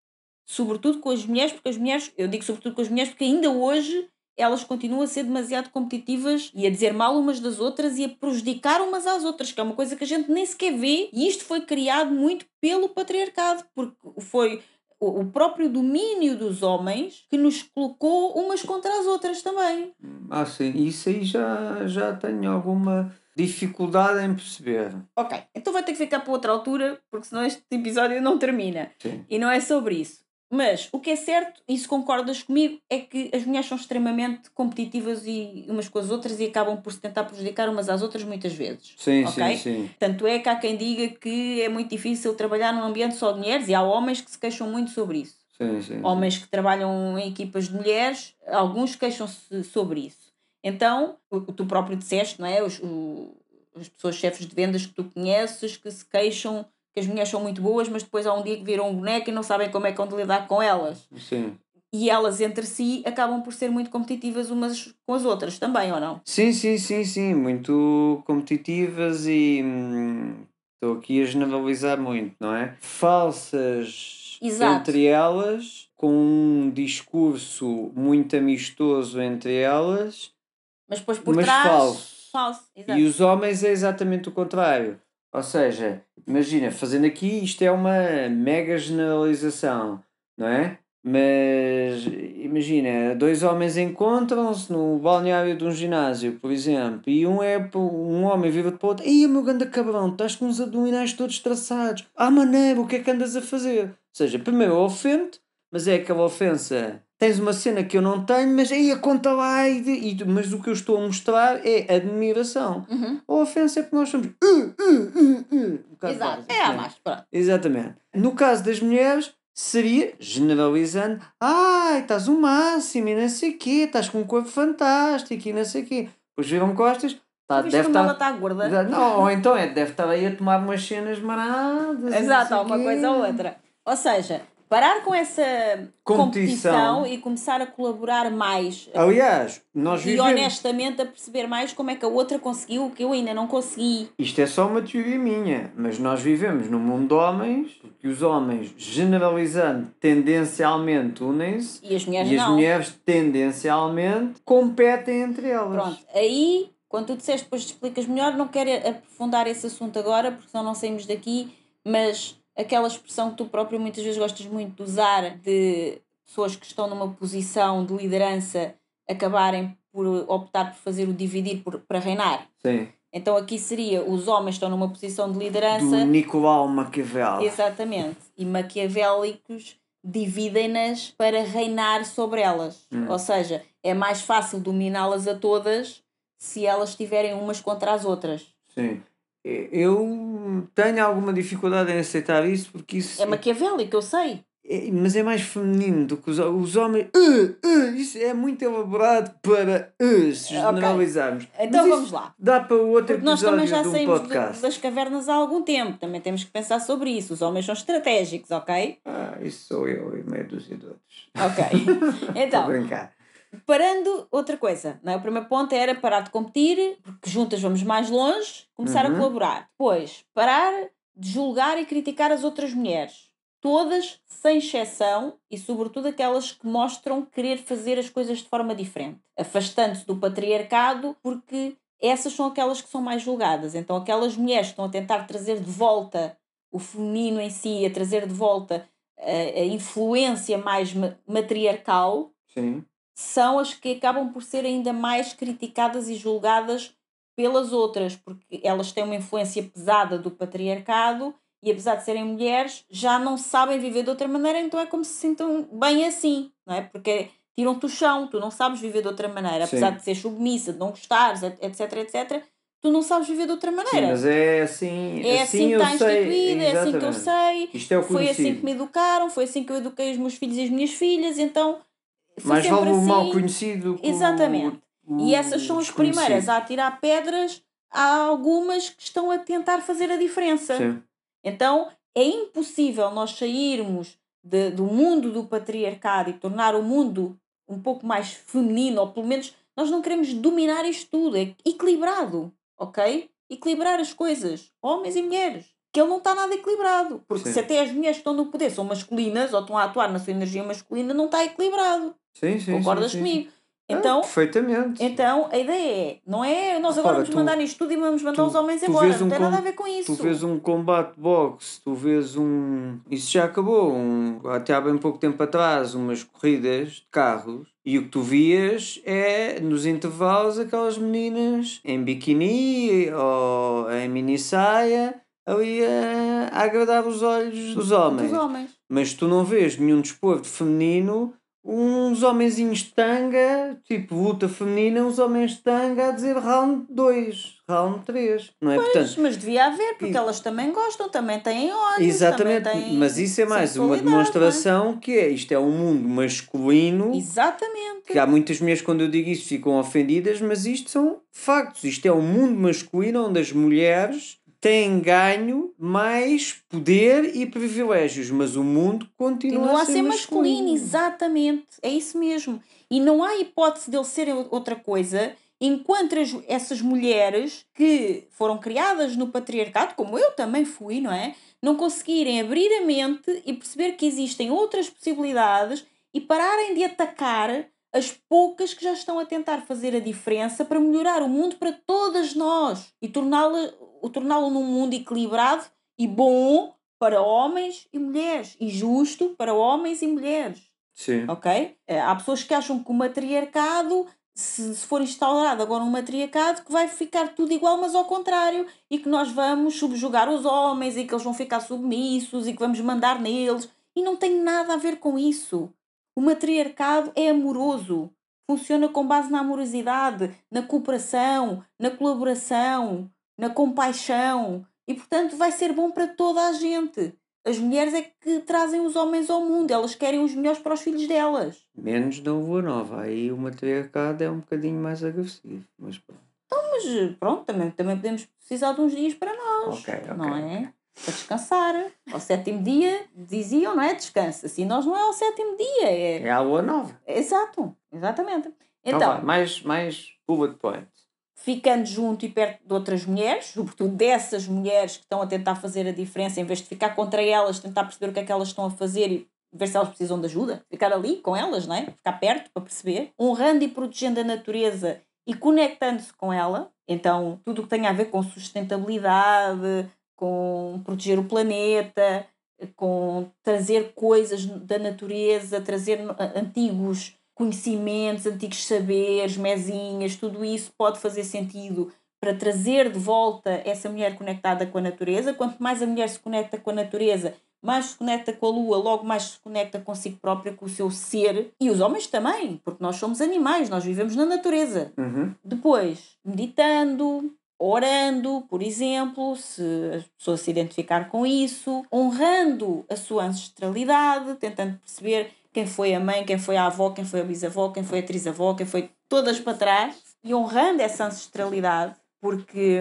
Sobretudo com as mulheres, porque as mulheres, eu digo sobretudo com as mulheres, porque ainda hoje elas continuam a ser demasiado competitivas e a dizer mal umas das outras e a prejudicar umas às outras, que é uma coisa que a gente nem sequer vê, e isto foi criado muito pelo patriarcado, porque foi o próprio domínio dos homens que nos colocou umas contra as outras também. Ah, sim. Isso aí já, já tenho alguma dificuldade em perceber. Ok, então vai ter que ficar para outra altura, porque senão este episódio não termina. Sim. E não é sobre isso. Mas o que é certo, e se concordas comigo, é que as mulheres são extremamente competitivas e umas com as outras e acabam por se tentar prejudicar umas às outras muitas vezes. Sim, Ok? sim, sim. Tanto é que há quem diga que é muito difícil trabalhar num ambiente só de mulheres e há homens que se queixam muito sobre isso. sim, sim. Homens que trabalham em equipas de mulheres, alguns queixam-se sobre isso. Então, o o tu próprio disseste, não é? Os, o- as pessoas chefes de vendas que tu conheces que se queixam que as mulheres são muito boas, mas depois há um dia que viram um boneco e não sabem como é que vão lidar com elas. Sim. E elas entre si acabam por ser muito competitivas umas com as outras também, ou não? Sim, sim, sim, sim, muito competitivas e hum, estou aqui a generalizar muito, não é? Falsas Exato. entre elas, com um discurso muito amistoso entre elas, Mas depois por Mas trás. falso. Falso, exato. e os homens é exatamente o contrário. Ou seja, imagina, fazendo aqui, isto é uma mega generalização, não é? Mas imagina, dois homens encontram-se no balneário de um ginásio, por exemplo, e um é um homem vira para o outro, ei meu ganda cabrão, estás com os abdominais todos traçados, ah maneiro, o que é que andas a fazer? Ou seja, primeiro ofende, mas é aquela ofensa. Tens uma cena que eu não tenho, mas aí a conta lá, e, e- mas o que eu estou a mostrar é admiração. Uhum. A ofensa é porque nós somos. "Uh, uh, uh, uh", um Exato. É a mais. Pronto. Exatamente. No caso das mulheres, seria, generalizando, ai, estás o máximo e não sei o quê, estás com um corpo fantástico e não sei o quê. Depois viram costas, tá, deve estar. está gorda? Não, ou então é, deve estar aí a tomar umas cenas maradas. Exato, uma coisa ou outra. Ou seja, parar com essa competição, Competição. e começar a colaborar mais. Aliás, nós e vivemos. honestamente a perceber mais como é que a outra conseguiu o que eu ainda não consegui. Isto é só uma teoria minha, mas nós vivemos num mundo de homens, que os homens, generalizando, tendencialmente unem-se E as mulheres e as não. mulheres, tendencialmente, competem entre elas. Pronto, aí, quando tu disseste, depois te explicas melhor, não quero aprofundar esse assunto agora, porque senão não saímos daqui, mas aquela expressão que tu próprio muitas vezes gostas muito de usar, de pessoas que estão numa posição de liderança acabarem por optar por fazer o dividir por, para reinar. Sim. Então aqui seria, os homens estão numa posição de Do liderança, Nicolau Maquiavel. exatamente, e maquiavélicos dividem-nas para reinar sobre elas. Hum. Ou seja, é mais fácil dominá-las a todas se elas estiverem umas contra as outras. Sim. Eu tenho alguma dificuldade em aceitar isso porque isso. É maquiavélico, eu sei. é- mas é mais feminino do que os, os homens. Uh, uh, isso é muito elaborado para uh, se generalizarmos. Então Mas vamos lá. Dá para outro Porque nós também já episódio de saímos de- podcast. das cavernas há algum tempo. Também temos que pensar sobre isso. Os homens são estratégicos, ok? Ah, isso sou eu e meia dúzia de outros. Ok. Então, brincar. Parando, outra coisa, não é? o primeiro ponto era parar de competir, porque juntas vamos mais longe, começar Uhum. a colaborar. Depois, parar de julgar e criticar as outras mulheres. Todas, sem exceção, e sobretudo aquelas que mostram querer fazer as coisas de forma diferente. Afastando-se do patriarcado, porque essas são aquelas que são mais julgadas. Então, aquelas mulheres que estão a tentar trazer de volta o feminino em si, a trazer de volta a, a influência mais ma- matriarcal, Sim. São as que acabam por ser ainda mais criticadas e julgadas pelas outras, porque elas têm uma influência pesada do patriarcado e, apesar de serem mulheres, já não sabem viver de outra maneira, então é como se sintam bem assim, não é? Porque tiram-te o chão, tu não sabes viver de outra maneira, Sim. apesar de ser submissa, de não gostares, et- etc, etc, tu não sabes viver de outra Sim, maneira. mas é assim. é assim que eu está sei. instituído, é assim que eu sei, Isto é o foi assim que me educaram, foi assim que eu eduquei os meus filhos e as minhas filhas, então Mais vale o assim. mal conhecido que o- Exatamente. o E essas são as primeiras a atirar pedras. Há algumas que estão a tentar fazer a diferença. Sim. Então é impossível nós sairmos de- do mundo do patriarcado e tornar o mundo um pouco mais feminino, ou pelo menos nós não queremos dominar isto tudo, é equilibrado, ok? Equilibrar as coisas, homens e mulheres. Que ele não está nada equilibrado. Porque Sim. se até as mulheres que estão no poder são masculinas ou estão a atuar na sua energia masculina, não está equilibrado. Sim, sim, Concordas sim, sim, comigo? sim. Ah, Então, perfeitamente. então, a ideia é, não é nós agora Repara, vamos mandar nisto tudo e vamos mandar tu- os homens embora. vês Não um tem nada a ver com isso. Tu vês um combate boxe, tu vês um. Isso já acabou. Um... Até há bem pouco tempo atrás, umas corridas de carros. E o que tu vias é, nos intervalos, aquelas meninas em biquíni ou em mini saia ali a, a agradar os olhos dos homens. Dos homens. Mas tu não vês nenhum desporto feminino, uns homenzinhos de tanga, tipo luta feminina, uns homens de tanga a dizer round 2, round 3. Não é? Portanto, Mas devia haver, porque E- elas também gostam, também têm olhos. Exatamente, também têm mas isso é mais uma é? demonstração que é isto é um mundo masculino. Exatamente. Que há muitas mulheres, quando eu digo isso, ficam ofendidas, mas isto são factos. Isto é um mundo masculino onde as mulheres têm ganho mais poder e privilégios, mas o mundo continua, Continua a ser masculino, exatamente. É isso mesmo. E não há hipótese dele ser outra coisa enquanto as- essas mulheres que foram criadas no patriarcado, como eu também fui, não é? Não conseguirem abrir a mente e perceber que existem outras possibilidades e pararem de atacar as poucas que já estão a tentar fazer a diferença para melhorar o mundo para todas nós e torná-lo torná-lo num mundo equilibrado e bom para homens e mulheres e justo para homens e mulheres Sim. ok? Eh, Há pessoas que acham que o matriarcado, se, se for instaurado agora um matriarcado, que vai ficar tudo igual, mas ao contrário, e que nós vamos subjugar os homens e que eles vão ficar submissos e que vamos mandar neles. E não tem nada a ver com isso. O matriarcado é amoroso. Funciona com base na amorosidade, na cooperação, na colaboração, na compaixão. E, portanto, vai ser bom para toda a gente. As mulheres é que trazem os homens ao mundo, elas querem os melhores para os filhos delas. Menos da Lua Nova. Aí o matriarcado é um bocadinho mais agressivo. Mas pronto. Mas pronto, também, também podemos precisar de uns dias para nós. Ok, ok. não é? para descansar. Ao sétimo dia diziam, não é? Descansa. Assim nós não é ao sétimo dia. É, É a lua nova. Exato, exatamente. Então, Então, vá, mais, mais bullet point. Ficando junto e perto de outras mulheres, sobretudo dessas mulheres que estão a tentar fazer a diferença, em vez de ficar contra elas, tentar perceber o que é que elas estão a fazer e ver se elas precisam de ajuda, ficar ali com elas, não é? Ficar perto para perceber, honrando e protegendo a natureza e conectando-se com ela. Então, tudo o que tem a ver com sustentabilidade, com proteger o planeta, com trazer coisas da natureza, trazer antigos conhecimentos, antigos saberes, mesinhas, tudo isso pode fazer sentido para trazer de volta essa mulher conectada com a natureza. Quanto mais a mulher se conecta com a natureza, mais se conecta com a lua, logo mais se conecta consigo própria, com o seu ser. E os homens também, porque nós somos animais, nós vivemos na natureza. Uhum. Depois, meditando, orando, por exemplo, se a pessoa se identificar com isso, honrando a sua ancestralidade, tentando perceber quem foi a mãe, quem foi a avó, quem foi a bisavó, quem foi a trisavó, quem foi todas para trás, e honrando essa ancestralidade, porque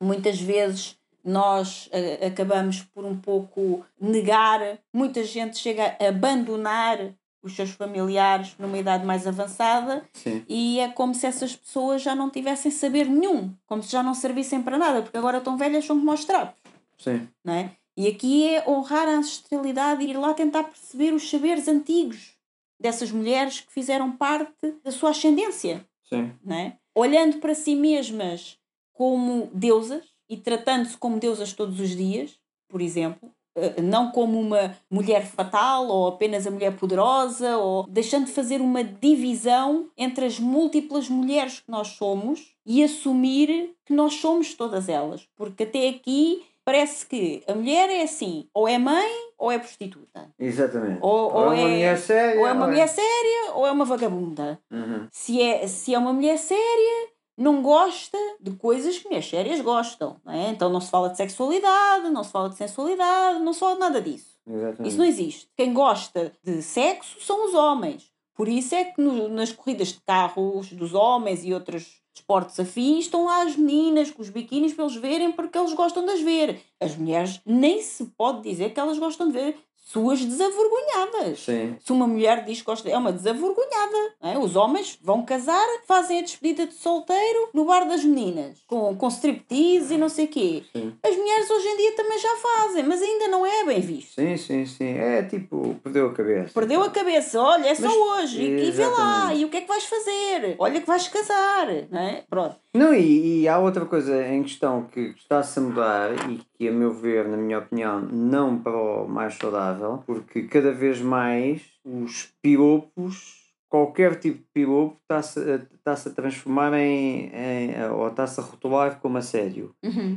muitas vezes nós eh, acabamos por um pouco negar, muita gente chega a abandonar os seus familiares numa idade mais avançada Sim. e é como se essas pessoas já não tivessem saber nenhum, como se já não servissem para nada, porque agora estão velhas, são como aos trapos, Sim. não é? E aqui é honrar a ancestralidade e ir lá tentar perceber os saberes antigos dessas mulheres que fizeram parte da sua ascendência, Sim. não é? Olhando para si mesmas como deusas e tratando-se como deusas todos os dias, por exemplo, eh, não como uma mulher fatal ou apenas a mulher poderosa, ou deixando de fazer uma divisão entre as múltiplas mulheres que nós somos e assumir que nós somos todas elas. Porque até aqui parece que a mulher é assim, ou é mãe ou é prostituta. Exatamente. Ou- ou é uma é- mulher séria. Ou é uma mulher séria ou é uma vagabunda. Uhum. Se é, se é uma mulher séria, não gosta de coisas que mulheres sérias gostam. Não é? Então não se fala de sexualidade, não se fala de sensualidade, não se fala de nada disso. Exatamente. Isso não existe. Quem gosta de sexo são os homens. Por isso é que no- nas corridas de carros dos homens e outros esportes afins estão lá as meninas com os biquínis para eles verem porque eles gostam de as ver. As mulheres nem se pode dizer que elas gostam de ver suas desavergonhadas. Sim. Se uma mulher diz que gosta, é uma desavergonhada. é? Os homens vão casar, fazem a despedida de solteiro no bar das meninas, com, com striptease e não sei o quê. Sim. As mulheres hoje em dia também já fazem, mas ainda não é bem visto. Sim, sim, sim. É tipo, perdeu a cabeça. Perdeu a cabeça, olha, é só Mas- hoje, e, e vê lá, e o que é que vais fazer? Olha que vais casar, não é? Pronto. Não, e, e há outra coisa em questão que está-se a mudar e que, a meu ver, na minha opinião, não para o mais saudável, porque cada vez mais os piropos, qualquer tipo de piropo, está-se a, está-se a transformar em, em ou está-se a rotular como assédio.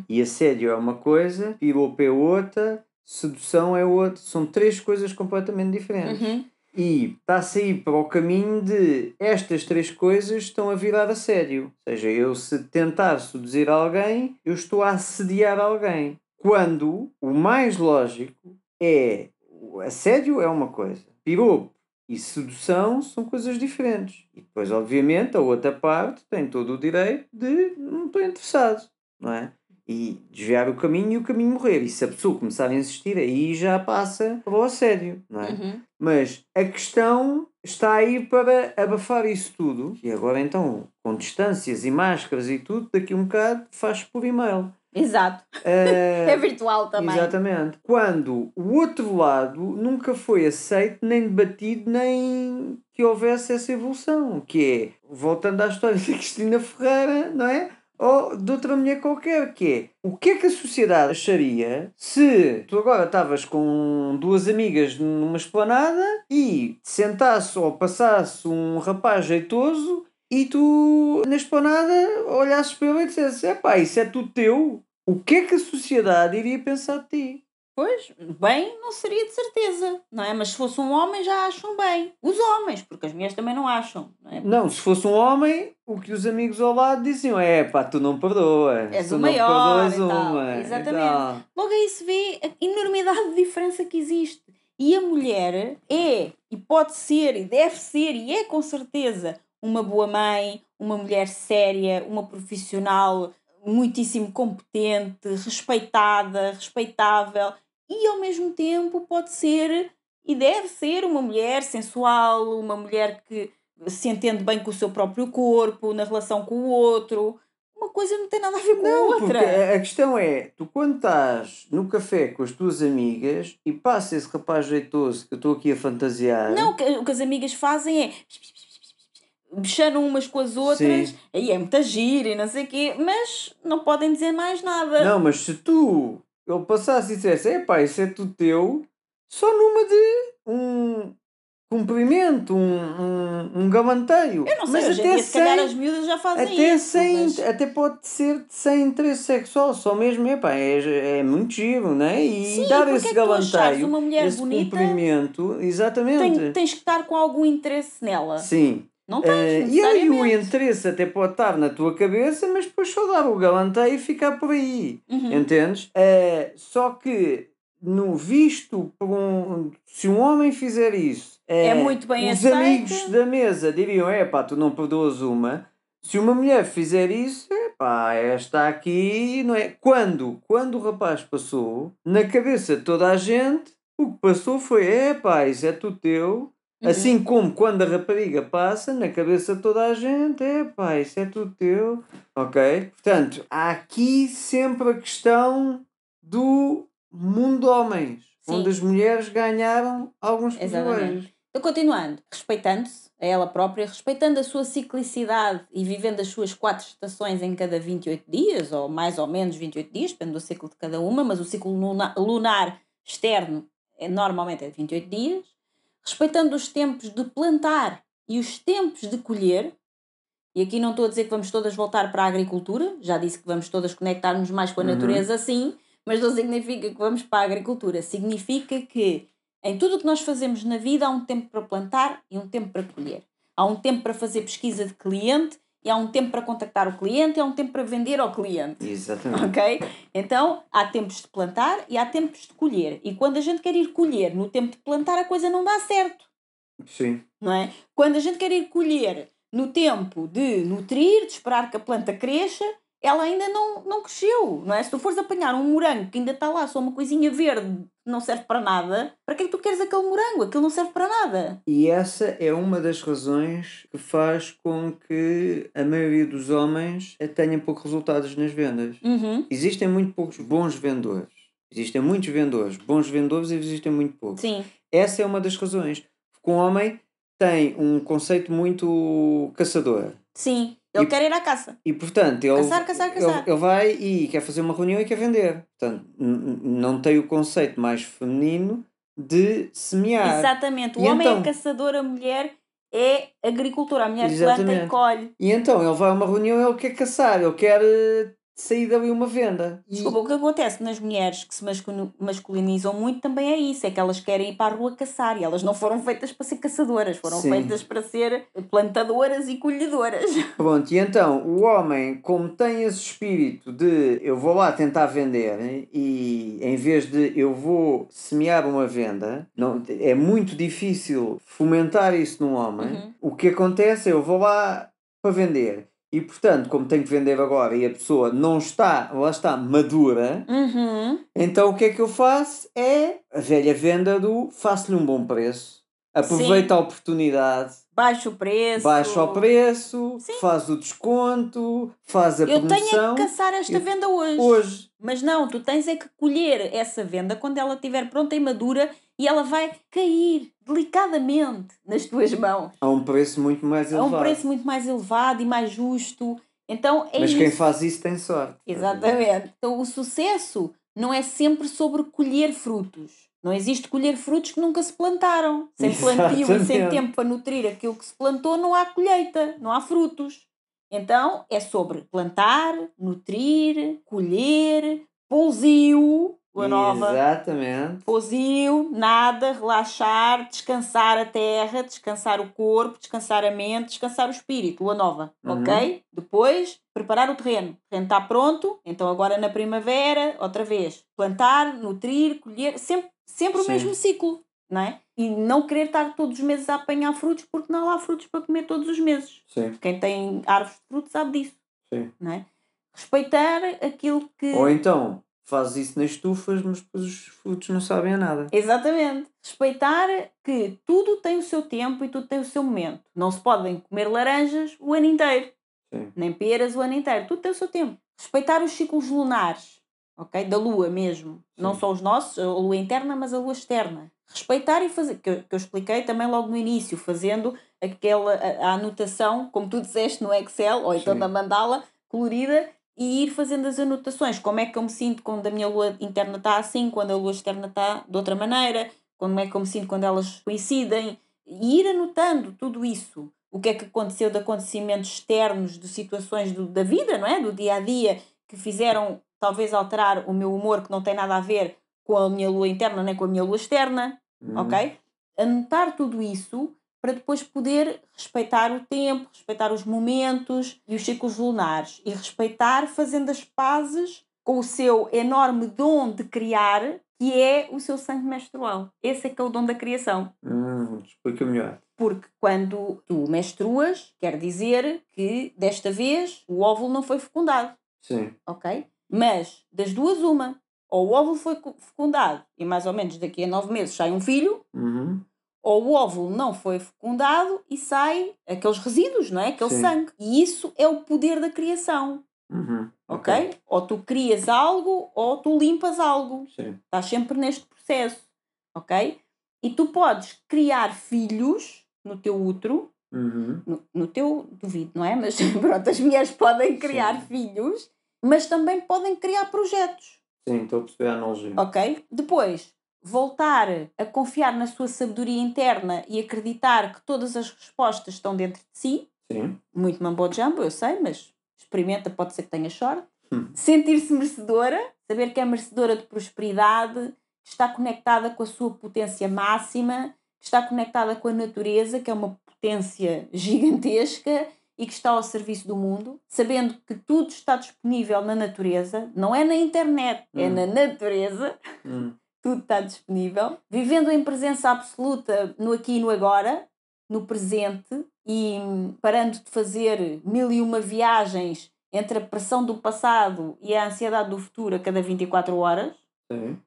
E assédio é uma coisa, piropo é outra, sedução é outra. São três coisas completamente diferentes. Uhum. E está a sair para o caminho de estas três coisas estão a virar a sério. Ou seja, eu se tentar seduzir alguém, eu estou a assediar alguém. Quando o mais lógico é o assédio é uma coisa, piropo e sedução são coisas diferentes. E depois, obviamente, a outra parte tem todo o direito de não estou interessado, não é? E desviar o caminho e o caminho morrer. E se a pessoa começar a insistir, aí já passa para o assédio, não é? Uhum. Mas a questão está aí para abafar isso tudo. E agora então, com distâncias e máscaras e tudo, daqui a um bocado faz por e-mail. Exato. Eh, É virtual também. Exatamente. Quando o outro lado nunca foi aceito, nem debatido, nem que houvesse essa evolução. Que é, voltando à história da Cristina Ferreira, não é? Ou de outra mulher qualquer, que é o que é que a sociedade acharia se tu agora estavas com duas amigas numa esplanada e sentasse ou passasse um rapaz jeitoso e tu na esplanada olhasses para ele e dissesse: epá, isso é tudo teu. O que é que a sociedade iria pensar de ti? Pois, bem, não seria de certeza, não é? Mas se fosse um homem já acham bem. Os homens, porque as mulheres também não acham, não é? Não, se fosse um homem, o que os amigos ao lado diziam é pá, tu não perdoas. És tu o não maior perdoas e tal. uma. Exatamente. Logo aí se vê a enormidade de diferença que existe. E a mulher é, e pode ser, e deve ser, e é com certeza, uma boa mãe, uma mulher séria, uma profissional, muitíssimo competente, respeitada, respeitável e ao mesmo tempo pode ser e deve ser uma mulher sensual, uma mulher que se entende bem com o seu próprio corpo, na relação com o outro. Uma coisa não tem nada a ver com Não, a porque outra. a a questão é, tu quando estás no café com as tuas amigas e passa esse rapaz jeitoso que eu estou aqui a fantasiar. Não, o que as amigas fazem é bexando umas com as outras, Sim. aí é muita gira e não sei o quê, mas não podem dizer mais nada. Não, mas se tu ele passasse e dissesse, epá, isso é tudo teu, só numa de um cumprimento, um, um, um galanteio. Eu não sei, mas hoje até dia, se calhar sem, as miúdas já fazem até, isso. sem, mas- até pode ser sem interesse sexual, só mesmo, epá, é, é muito giro, né? E Sim, dar esse é galanteio, uma mulher esse bonita, cumprimento, exatamente. Tem- tens que estar com algum interesse nela. Sim. Não tens, Eh, e aí o interesse até pode estar na tua cabeça, mas depois só dar o galanteio e ficar por aí. Uhum. Entendes? Eh, só que no visto por um, se um homem fizer isso, É eh, muito bem os aceito. amigos da mesa diriam: é pá, tu não perdoas uma. Se uma mulher fizer isso, é pá, esta aqui, não é? Quando? Quando o rapaz passou, na cabeça de toda a gente, o que passou foi: é pá, isso é tudo teu. Uhum. Assim como quando a rapariga passa, na cabeça de toda a gente, é pá, isso é tudo teu. Ok? Portanto, há aqui sempre a questão do mundo de homens, Sim. onde as mulheres ganharam alguns privilégios. Então, continuando, respeitando-se a ela própria, respeitando a sua ciclicidade e vivendo as suas quatro estações em cada 28 dias, ou mais ou menos 28 dias, depende do ciclo de cada uma, mas o ciclo luna- lunar externo é, normalmente é de 28 dias, respeitando os tempos de plantar e os tempos de colher. E aqui não estou a dizer que vamos todas voltar para a agricultura, já disse que vamos todas conectar-nos mais com a Uhum. natureza, sim, mas não significa que vamos para a agricultura. Significa que em tudo o que nós fazemos na vida há um tempo para plantar e um tempo para colher. Há um tempo para fazer pesquisa de cliente e há um tempo para contactar o cliente e há um tempo para vender ao cliente. Exatamente. Ok? Então há tempos de plantar e há tempos de colher. E quando a gente quer ir colher no tempo de plantar, a coisa não dá certo Sim. não é? Quando a gente quer ir colher no tempo de nutrir, de esperar que a planta cresça, ela ainda não, não cresceu, não é? Se tu fores apanhar um morango que ainda está lá, só uma coisinha verde, que não serve para nada, para que é que tu queres aquele morango? Aquilo não serve para nada. E essa é uma das razões que faz com que a maioria dos homens tenha poucos resultados nas vendas. Uhum. Existem muito poucos bons vendedores. Existem muitos vendedores. Bons vendedores existem muito poucos. Sim, Essa é uma das razões. Porque um homem tem um conceito muito caçador. sim. Ele E- quer ir à caça. E portanto, ele, Caçar, caçar, caçar. Ele, ele vai e quer fazer uma reunião e quer vender. Portanto, não tem o conceito mais feminino de semear. Exatamente. O E homem então? é caçador, a mulher é agricultora. A mulher planta Exatamente. e colhe. E então ele vai a uma reunião e ele quer caçar, ele quer eh, sair dali uma venda. Desculpa, o que acontece nas mulheres que se masculinizam muito também é isso, é que elas querem ir para a rua caçar e elas não foram feitas para ser caçadoras, foram Sim. feitas para ser plantadoras e colhedoras. Pronto, e então o homem, como tem esse espírito de eu vou lá tentar vender e em vez de eu vou semear uma venda, não, é muito difícil fomentar isso num homem. Uhum. O que acontece é eu vou lá para vender. E portanto, como tenho que vender agora e a pessoa não está, lá está, madura, Uhum. então o que é que eu faço? É a velha venda do faço-lhe um bom preço, aproveita a oportunidade, Baixa o preço. baixa o preço, Sim. faz o desconto, faz a Eu tenho é promoção. que caçar esta Eu- venda hoje. Hoje. Mas não, tu tens é que colher essa venda quando ela estiver pronta e madura e ela vai cair delicadamente nas tuas mãos. A um preço muito mais A elevado. um preço muito mais elevado e mais justo. Então é Mas isso. quem faz isso tem sorte. Exatamente. Então o sucesso não é sempre sobre colher frutos. Não existe colher frutos que nunca se plantaram. Sem plantio e sem Exatamente. tempo para nutrir aquilo que se plantou, não há colheita, não há frutos. Então é sobre plantar, nutrir, colher, pousio, lua nova, Exatamente. pousio, nada, relaxar, descansar a terra, descansar o corpo, descansar a mente, descansar o espírito, lua nova, Uhum. ok? Depois, preparar o terreno. O terreno está pronto, então agora na primavera, outra vez, plantar, nutrir, colher, sempre, sempre o Sim. mesmo ciclo, não é? E não querer estar todos os meses a apanhar frutos porque não há frutos para comer todos os meses. Sim. Quem tem árvores de frutos sabe disso, Sim. não é? Respeitar aquilo que. Ou então fazes isso nas estufas, mas depois os frutos não sabem a nada. Exatamente. Respeitar que tudo tem o seu tempo e tudo tem o seu momento. Não se podem comer laranjas o ano inteiro, Sim. nem peras o ano inteiro. Tudo tem o seu tempo. Respeitar os ciclos lunares, ok? Da lua mesmo. Não Sim. só os nossos, a lua interna, mas a lua externa. Respeitar e fazer, que eu, que eu expliquei também logo no início, fazendo aquela a, a anotação, como tu disseste no Excel, ou então Sim. na mandala colorida, e ir fazendo as anotações. Como é que eu me sinto quando a minha lua interna está assim, quando a lua externa está de outra maneira, como é que eu me sinto quando elas coincidem, e ir anotando tudo isso. O que é que aconteceu de acontecimentos externos, de situações do, da vida, não é? Do dia a dia, que fizeram talvez alterar o meu humor, que não tem nada a ver com a minha lua interna nem com a minha lua externa, Hum. ok? Anotar tudo isso para depois poder respeitar o tempo, respeitar os momentos e os ciclos lunares e respeitar fazendo as pazes com o seu enorme dom de criar, que é o seu sangue menstrual. Esse é que é o dom da criação. Hum, explica melhor. Porque quando tu menstruas, quer dizer que desta vez o óvulo não foi fecundado Sim. ok? Mas das duas, uma. Ou o óvulo foi fecundado e mais ou menos daqui a nove meses sai um filho, Uhum. ou o óvulo não foi fecundado e sai aqueles resíduos, não é? Aquele Sim. sangue. E isso é o poder da criação, Uhum. ok? Ou tu crias algo ou tu limpas algo. Sim. Estás sempre neste processo, ok? E tu podes criar filhos no teu útero Uhum. no, no teu duvido, não é? Mas pronto, as mulheres podem criar Sim. filhos, mas também podem criar projetos, Sim, estou a perceber a analogia. ok? Depois, voltar a confiar na sua sabedoria interna e acreditar que todas as respostas estão dentro de si, Sim. muito mambo jumbo, eu sei, mas experimenta, pode ser que tenha sorte. Hum. Sentir-se merecedora, saber que é merecedora de prosperidade, que está conectada com a sua potência máxima, que está conectada com a natureza, que é uma potência gigantesca e que está ao serviço do mundo, sabendo que tudo está disponível na natureza, não é na internet, é Hum. na natureza Hum. tudo está disponível, vivendo em presença absoluta no aqui e no agora, no presente e parando de fazer mil e uma viagens entre a pressão do passado e a ansiedade do futuro a cada 24 horas, Sim.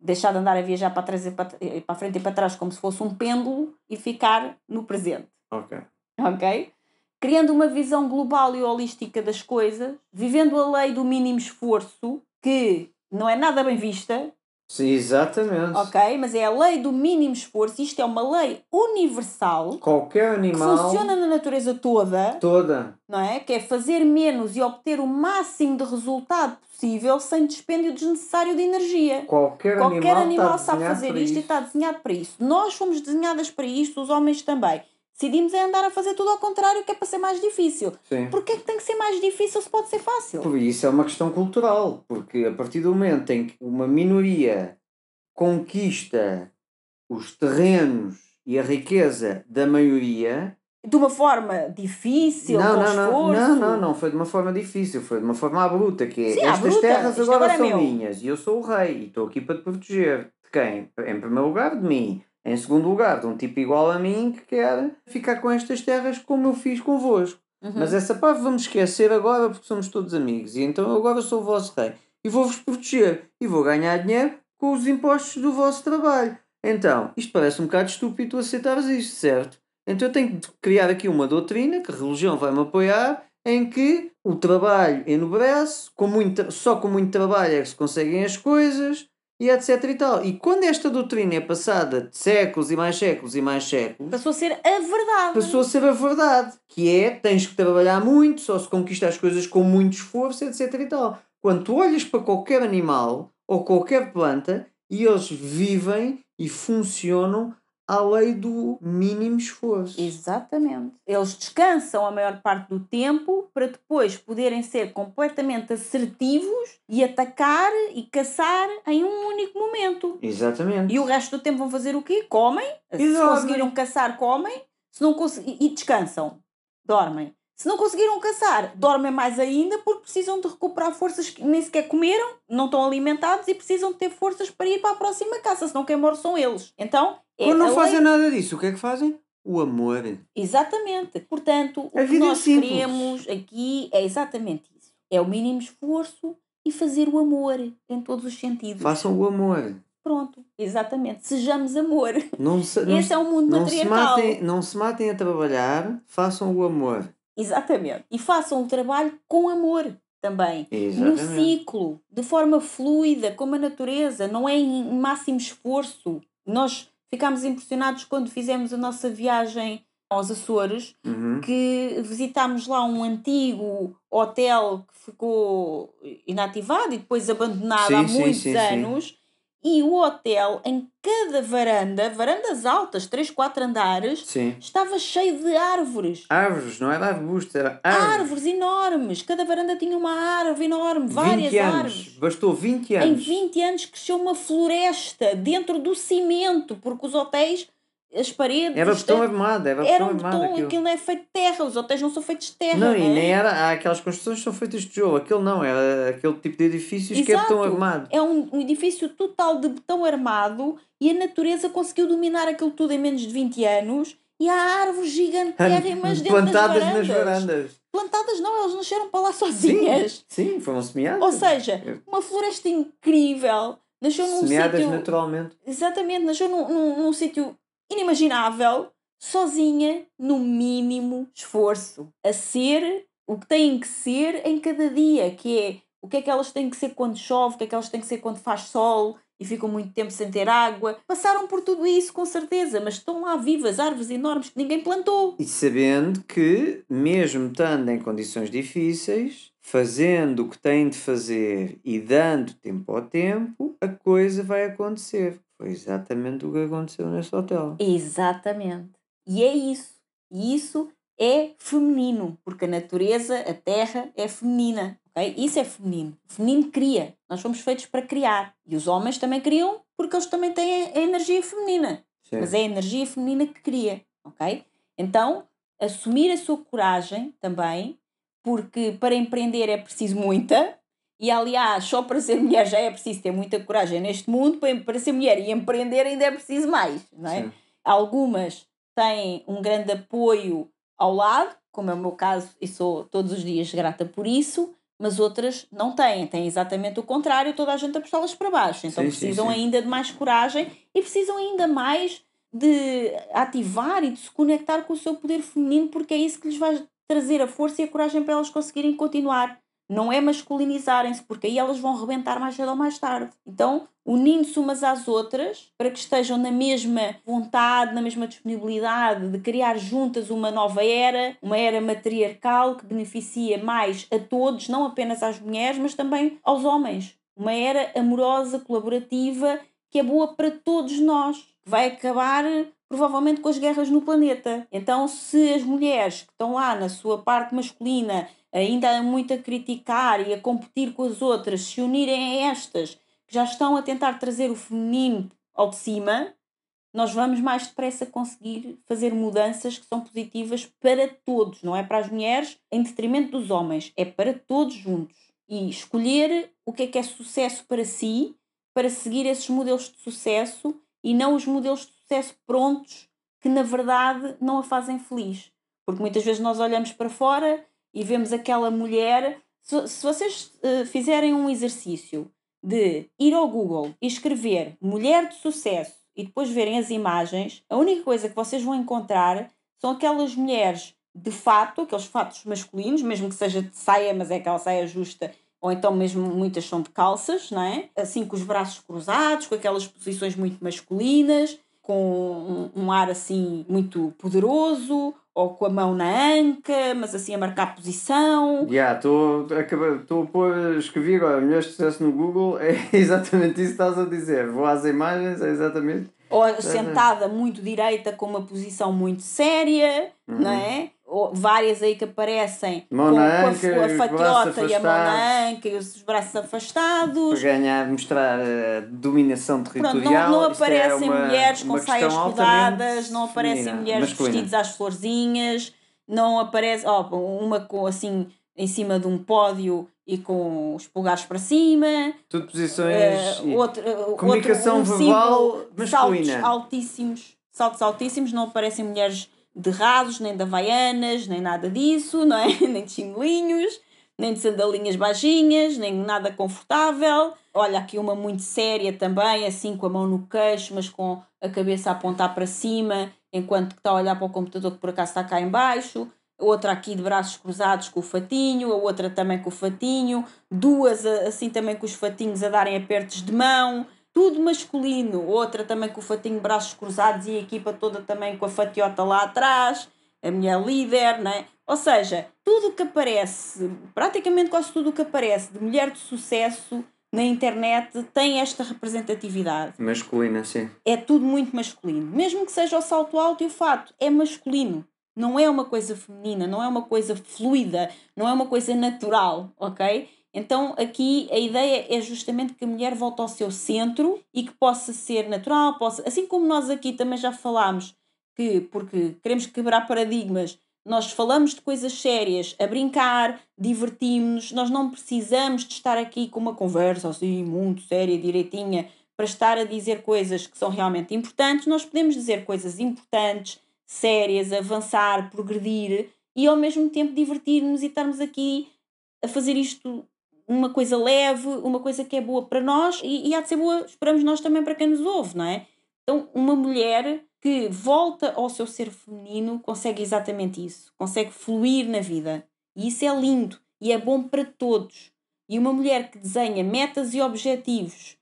deixar de andar a viajar para, trás e para, para a frente e para trás como se fosse um pêndulo e ficar no presente Ok. ok? Criando uma visão global e holística das coisas, vivendo a lei do mínimo esforço, que não é nada bem vista, Sim, exatamente. ok? Mas é a lei do mínimo esforço, isto é uma lei universal Qualquer que animal. funciona na natureza toda, Toda. não é? Que é fazer menos e obter o máximo de resultado possível sem dispêndio desnecessário de energia. Qualquer, Qualquer animal, animal está sabe fazer isto e está desenhado para isso. Nós fomos desenhadas para isto, os homens também. Decidimos é andar a fazer tudo ao contrário, que é para ser mais difícil. Sim. Porquê que tem que ser mais difícil se pode ser fácil? Por isso é uma questão cultural, porque a partir do momento em que uma minoria conquista os terrenos e a riqueza da maioria. De uma forma difícil, Não, não, não, não, não, não foi de uma forma difícil, foi de uma forma à bruta, que é Sim, estas bruta, terras agora, agora é são meu." minhas e eu sou o rei e estou aqui para te proteger. De quem? Em primeiro lugar, de mim. Em segundo lugar, de um tipo igual a mim que quer ficar com estas terras como eu fiz convosco. Uhum. Mas essa parte vamos esquecer agora porque somos todos amigos. E então agora sou o vosso rei. E vou-vos proteger. E vou ganhar dinheiro com os impostos do vosso trabalho. Então, isto parece um bocado estúpido aceitares isto, certo? Então eu tenho de criar aqui uma doutrina, que a religião vai-me apoiar, em que o trabalho enobrece, com muito, só com muito trabalho é que se conseguem as coisas, e etc e tal. E quando esta doutrina é passada de séculos e mais séculos e mais séculos, Passou a ser a verdade. passou a ser a verdade, que é tens que trabalhar muito, só se conquista as coisas com muito esforço, etc. e tal. Quando tu olhas para qualquer animal ou qualquer planta e eles vivem e funcionam à lei do mínimo esforço. Exatamente. Eles descansam a maior parte do tempo para depois poderem ser completamente assertivos e atacar e caçar em um único momento. Exatamente. E o resto do tempo vão fazer o quê? Comem. Se Exato. conseguiram caçar, comem. Se não cons- e descansam. Dormem. Se não conseguiram caçar, dormem mais ainda porque precisam de recuperar forças que nem sequer comeram, não estão alimentados e precisam de ter forças para ir para a próxima caça, senão quem morre são eles. Então, Quando não lei- fazem nada disso, o que é que fazem? O amor. Exatamente. Portanto, o A que é nós simples. queremos aqui é exatamente isso. É o mínimo esforço e fazer o amor em todos os sentidos. Façam o amor. Pronto, exatamente. Sejamos amor. Não se, não, Esse é o mundo não se, matem, não se matem a trabalhar, façam o amor. Exatamente. E façam o trabalho com amor também. No Exatamente. ciclo, de forma fluida, como a natureza, não é em máximo esforço. Nós ficámos impressionados quando fizemos a nossa viagem aos Açores, Uhum. que visitámos lá um antigo hotel que ficou inativado e depois abandonado Sim, há muitos sim, sim. anos. E o hotel, em cada varanda, varandas altas, 3, 4 andares, Sim. estava cheio de árvores. Árvores, não era arbustos, era árvores. Árvores enormes. Cada varanda tinha uma árvore enorme, várias 20 anos. árvores. Bastou 20 Em anos. 20 anos cresceu uma floresta dentro do cimento, porque os hotéis, as paredes. Era betão armado, era betão armado beton, aquilo. aquilo não é feito de terra, os hotéis não são feitos de terra. Não, e é? nem era. Há aquelas construções que são feitas de tijolo. Aquele não, era aquele tipo de edifícios que é Exato. betão armado. É um, um edifício total de betão armado e a natureza conseguiu dominar aquilo tudo em menos de 20 anos e há árvores gigantérrimas dentro Plantadas das nas varandas. varandas. Plantadas não, elas nasceram para lá Sim, sozinhas. sim, foram semeadas. Ou seja, uma floresta incrível. Nasceu num semeadas sítio. naturalmente. Exatamente, nasceu num, num, num sítio inimaginável, sozinha, no mínimo esforço. A ser o que têm que ser em cada dia, que é o que é que elas têm que ser quando chove, o que é que elas têm que ser quando faz sol e ficam muito tempo sem ter água. Passaram por tudo isso, com certeza, mas estão lá vivas, árvores enormes que ninguém plantou. E sabendo que, mesmo estando em condições difíceis, fazendo o que têm de fazer e dando tempo ao tempo, a coisa vai acontecer. Foi exatamente o que aconteceu nesse hotel. Exatamente. E é isso. E isso é feminino, porque a natureza, a terra, é feminina. ok? Isso é feminino. O feminino cria. Nós fomos feitos para criar. E os homens também criam porque eles também têm a energia feminina. Sim. Mas é a energia feminina que cria. ok? Então, assumir a sua coragem também, porque para empreender é preciso muita. E aliás, só para ser mulher já é preciso ter muita coragem neste mundo, para, ser mulher e empreender ainda é preciso mais, não é? Sim. Algumas têm um grande apoio ao lado, como é o meu caso, e sou todos os dias grata por isso, mas outras não têm, têm exatamente o contrário, toda a gente a puxá-las para baixo. Então sim, precisam sim. ainda de mais coragem e precisam ainda mais de ativar e de se conectar com o seu poder feminino, porque é isso que lhes vai trazer a força e a coragem para elas conseguirem continuar. Não é masculinizarem-se, porque aí elas vão rebentar mais cedo ou mais tarde. Então, unindo-se umas às outras, para que estejam na mesma vontade, na mesma disponibilidade de criar juntas uma nova era, uma era matriarcal que beneficia mais a todos, não apenas às mulheres, mas também aos homens. Uma era amorosa, colaborativa, que é boa para todos nós, vai acabar provavelmente com as guerras no planeta. Então, se as mulheres que estão lá na sua parte masculina ainda há muito a criticar e a competir com as outras, se unirem a estas que já estão a tentar trazer o feminino ao de cima, nós vamos mais depressa conseguir fazer mudanças que são positivas para todos, não é para as mulheres em detrimento dos homens, é para todos juntos. E escolher o que é que é sucesso para si, para seguir esses modelos de sucesso e não os modelos de sucesso prontos que na verdade não a fazem feliz. Porque muitas vezes nós olhamos para fora e vemos aquela mulher. Se, se vocês eh, fizerem um exercício de ir ao Google e escrever mulher de sucesso e depois verem as imagens, a única coisa que vocês vão encontrar são aquelas mulheres de fato, aqueles fatos masculinos, mesmo que seja de saia, mas é aquela saia justa, ou então mesmo muitas são de calças, não é? Assim com os braços cruzados, com aquelas posições muito masculinas, com um, um ar assim muito poderoso, ou com a mão na anca, mas assim a marcar posição. Já, estou a pôr, escrevi agora, de sucesso no Google, é exatamente isso que estás a dizer. Vou às imagens, é exatamente. Ou sentada muito direita com uma posição muito séria, não é? Ou várias aí que aparecem com, com a- anca, a, fatiota e a mão na afastados. anca e os braços afastados. Para ganhar, mostrar a dominação Pronto, territorial. não, não isto é aparecem uma- mulheres com saias rodadas, não aparecem feminina, mulheres masculina. vestidas às florzinhas, não aparece ó, uma com assim em cima de um pódio e com os polegares para cima. Tudo posições. E- outro, Comunicação outro, um verbal masculina. Saltos altíssimos. Saltos altíssimos, não aparecem mulheres de rasos, nem de havaianas, nem nada disso, não é? nem de chinelinhos. nem de sandalinhas baixinhas, nem nada confortável. Olha, aqui uma muito séria também, assim com a mão no queixo, mas com a cabeça a apontar para cima, enquanto que está a olhar para o computador que por acaso está cá em baixo. Outra aqui de braços cruzados com o fatinho, a outra também com o fatinho, duas assim também com os fatinhos a darem apertos de mão, tudo masculino. Outra também com o fatinho de braços cruzados e a equipa toda também com a fatiota lá atrás, a mulher líder, né? Ou seja, tudo o que aparece, praticamente quase tudo o que aparece de mulher de sucesso na internet tem esta representatividade. Masculina, sim. É tudo muito masculino. Mesmo que seja o salto alto e o fato, é masculino. Não é uma coisa feminina, não é uma coisa fluida, não é uma coisa natural, ok? Então aqui a ideia é justamente que a mulher volte ao seu centro e que possa ser natural, possa, assim como nós aqui também já falámos que porque queremos quebrar paradigmas, nós falamos de coisas sérias, a brincar, divertimos-nos, nós não precisamos de estar aqui com uma conversa assim muito séria, direitinha, para estar a dizer coisas que são realmente importantes. Nós podemos dizer coisas importantes, sérias, avançar, progredir e ao mesmo tempo divertir-nos e estarmos aqui a fazer isto uma coisa leve, uma coisa que é boa para nós e, e há de ser boa, esperamos nós também para quem nos ouve, não é? Então, uma mulher que volta ao seu ser feminino consegue exatamente isso, consegue fluir na vida. E isso é lindo e é bom para todos. E uma mulher que desenha metas e objetivos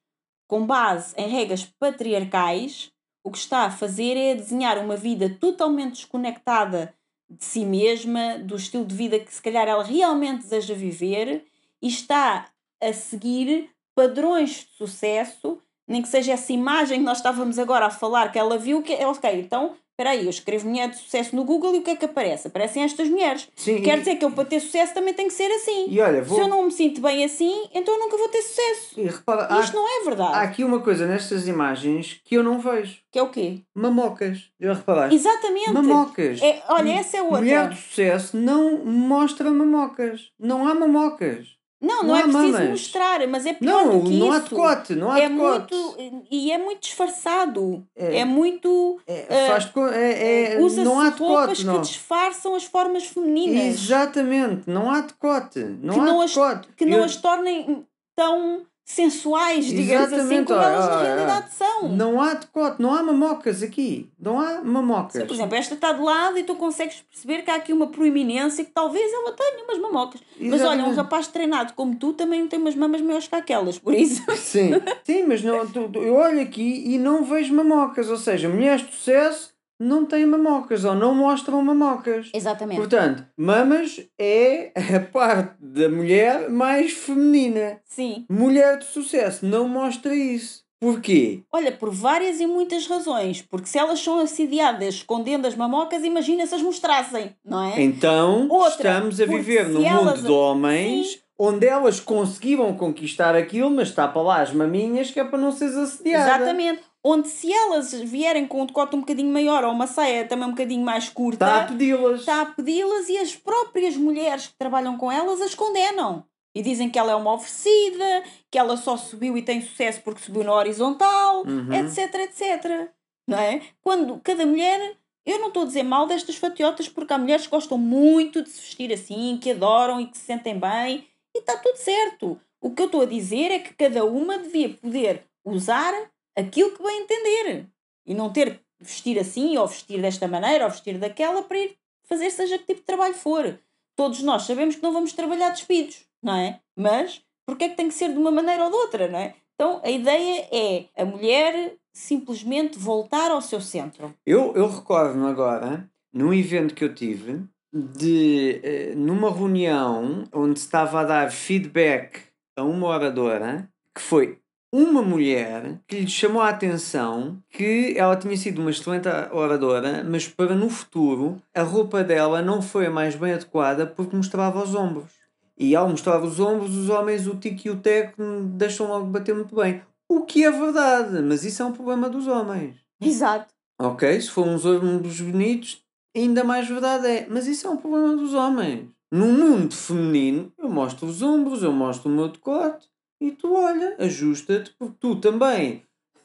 com base em regras patriarcais, o que está a fazer é desenhar uma vida totalmente desconectada de si mesma, do estilo de vida que se calhar ela realmente deseja viver e está a seguir padrões de sucesso nem que seja essa imagem que nós estávamos agora a falar, que ela viu, que é ok, então, espera aí, eu escrevo mulher de sucesso no Google e o que é que aparece? Aparecem estas mulheres. Sim, Quer e... dizer que eu para ter sucesso também tenho que ser assim. E olha, vou... Se eu não me sinto bem assim, então eu nunca vou ter sucesso. E repara, Isto há... não é verdade. Há aqui uma coisa nestas imagens que eu não vejo. Que é o quê? Mamocas. Já reparaste? Exatamente. Mamocas. É, olha, essa é outra. Mulher de sucesso não mostra mamocas. Não há mamocas. Não, não, não é preciso mamas. mostrar, mas é pior não, do que não isso. Há decote, não há é decote. Muito, e é muito disfarçado. É, é muito. É, eh, faz, é, é, Usa-se não há decote, roupas não. que disfarçam as formas femininas. Exatamente, não há decote. Não que há não decote. As, que não as tornem tão sensuais, digamos assim, como elas na realidade são. Não há decote, não há mamocas aqui. Não há mamocas. Sim, por exemplo, esta está de lado e tu consegues perceber que há aqui uma proeminência que talvez ela tenha umas mamocas. Exatamente. Mas olha, um rapaz treinado como tu também tem umas mamas maiores que aquelas, por isso. Sim, Sim mas não, tu, eu olho aqui e não vejo mamocas. Ou seja, mulheres de sucesso não têm mamocas ou não mostram mamocas. Exatamente. Portanto, mamas é a parte da mulher mais feminina. Sim. Mulher de sucesso não mostra isso. Porquê? Olha, por várias e muitas razões. Porque se elas são assediadas escondendo as mamocas, imagina se as mostrassem, não é? Então, Outra, estamos a viver num mundo de homens Sim. onde elas conseguiram conquistar aquilo, mas está para lá as maminhas que é para não seres assediada. Exatamente onde se elas vierem com um decote um bocadinho maior ou uma saia também um bocadinho mais curta, está a pedi-las. Está a pedi-las e as próprias mulheres que trabalham com elas as condenam. E dizem que ela é uma oferecida, que ela só subiu e tem sucesso porque subiu na horizontal, uhum. etc, etc. Não é? Quando cada mulher. Eu não estou a dizer mal destas fatiotas porque há mulheres que gostam muito de se vestir assim, que adoram e que se sentem bem e está tudo certo. O que eu estou a dizer é que cada uma devia poder usar aquilo que bem entender. E não ter vestir assim, ou vestir desta maneira, ou vestir daquela, para ir fazer seja que tipo de trabalho for. Todos nós sabemos que não vamos trabalhar despidos, não é? Mas porque é que tem que ser de uma maneira ou de outra, não é? Então a ideia é a mulher simplesmente voltar ao seu centro. Eu, eu recordo-me agora, num evento que eu tive, de uh, numa reunião onde estava a dar feedback a uma oradora que foi uma mulher que lhe chamou a atenção que ela tinha sido uma excelente oradora, mas para no futuro a roupa dela não foi a mais bem adequada porque mostrava os ombros. E ao mostrar os ombros, os homens, o tico e o teco, deixam logo bater muito bem. O que é verdade, mas isso é um problema dos homens. Exato. Ok, se for uns ombros bonitos, ainda mais verdade é. Mas isso é um problema dos homens. No mundo feminino, eu mostro os ombros, eu mostro o meu decote e tu olha, ajusta-te, porque tu também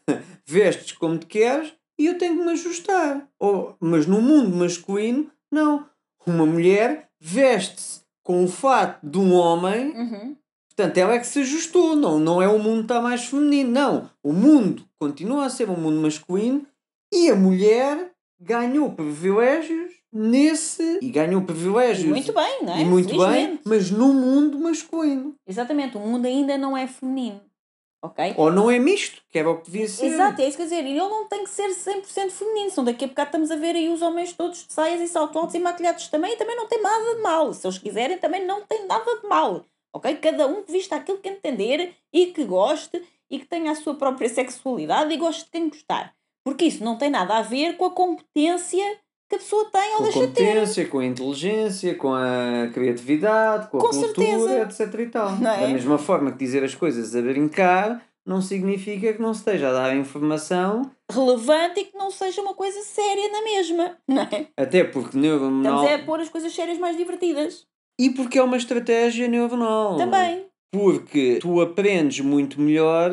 vestes como te queres e eu tenho que me ajustar. Ou, mas no mundo masculino, não. Uma mulher veste-se com o fato de um homem. Uhum. Portanto, ela é que se ajustou. Não, não é o mundo está mais feminino. Não. O mundo continua a ser um mundo masculino e a mulher ganhou privilégios nesse. E ganhou privilégios. E muito bem, não é? E muito bem, mas no mundo masculino. Exatamente, o mundo ainda não é feminino. Ok? Ou não é misto, que era o que devia ser. Exato, é isso que eu dizer. E ele não tem que ser 100% feminino. Senão daqui a bocado estamos a ver aí os homens todos de saias e salto altos e maquilhados também. E também não tem nada de mal. Se eles quiserem, também não tem nada de mal. Ok? Cada um que vista aquilo que entender e que goste e que tenha a sua própria sexualidade e goste de quem gostar. Porque isso não tem nada a ver com a competência que a pessoa tem ou Com a deixa de ter. competência, com a inteligência, com a criatividade, com a Com cultura, certeza. etc. E tal. É? Da mesma forma que dizer as coisas a brincar não significa que não esteja a dar informação, Relevante e que não seja uma coisa séria na mesma. Não é? até porque neuronal. Estamos é a pôr as coisas sérias mais divertidas. E porque é uma estratégia neuronal. Também. Porque tu aprendes muito melhor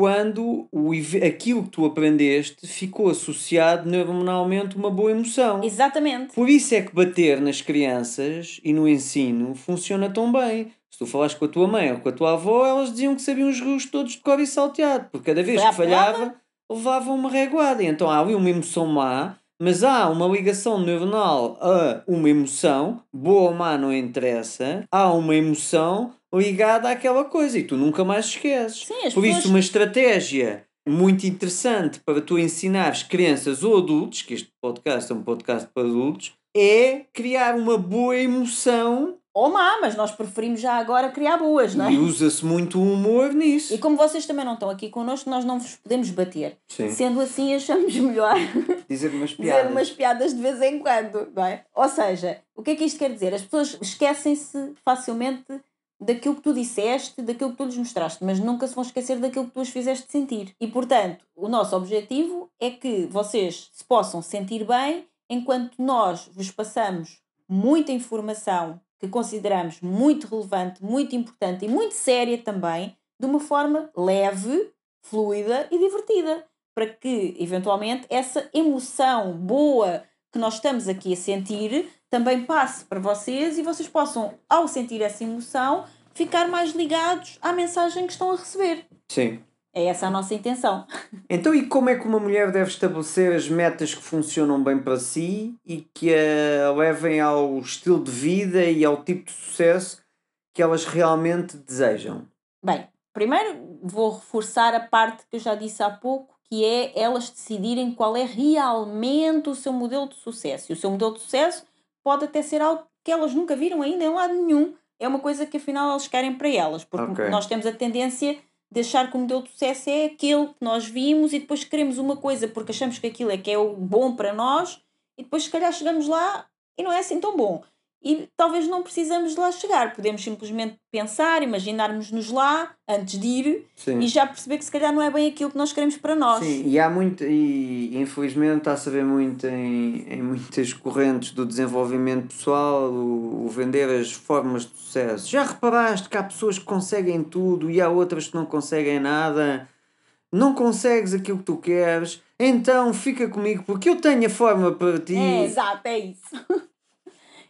quando o, aquilo que tu aprendeste ficou associado neuronalmente a uma boa emoção. Exatamente. Por isso é que bater nas crianças e no ensino funciona tão bem. Se tu falaste com a tua mãe ou com a tua avó, elas diziam que sabiam os rios todos de cor e salteado, porque cada vez Foi que falhava, levavam uma reguada. E Então há ali uma emoção má, mas há uma ligação neuronal a uma emoção, boa ou má não interessa, há uma emoção ligada àquela coisa e tu nunca mais esqueces. Sim, as Por pessoas... isso, uma estratégia muito interessante para tu ensinares crianças ou adultos, que este podcast é um podcast para adultos, é criar uma boa emoção Ou má, mas nós preferimos já agora criar boas, não é? e usa-se muito o humor nisso. E como vocês também não estão aqui connosco, nós não vos podemos bater. Sim. Sendo assim, achamos melhor Dizer umas dizer piadas. umas piadas de vez em quando, não é? Ou seja, o que é que isto quer dizer? As pessoas esquecem-se facilmente daquilo que tu disseste, daquilo que tu lhes mostraste, mas nunca se vão esquecer daquilo que tu as fizeste sentir. E portanto, o nosso objetivo é que vocês se possam sentir bem enquanto nós vos passamos muita informação que consideramos muito relevante, muito importante e muito séria também, de uma forma leve, fluida e divertida, para que eventualmente essa emoção boa que nós estamos aqui a sentir também passe para vocês e vocês possam, ao sentir essa emoção, ficar mais ligados à mensagem que estão a receber. Sim. É essa a nossa intenção. Então, e como é que uma mulher deve estabelecer as metas que funcionam bem para si e que a levem ao estilo de vida e ao tipo de sucesso que elas realmente desejam? Bem, primeiro vou reforçar a parte que eu já disse há pouco, que é elas decidirem qual é realmente o seu modelo de sucesso. E o seu modelo de sucesso pode até ser algo que elas nunca viram ainda em lado nenhum. É uma coisa que afinal elas querem para elas, porque Ok. nós temos a tendência de achar que o modelo de sucesso é aquele que nós vimos e depois queremos uma coisa porque achamos que aquilo é que é o bom para nós e depois se calhar chegamos lá e não é assim tão bom. E talvez não precisamos de lá chegar, podemos simplesmente pensar, imaginarmos-nos lá antes de ir Sim. e já perceber que se calhar não é bem aquilo que nós queremos para nós. Sim, e há muito, e infelizmente está a saber muito em, em muitas correntes do desenvolvimento pessoal, o, o vender as formas de sucesso. Já reparaste que há pessoas que conseguem tudo e há outras que não conseguem nada? Não consegues aquilo que tu queres? Então fica comigo porque eu tenho a forma para ti. É, exato, é isso.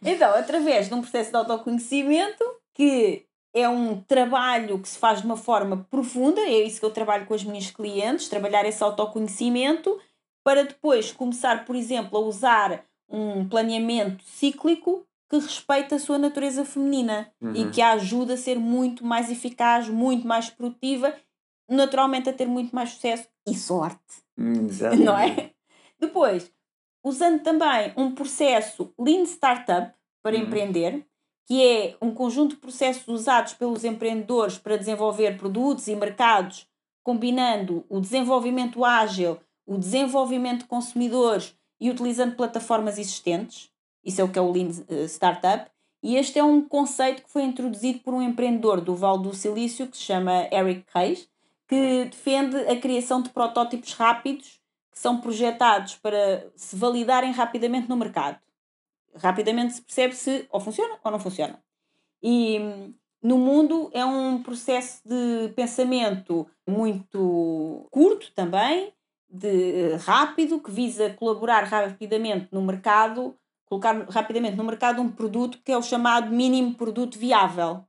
então, através de um processo de autoconhecimento, que é um trabalho que se faz de uma forma profunda, é isso que eu trabalho com as minhas clientes, trabalhar esse autoconhecimento, para depois começar, por exemplo, a usar um planeamento cíclico que respeita a sua natureza feminina e Uhum. que a ajuda a ser muito mais eficaz, muito mais produtiva, naturalmente a ter muito mais sucesso e sorte Hum, Exatamente. não é? Depois, usando também um processo Lean Startup para Uhum. empreender, que é um conjunto de processos usados pelos empreendedores para desenvolver produtos e mercados, combinando o desenvolvimento ágil, o desenvolvimento de consumidores e utilizando plataformas existentes. Isso é o que é o Lean eh, Startup. E este é um conceito que foi introduzido por um empreendedor do Vale do Silício que se chama Eric Reis, que defende a criação de protótipos rápidos são projetados para se validarem rapidamente no mercado. Rapidamente se percebe se ou funciona ou não funciona. E no mundo é um processo de pensamento muito curto também, de rápido, que visa colaborar rapidamente no mercado, colocar rapidamente no mercado um produto que é o chamado mínimo produto viável.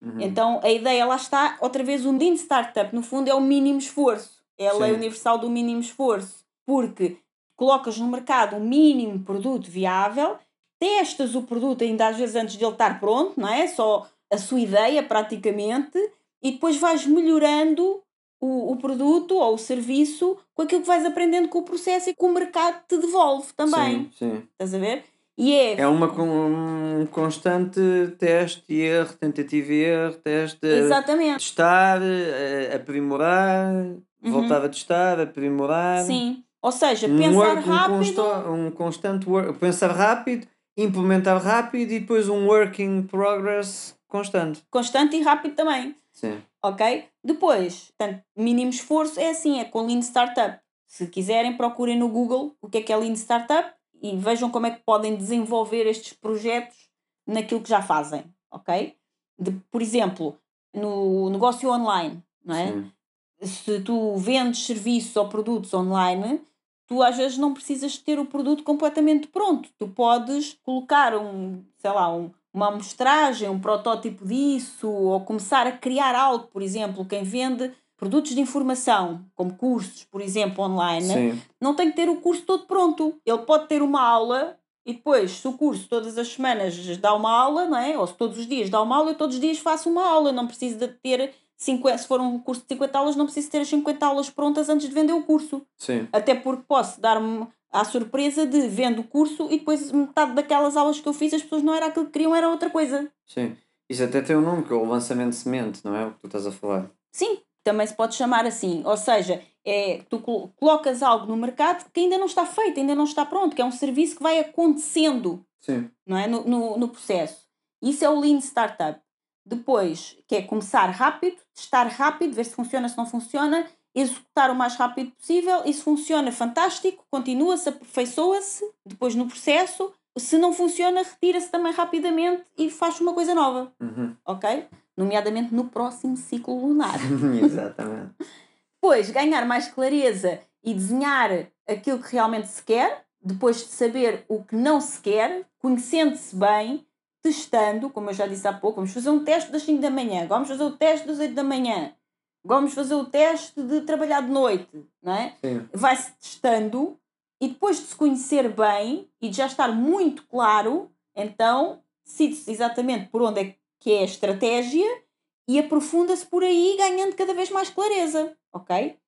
Uhum. Então a ideia lá está, outra vez, o Lean Startup, no fundo, é o mínimo esforço. É a lei Sim. universal do mínimo esforço. Porque colocas no mercado um mínimo produto viável, testas o produto ainda às vezes antes de ele estar pronto, não é? Só a sua ideia praticamente, e depois vais melhorando o, o produto ou o serviço com aquilo que vais aprendendo com o processo e que o mercado te devolve também. Sim, sim. Estás a ver? E é, É uma, um constante teste e erro, tentativa e erro, teste, exatamente. testar, eh, aprimorar, Uhum. voltar a testar, aprimorar. Sim. Ou seja, Um, pensar work, um, rápido. consta- um constante work, pensar rápido, implementar rápido e depois um work in progress constante. constante e rápido também. Sim. Ok? Depois, portanto, mínimo esforço é assim, é com Lean Startup. Se quiserem, procurem no Google o que é que é Lean Startup e vejam como é que podem desenvolver estes projetos naquilo que já fazem, ok? De, por exemplo, no negócio online, não é? Sim. se tu vendes serviços ou produtos online, tu às vezes não precisas ter o produto completamente pronto. Tu podes colocar um, sei lá, um, uma amostragem, um protótipo disso, ou começar a criar algo, por exemplo, quem vende produtos de informação, como cursos, por exemplo, online, Sim. não tem que ter o curso todo pronto. Ele pode ter uma aula e depois, se o curso todas as semanas dá uma aula, não é? ou se todos os dias dá uma aula, eu todos os dias faço uma aula. Não preciso de ter 50, se for um curso de 50 aulas, não preciso ter as 50 aulas prontas antes de vender o curso. Sim. Até porque posso dar-me à surpresa de vendo o curso e depois metade daquelas aulas que eu fiz as pessoas não era aquilo que queriam, era outra coisa. Sim. Isso até tem um nome, que é o lançamento de semente, não é? O que tu estás a falar. Sim, também se pode chamar assim. Ou seja, é, tu colo- colocas algo no mercado que ainda não está feito, ainda não está pronto, que é um serviço que vai acontecendo Sim. não é? no, no, no processo. Isso é o Lean Startup. Depois, que é começar rápido, testar rápido, ver se funciona, se não funciona, executar o mais rápido possível. E se funciona, fantástico, continua-se, aperfeiçoa-se depois no processo. Se não funciona, retira-se também rapidamente e faz uma coisa nova, Uhum. ok? Nomeadamente no próximo ciclo lunar. Exatamente. Depois, ganhar mais clareza e desenhar aquilo que realmente se quer, depois de saber o que não se quer, conhecendo-se bem, testando, como eu já disse há pouco, vamos fazer um teste das 5 da manhã, vamos fazer o teste das 8 da manhã, vamos fazer o teste de trabalhar de noite, não é? Vai-se testando e depois de se conhecer bem e de já estar muito claro, então decide-se exatamente por onde é que é a estratégia e aprofunda-se por aí, ganhando cada vez mais clareza, ok?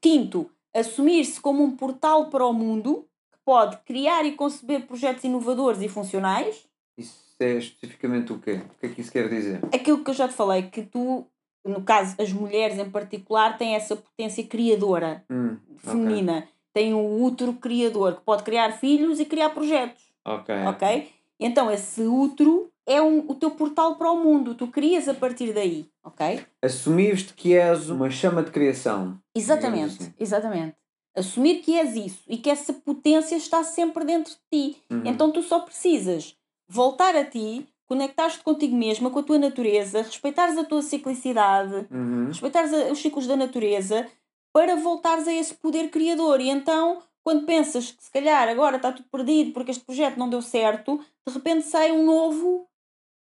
Quinto, assumir-se como um portal para o mundo que pode criar e conceber projetos inovadores e funcionais. Isso é especificamente o quê? O que é que isso quer dizer? Aquilo que eu já te falei, que tu, no caso, as mulheres em particular, têm essa potência criadora Hum, feminina. Têm o útero criador, que pode criar filhos e criar projetos. Ok. Ok? Então, esse útero é um, o teu portal para o mundo. Tu crias a partir daí. Ok? Assumires-te que és uma chama de criação. Exatamente. Assim. Exatamente. Assumir que és isso e que essa potência está sempre dentro de ti. Uhum. Então, tu só precisas voltar a ti, conectar-te contigo mesma, com a tua natureza, respeitares a tua ciclicidade, Uhum. respeitares a- os ciclos da natureza para voltares a esse poder criador. E então, quando pensas que se calhar agora está tudo perdido porque este projeto não deu certo, de repente sai um novo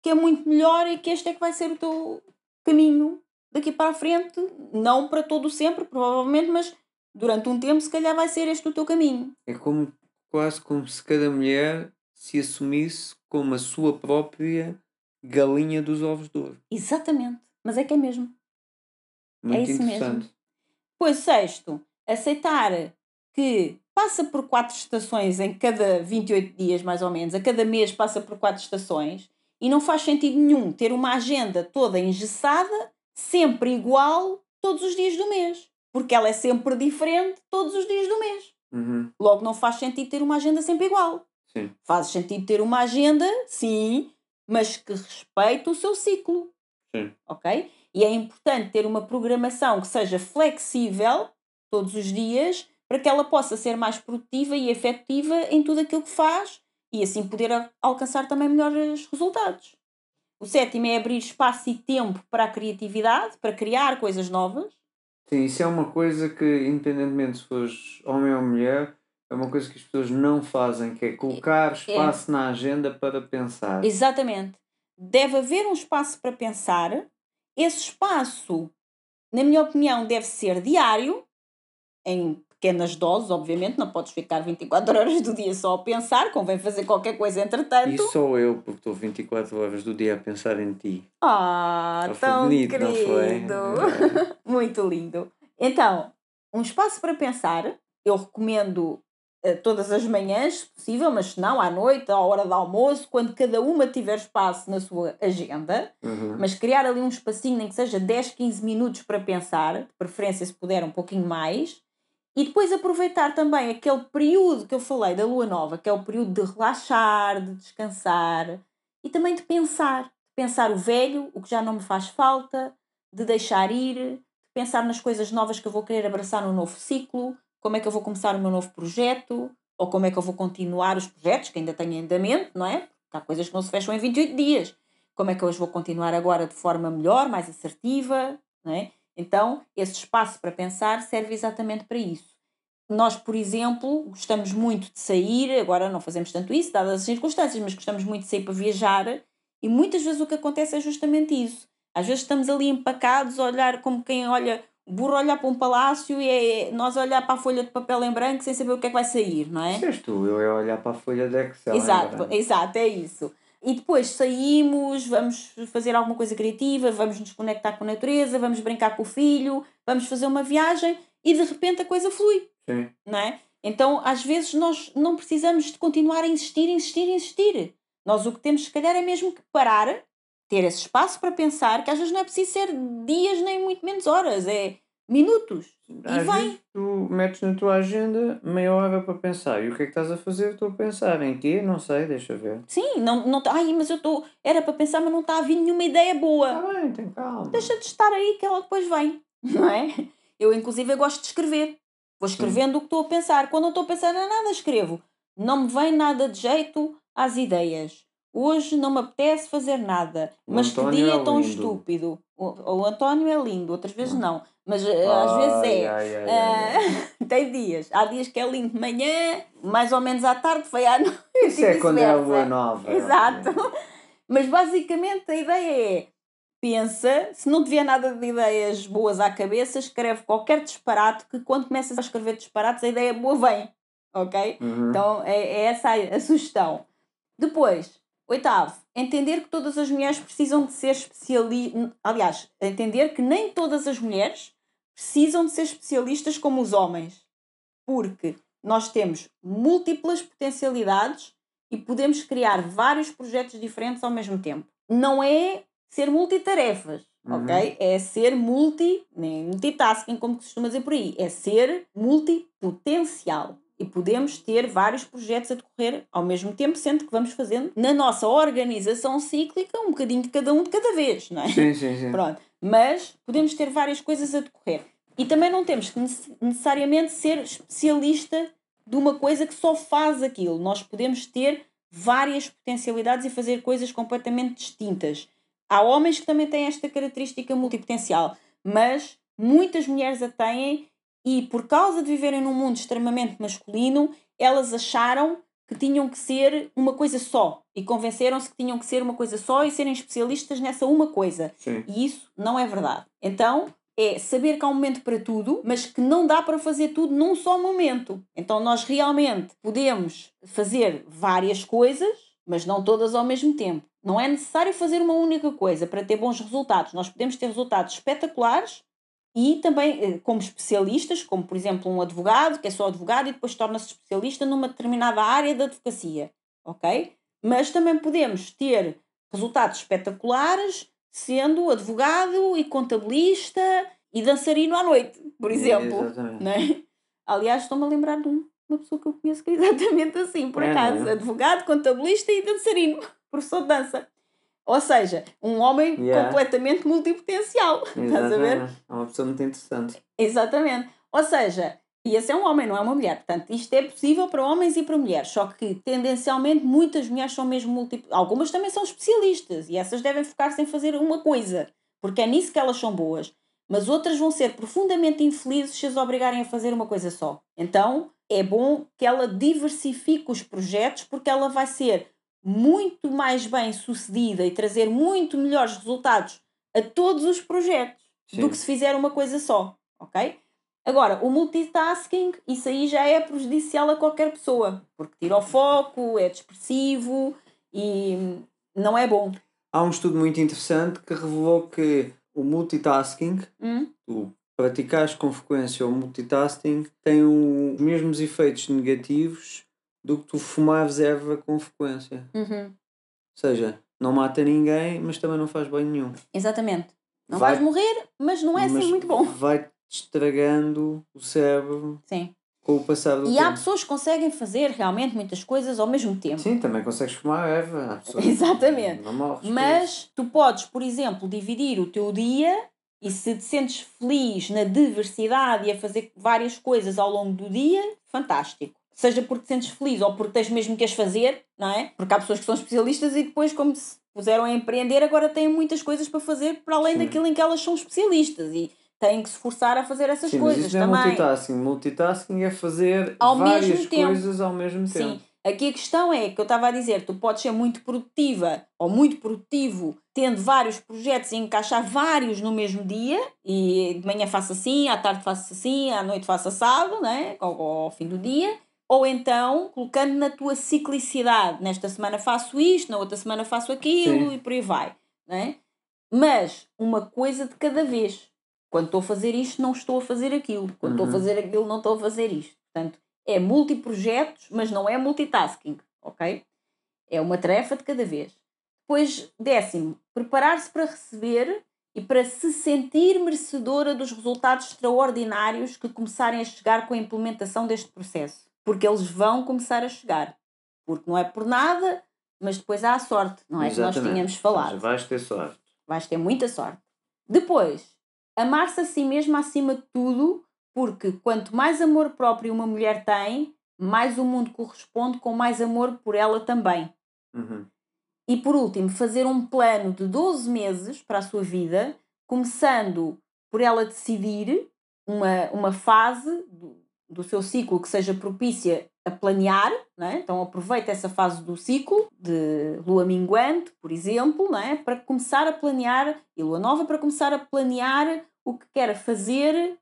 que é muito melhor e que este é que vai ser o teu caminho daqui para a frente. Não para todo sempre, provavelmente, mas durante um tempo, se calhar vai ser este o teu caminho. É como quase como se cada mulher se assumisse como a sua própria galinha dos ovos de ouro. Exatamente. Mas é que é mesmo. Muito isso mesmo. Depois, sexto, aceitar que passa por quatro estações em cada 28 dias, mais ou menos, a cada mês passa por quatro estações, e não faz sentido nenhum ter uma agenda toda engessada, sempre igual, todos os dias do mês. Porque ela é sempre diferente todos os dias do mês. Uhum. Logo, não faz sentido ter uma agenda sempre igual. Sim. Faz sentido ter uma agenda, sim, mas que respeite o seu ciclo Sim. ok? E é importante ter uma programação que seja flexível todos os dias para que ela possa ser mais produtiva e efetiva em tudo aquilo que faz e assim poder alcançar também melhores resultados. O sétimo é abrir espaço e tempo para a criatividade, para criar coisas novas. Sim, isso é uma coisa que, independentemente se fores homem ou mulher, É uma coisa que as pessoas não fazem, que é colocar espaço é. na agenda para pensar. Exatamente. Deve haver um espaço para pensar. Esse espaço, na minha opinião, deve ser diário, em pequenas doses, obviamente, não podes ficar 24 horas do dia só a pensar, convém fazer qualquer coisa entretanto. E sou eu, porque estou 24 horas do dia a pensar em ti. Ah, oh, tão bonito, querido! É. Muito lindo. Então, um espaço para pensar, eu recomendo todas as manhãs, se possível, mas se não, à noite, à hora do almoço, quando cada uma tiver espaço na sua agenda, uhum. mas criar ali um espacinho, nem que seja 10, 15 minutos para pensar, de preferência se puder um pouquinho mais, e depois aproveitar também aquele período que eu falei da lua nova, que é o período de relaxar, de descansar e também de pensar. De pensar o velho, o que já não me faz falta, de deixar ir, de pensar nas coisas novas que eu vou querer abraçar no novo ciclo, como é que eu vou começar o meu novo projeto, ou como é que eu vou continuar os projetos que ainda tenho em andamento, não é? Há coisas que não se fecham em 28 dias. Como é que eu os vou continuar agora de forma melhor, mais assertiva, não é? Então, esse espaço para pensar serve exatamente para isso. Nós, por exemplo, gostamos muito de sair, agora não fazemos tanto isso, dadas as circunstâncias, mas gostamos muito de sair para viajar e muitas vezes o que acontece é justamente isso. Às vezes estamos ali empacados a olhar como quem olha, burro olhar para um palácio e é nós olhar para a folha de papel em branco sem saber o que é que vai sair, não é? Se tu, eu é olhar para a folha de Excel. Exato, exato, é isso. E depois saímos, vamos fazer alguma coisa criativa, vamos nos conectar com a natureza, vamos brincar com o filho, vamos fazer uma viagem e de repente a coisa flui. Sim. Não é? Então, às vezes, nós não precisamos de continuar a insistir, insistir, insistir. Nós o que temos, se calhar, é mesmo que parar, ter esse espaço para pensar, que às vezes não é preciso ser dias nem muito menos horas, é minutos. Às e vem. Tu metes na tua agenda meia hora para pensar. E o que é que estás a fazer? Estou a pensar em quê? Não sei, deixa ver. Sim, não, não, ai, mas eu estou. Era para pensar, mas não está a vir nenhuma ideia boa. Está bem, tem calma. Deixa de estar aí que ela depois vem, não é? Eu, inclusive, eu gosto de escrever. Vou escrevendo Sim. o que estou a pensar. Quando não estou a pensar em nada, escrevo. Não me vem nada de jeito às ideias. Hoje não me apetece fazer nada. O mas que dia é tão lindo. estúpido. O, o António é lindo, outras vezes não. Mas ai, eh, às vezes é. Ai, ai, uh, tem dias. Há dias que é lindo de manhã, mais ou menos à tarde, foi à noite. Isso é quando é a lua nova. Exato. Mas basicamente a ideia é pensa, se não te vier nada de ideias boas à cabeça, escreve qualquer disparate, que quando começas a escrever disparates, a ideia boa vem. Ok? Uhum. Então é, é essa a, a sugestão. Depois, Oitavo, entender que todas as mulheres precisam de ser especialistas. Aliás, entender que nem todas as mulheres precisam de ser especialistas como os homens. Porque nós temos múltiplas potencialidades e podemos criar vários projetos diferentes ao mesmo tempo. Não é ser multitarefas, uhum. ok? É ser multi, nem multitasking, como costuma dizer por aí. É ser multipotencial e podemos ter vários projetos a decorrer ao mesmo tempo, sendo que vamos fazendo na nossa organização cíclica um bocadinho de cada um de cada vez, não é? Sim, sim, sim. Pronto. Mas podemos ter várias coisas a decorrer. E também não temos que necessariamente ser especialista de uma coisa que só faz aquilo. Nós podemos ter várias potencialidades e fazer coisas completamente distintas. Há homens que também têm esta característica multipotencial, mas muitas mulheres a têm e por causa de viverem num mundo extremamente masculino, elas acharam que tinham que ser uma coisa só e convenceram-se que tinham que ser uma coisa só e serem especialistas nessa uma coisa. Sim. E isso não é verdade. Então, é saber que há um momento para tudo, mas que não dá para fazer tudo num só momento. Então, nós realmente podemos fazer várias coisas, mas não todas ao mesmo tempo. Não é necessário fazer uma única coisa para ter bons resultados. Nós podemos ter resultados espetaculares e também eh, como especialistas, como por exemplo um advogado, que é só advogado e depois torna-se especialista numa determinada área da advocacia, ok? Mas também podemos ter resultados espetaculares sendo advogado e contabilista e dançarino à noite, por exemplo. Exatamente. Né? Aliás, estou-me a lembrar de uma pessoa que eu conheço que é exatamente assim, por é, acaso. É? Advogado, contabilista e dançarino, professor de dança. Ou seja, um homem yeah. completamente multipotencial. Estás a ver? É uma pessoa muito interessante. Exatamente. Ou seja, e esse é um homem, não é uma mulher. Portanto, isto é possível para homens e para mulheres. Só que, tendencialmente, muitas mulheres são mesmo múltiplas. Algumas também são especialistas e essas devem focar-se em fazer uma coisa, porque é nisso que elas são boas. Mas outras vão ser profundamente infelizes se as obrigarem a fazer uma coisa só. Então, é bom que ela diversifique os projetos porque ela vai ser muito mais bem sucedida e trazer muito melhores resultados a todos os projetos Sim. do que se fizer uma coisa só, ok? Agora, o multitasking, isso aí já é prejudicial a qualquer pessoa, porque tira o foco, é dispersivo e não é bom. Há um estudo muito interessante que revelou que o multitasking, Hum? tu praticares com frequência o multitasking, tem os mesmos efeitos negativos do que tu fumares erva com frequência. Uhum. Ou seja, não mata ninguém, mas também não faz bem nenhum. Exatamente. Não Vai- vais morrer, mas não é assim Mas muito bom. Vai estragando o cérebro Sim. com o passar do E há tempo. pessoas que conseguem fazer realmente muitas coisas ao mesmo tempo. Sim, também consegues fumar erva. Há Exatamente. Não morres. Mas tu podes, por exemplo, dividir o teu dia e se te sentes feliz na diversidade e a fazer várias coisas ao longo do dia, fantástico. Seja porque te sentes feliz ou porque tens mesmo que as fazer, não é? Porque há pessoas que são especialistas e depois, como se puseram a empreender, agora têm muitas coisas para fazer para além Sim. daquilo em que elas são especialistas e têm que se forçar a fazer essas Sim, mas coisas isso não é também. multitasking. Multitasking é fazer Ao várias coisas ao mesmo Sim. tempo. Aqui a questão é que eu estava a dizer, tu podes ser muito produtiva ou muito produtivo tendo vários projetos e encaixar vários no mesmo dia e de manhã faço assim, à tarde faço assim, à noite faço assado, né? ao, ao fim do dia. Ou então colocando na tua ciclicidade, nesta semana faço isto, na outra semana faço aquilo Sim. e por aí vai. Né? Mas uma coisa de cada vez. Quando estou a fazer isto, não estou a fazer aquilo. Quando estou a Uhum. fazer aquilo, não estou a fazer isto. Portanto, é multiprojetos, mas não é multitasking, ok? É uma tarefa de cada vez. Depois, décimo, preparar-se para receber e para se sentir merecedora dos resultados extraordinários que começarem a chegar com a implementação deste processo. Porque eles vão começar a chegar. Porque não é por nada, mas depois há a sorte, não é? Que nós tínhamos falado seja, vais ter sorte. vais ter muita sorte. Depois, amar-se a si mesma acima de tudo, porque quanto mais amor próprio uma mulher tem, mais o mundo corresponde com mais amor por ela também. Uhum. E por último, fazer um plano de 12 meses para a sua vida, começando por ela decidir uma, uma fase do, seu ciclo que seja propícia a planear, não é? então aproveita essa fase do ciclo de lua minguante, por exemplo, não é? para começar a planear, e lua nova para começar a planear o que quer fazer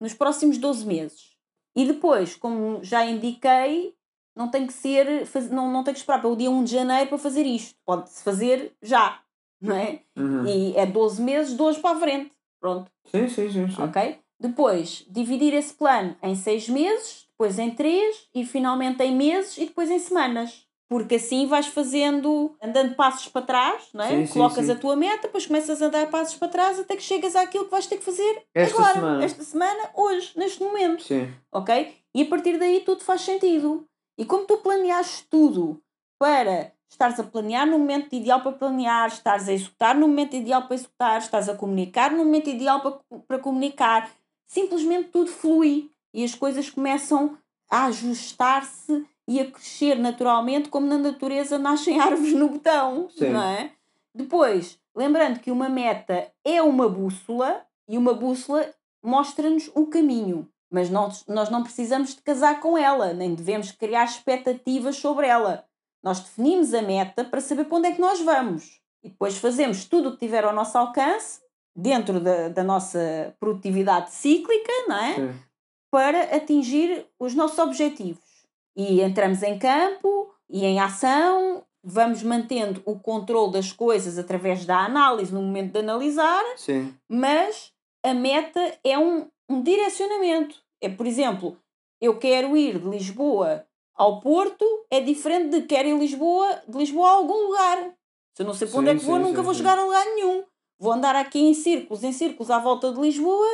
nos próximos 12 meses. E depois, como já indiquei, não tem que ser, não, não tem que esperar pelo dia 1 de janeiro para fazer isto. Pode-se fazer já, não é? Uhum. E é 12 meses, de hoje para a frente. Pronto, Sim, sim, sim. sim. ok? Depois, dividir esse plano em 6 meses, depois em 3 e finalmente em meses e depois em semanas. Porque assim vais fazendo, andando passos para trás, não é? Sim, sim, Colocas sim. a tua meta, depois começas a andar passos para trás até que chegas àquilo que vais ter que fazer Esta agora, semana. esta semana, hoje, neste momento Sim. ok? E a partir daí tudo faz sentido. E como tu planeaste tudo para estares a planear no momento ideal para planear, estares a executar no momento ideal para executar, estás a comunicar no momento ideal para, para comunicar, simplesmente tudo flui e as coisas começam a ajustar-se e a crescer naturalmente, como na natureza nascem árvores no botão, Sim. não é? Depois, lembrando que uma meta é uma bússola e uma bússola mostra-nos o caminho. Mas nós, nós não precisamos de casar com ela, nem devemos criar expectativas sobre ela. Nós definimos a meta para saber para onde é que nós vamos. E depois fazemos tudo o que tiver ao nosso alcance, dentro da, da nossa produtividade cíclica, não é? sim. para atingir os nossos objetivos. E entramos em campo e em ação, vamos mantendo o controle das coisas através da análise no momento de analisar, Sim. mas a meta é um, um direcionamento. É, por exemplo, eu quero ir de Lisboa ao Porto, é diferente de quero ir de Lisboa, de Lisboa a algum lugar. Se eu não sei para onde é que vou, sim, nunca sim, vou chegar a lugar nenhum. Vou andar aqui em círculos, em círculos à volta de Lisboa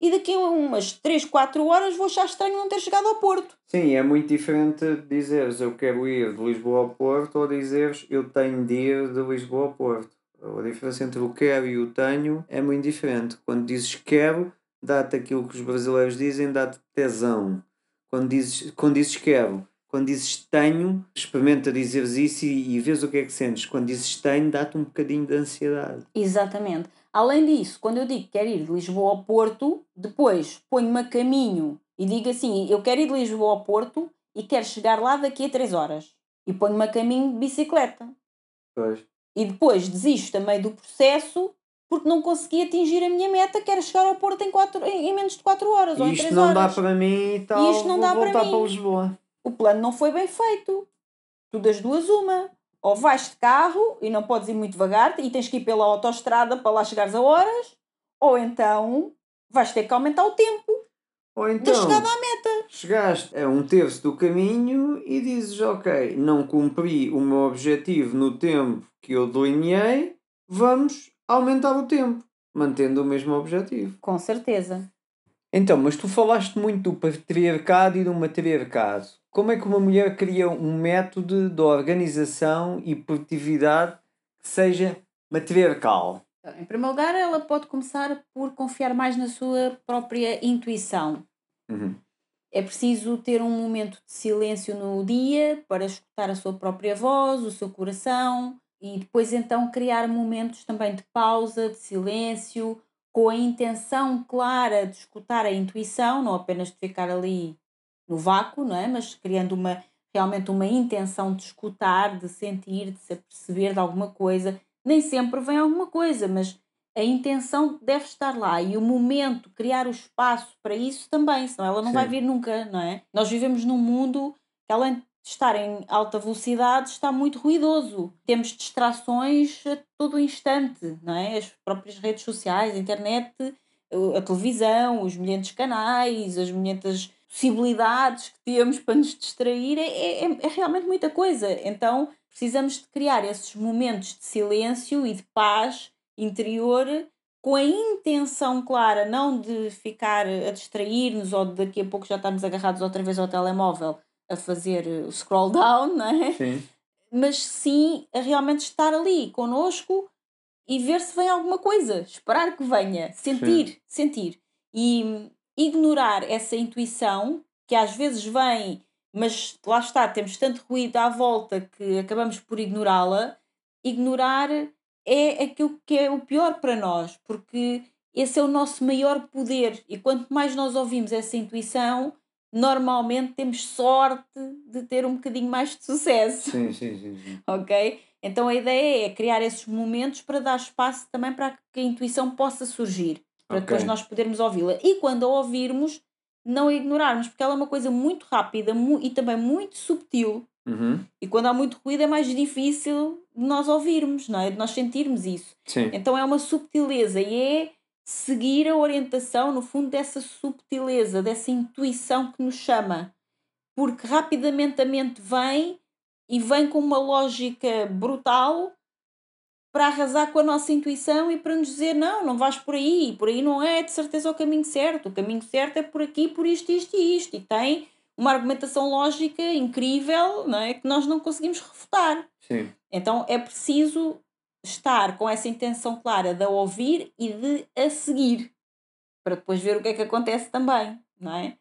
e daqui a umas 3, 4 horas vou achar estranho não ter chegado ao Porto. Sim, é muito diferente dizeres eu quero ir de Lisboa ao Porto ou dizeres eu tenho de ir de Lisboa ao Porto. A diferença entre o quero e o tenho é muito diferente. Quando dizes quero, dá-te aquilo que os brasileiros dizem, dá-te tesão. Quando dizes, quando dizes quero, quando dizes tenho, experimenta dizeres isso e, e vês o que é que sentes. Quando dizes tenho, dá-te um bocadinho de ansiedade. Exatamente. Além disso, quando eu digo que quero ir de Lisboa ao Porto, depois ponho-me a caminho e digo assim: eu quero ir de Lisboa ao Porto e quero chegar lá daqui a 3 horas. E ponho-me a caminho de bicicleta. Pois. E depois desisto também do processo porque não consegui atingir a minha meta, que era chegar ao Porto em, quatro, em, em menos de 4 horas ou em Isto 3 não horas. dá para mim e tal. isto não vou dá para voltar mim. para Lisboa. O plano não foi bem feito. Tu das duas, uma. Ou vais de carro e não podes ir muito devagar e tens que ir pela autoestrada para lá chegares a horas, ou então vais ter que aumentar o tempo Ou então, chegada à meta. chegaste a um terço do caminho e dizes: Ok, não cumpri o meu objetivo no tempo que eu delineei, vamos aumentar o tempo, mantendo o mesmo objetivo. Com certeza. Então, mas tu falaste muito do patriarcado e do matriarcado. Como é que uma mulher cria um método de organização e produtividade que seja matriarcal? Em primeiro lugar, ela pode começar por confiar mais na sua própria intuição. Uhum. É preciso ter um momento de silêncio no dia para escutar a sua própria voz, o seu coração e depois então criar momentos também de pausa, de silêncio, com a intenção clara de escutar a intuição, não apenas de ficar ali no vácuo, não é? Mas criando uma realmente uma intenção de escutar, de sentir, de se aperceber de alguma coisa. Nem sempre vem alguma coisa, mas a intenção deve estar lá e o momento, criar o espaço para isso também, senão ela não Sim. vai vir nunca, não é? Nós vivemos num mundo que, além de estar em alta velocidade, está muito ruidoso. Temos distrações a todo instante, não é? As próprias redes sociais, a internet, a televisão, os milhentos canais, as milhentas possibilidades que temos para nos distrair, é, é, é realmente muita coisa. Então precisamos de criar esses momentos de silêncio e de paz interior com a intenção clara, não de ficar a distrair-nos ou de daqui a pouco já estarmos agarrados outra vez ao telemóvel a fazer o scroll down, não é? Sim. mas sim a realmente estar ali connosco e ver se vem alguma coisa, esperar que venha, sentir, sentir e ignorar essa intuição que às vezes vem, mas lá está, temos tanto ruído à volta que acabamos por ignorá-la. Ignorar é aquilo que é o pior para nós, porque esse é o nosso maior poder e quanto mais nós ouvimos essa intuição, normalmente temos sorte de ter um bocadinho mais de sucesso Sim, sim, sim, sim. ok? Então a ideia é criar esses momentos para dar espaço também para que a intuição possa surgir, para Ok. depois nós podermos ouvi-la. E quando a ouvirmos, não a ignorarmos, porque ela é uma coisa muito rápida mu- e também muito subtil. Uhum. E quando há muito ruído é mais difícil de nós ouvirmos, não é? De nós sentirmos isso. Sim. Então é uma subtileza e é seguir a orientação, no fundo, dessa subtileza, dessa intuição que nos chama. Porque rapidamente a mente vem e vem com uma lógica brutal para arrasar com a nossa intuição e para nos dizer: não, não vais por aí, por aí não é de certeza o caminho certo. O caminho certo é por aqui, por isto, isto e isto. E tem uma argumentação lógica incrível não é? que nós não conseguimos refutar. Sim. Então é preciso estar com essa intenção clara de a ouvir e de a seguir, para depois ver o que é que acontece também, não é?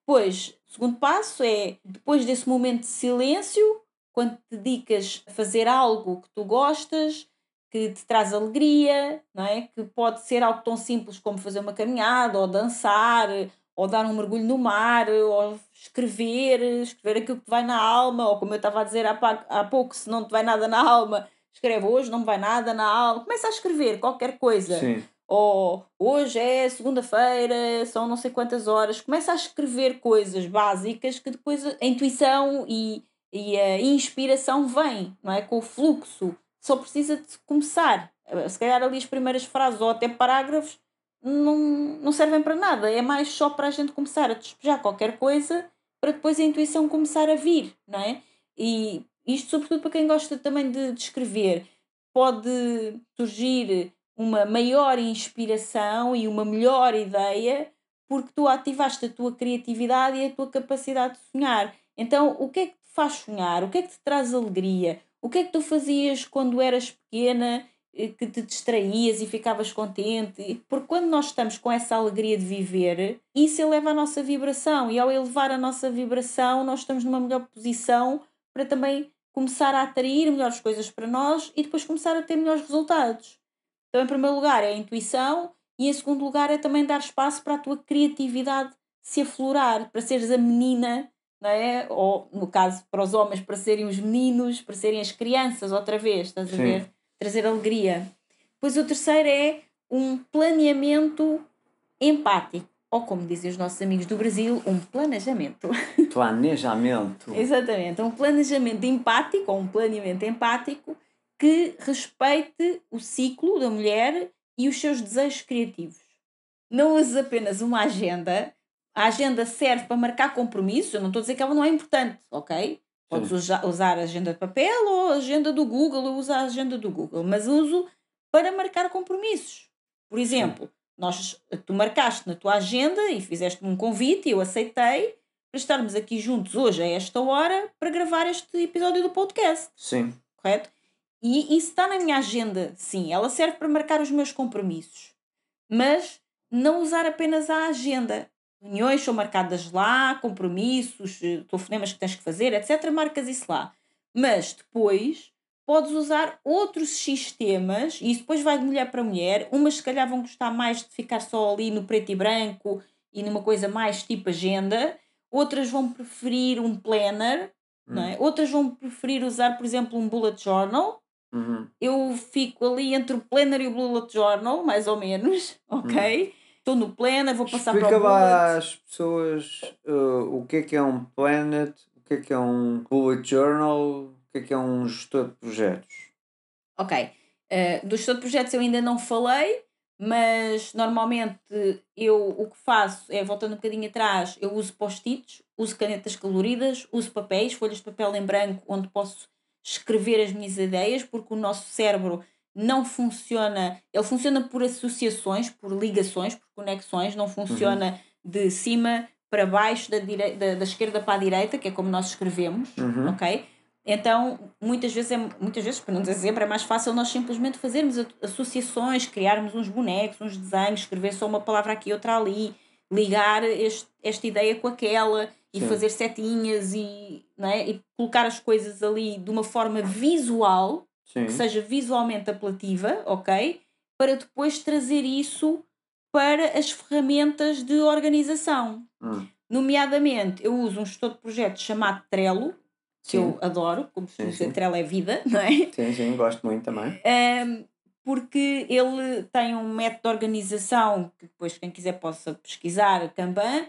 Depois, o segundo passo é, depois desse momento de silêncio, quando te dedicas a fazer algo que tu gostas, que te traz alegria, não é? Que pode ser algo tão simples como fazer uma caminhada, ou dançar, ou dar um mergulho no mar, ou escrever, escrever aquilo que te vai na alma, ou como eu estava a dizer há, pouco, se não te vai nada na alma, escreve hoje, não me vai nada na alma. Começa a escrever qualquer coisa Sim. ou hoje é segunda-feira, são não sei quantas horas, começa a escrever coisas básicas que depois a intuição e, e a inspiração vem, não é? Com o fluxo. Só precisa de começar. Se calhar ali as primeiras frases ou até parágrafos não, não servem para nada. É mais só para a gente começar a despejar qualquer coisa para depois a intuição começar a vir, não é? E isto sobretudo para quem gosta também de, de escrever. Pode surgir uma maior inspiração e uma melhor ideia porque tu ativaste a tua criatividade e a tua capacidade de sonhar. Então, o que é que te faz sonhar? O que é que te traz alegria? O que é que tu fazias quando eras pequena eh, que te distraías e ficavas contente? Porque quando nós estamos com essa alegria de viver, isso eleva a nossa vibração e ao elevar a nossa vibração, nós estamos numa melhor posição para também começar a atrair melhores coisas para nós e depois começar a ter melhores resultados. Então, em primeiro lugar, é a intuição e em segundo lugar é também dar espaço para a tua criatividade se aflorar, para seres a menina, não é? Ou, no caso, para os homens, para serem os meninos, para serem as crianças, outra vez, estás a Sim. ver? Trazer alegria. Depois o terceiro é um planeamento empático. Ou como dizem os nossos amigos do Brasil, um planejamento. Planejamento. Exatamente, um planejamento empático, ou um planeamento empático que respeite o ciclo da mulher e os seus desejos criativos. Não uses apenas uma agenda. A agenda serve para marcar compromissos. Eu não estou a dizer que ela não é importante, ok? Podes usa- usar a agenda de papel ou a agenda do Google. Eu uso a agenda do Google, mas uso para marcar compromissos. Por exemplo, nós, tu marcaste na tua agenda e fizeste um convite e eu aceitei para estarmos aqui juntos hoje a esta hora para gravar este episódio do podcast, Sim. correto? E isso está na minha agenda, sim, ela serve para marcar os meus compromissos, mas não usar apenas a agenda. Reuniões são marcadas lá, compromissos, eh, telefonemas que tens que fazer, etc. Marcas isso lá. Mas depois podes usar outros sistemas, e isso depois vai de mulher para mulher. Umas, se calhar, vão gostar mais de ficar só ali no preto e branco e numa coisa mais tipo agenda. Outras vão preferir um planner, não é? Outras vão preferir usar, por exemplo, um bullet journal. Uhum. Eu fico ali entre o planner e o bullet journal, mais ou menos, ok? Estou no planner, vou passar para o Explica bullet. lá às pessoas uh, o que é que é um planet, o que é que é um bullet journal, o que é que é um gestor de projetos. Ok. Uh, do gestor de projetos eu ainda não falei, mas normalmente eu o que faço é, voltando um bocadinho atrás, eu uso post-its, uso canetas coloridas, uso papéis, folhas de papel em branco, onde posso escrever as minhas ideias, porque o nosso cérebro não funciona, ele funciona por associações, por ligações, por conexões, não funciona de cima para baixo, da, direi- da, da esquerda para a direita, que é como nós escrevemos, Uhum. ok? Então, muitas vezes, é, muitas vezes, para não dizer sempre, é mais fácil nós simplesmente fazermos associações, criarmos uns bonecos, uns desenhos, escrever só uma palavra aqui, outra ali, ligar este, esta ideia com aquela e Sim. fazer setinhas e, não é? e colocar as coisas ali de uma forma visual, Sim. que seja visualmente apelativa, ok? Para depois trazer isso para as ferramentas de organização. Hum. Nomeadamente, eu uso um gestor de projetos chamado Trello, que Sim. eu adoro, como se sim. Trello é vida, não é? sim, sim, gosto muito também. Ahm, porque ele tem um método de organização que depois quem quiser possa pesquisar, Kanban,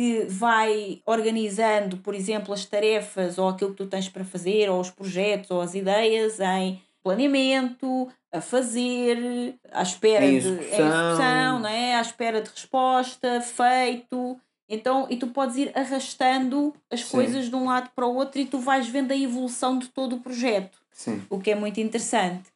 que vai organizando, por exemplo, as tarefas ou aquilo que tu tens para fazer, ou os projetos ou as ideias em planeamento, a fazer, à espera Em de em execução. execução, não é? à espera de resposta, feito. Então, e tu podes ir arrastando as Sim. coisas de um lado para o outro e tu vais vendo a evolução de todo o projeto Sim. o que é muito interessante.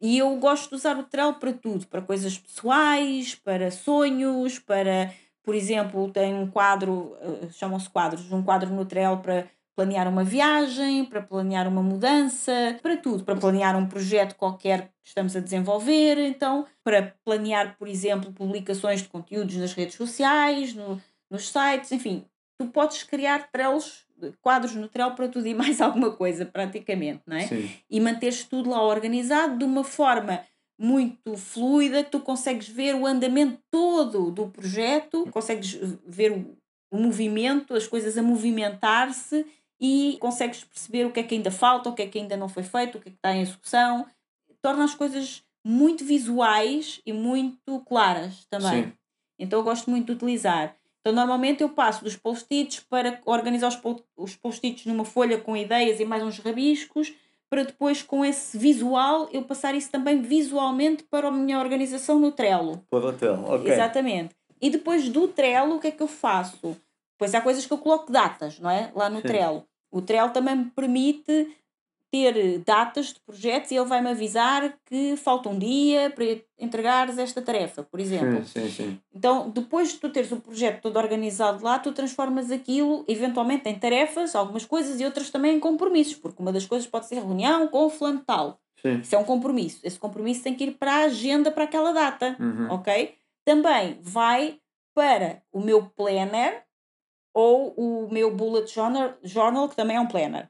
E eu gosto de usar o Trello para tudo, para coisas pessoais, para sonhos, para, por exemplo, tem um quadro, eh, chamam-se quadros, um quadro no Trello para planear uma viagem, para planear uma mudança, para tudo, para planear um projeto qualquer que estamos a desenvolver, então, para planear, por exemplo, publicações de conteúdos nas redes sociais, no, nos sites, enfim, tu podes criar Trellos, quadros no Trello para tudo e mais alguma coisa, praticamente, não é? Sim. e manteres tudo lá organizado de uma forma muito fluida, que tu consegues ver o andamento todo do projeto, consegues ver o, movimento, as coisas a movimentar-se e consegues perceber o que é que ainda falta, o que é que ainda não foi feito, o que é que está em execução. Torna as coisas muito visuais e muito claras também. Sim. Então eu gosto muito de utilizar. Então normalmente eu passo dos post-its para organizar os post-its numa folha com ideias e mais uns rabiscos, para depois com esse visual eu passar isso também visualmente para a minha organização no Trello. Para o hotel, ok. Exatamente. E depois do Trello, o que é que eu faço? Pois há coisas que eu coloco datas, não é? Lá no Sim. Trello. O Trello também me permite ter datas de projetos e ele vai-me avisar que falta um dia para entregares esta tarefa, por exemplo. Sim, sim, sim. Então, depois de tu teres o projeto todo organizado lá, tu transformas aquilo eventualmente em tarefas, algumas coisas e outras também em compromissos, porque uma das coisas pode ser reunião com o fulano tal. Sim. Isso é um compromisso. Esse compromisso tem que ir para a agenda para aquela data, Uhum. ok? Também vai para o meu planner ou o meu bullet journal, journal que também é um planner.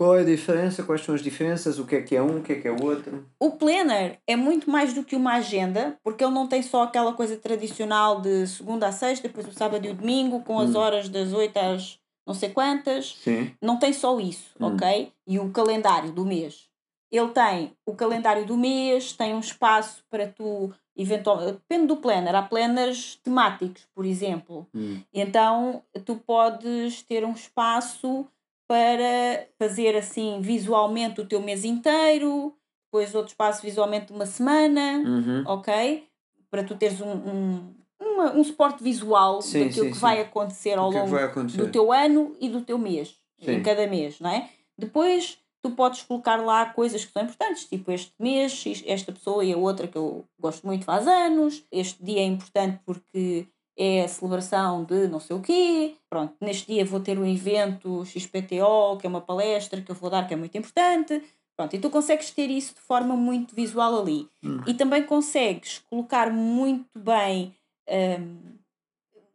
Qual é a diferença? Quais são as diferenças? O que é que é um? O que é que é o outro? O planner é muito mais do que uma agenda, porque ele não tem só aquela coisa tradicional de segunda a sexta, depois o sábado e o domingo, com as Hum. horas das 8 às não sei quantas. Sim. Não tem só isso, Hum. ok? E o calendário do mês. Ele tem o calendário do mês, tem um espaço para tu, eventualmente, depende do planner. Há planners temáticos, por exemplo. Hum. Então, tu podes ter um espaço para fazer assim visualmente o teu mês inteiro, depois outro espaço visualmente de uma semana, Uhum. ok? Para tu teres um, um, uma- um suporte visual Sim, daquilo sim, que sim. vai acontecer ao é longo acontecer? do teu ano e do teu mês, em cada mês, não é? Depois tu podes colocar lá coisas que são importantes, tipo este mês, esta pessoa e a outra que eu gosto muito faz anos, este dia é importante porque é a celebração de não sei o quê, pronto, neste dia vou ter um evento XPTO, que é uma palestra que eu vou dar que é muito importante, pronto, e tu consegues ter isso de forma muito visual ali. Hum. E também consegues colocar muito bem, hum,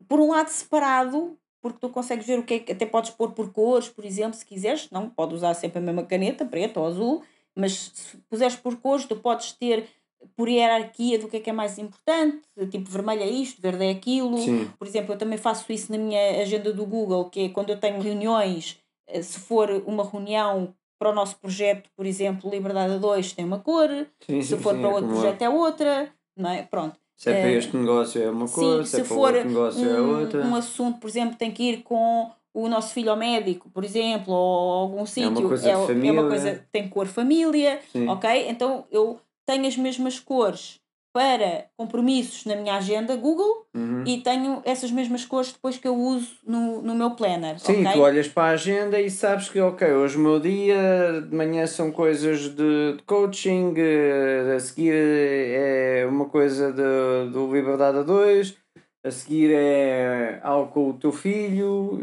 por um lado separado, porque tu consegues ver o que é que até podes pôr por cores, por exemplo, se quiseres, não pode usar sempre a mesma caneta, preta ou azul, mas se puseres por cores, tu podes ter por hierarquia do que é que é mais importante, tipo vermelho é isto, verde é aquilo. Sim. Por exemplo, eu também faço isso na minha agenda do Google, que é quando eu tenho reuniões, eh, se for uma reunião para o nosso projeto, por exemplo, Liberdade a 2 tem uma cor, Sim, se for sim, para é outro como projeto é outra, não é? Pronto. Se é para eh, este negócio é uma coisa, Sim, se, é se para for outro negócio é um, outra. um assunto, por exemplo, tem que ir com o nosso filho ao médico, por exemplo, ou algum sítio, coisa de é, é família. uma coisa que tem cor família, Sim. ok? Então eu tenho as mesmas cores para compromissos na minha agenda Google Uhum. e tenho essas mesmas cores depois que eu uso no, no meu planner, Sim, ok? tu olhas para a agenda e sabes que, ok, hoje o meu dia de manhã são coisas de, de coaching, eh, a seguir é uma coisa de, do Liberdade a 2, a seguir é algo com o teu filho,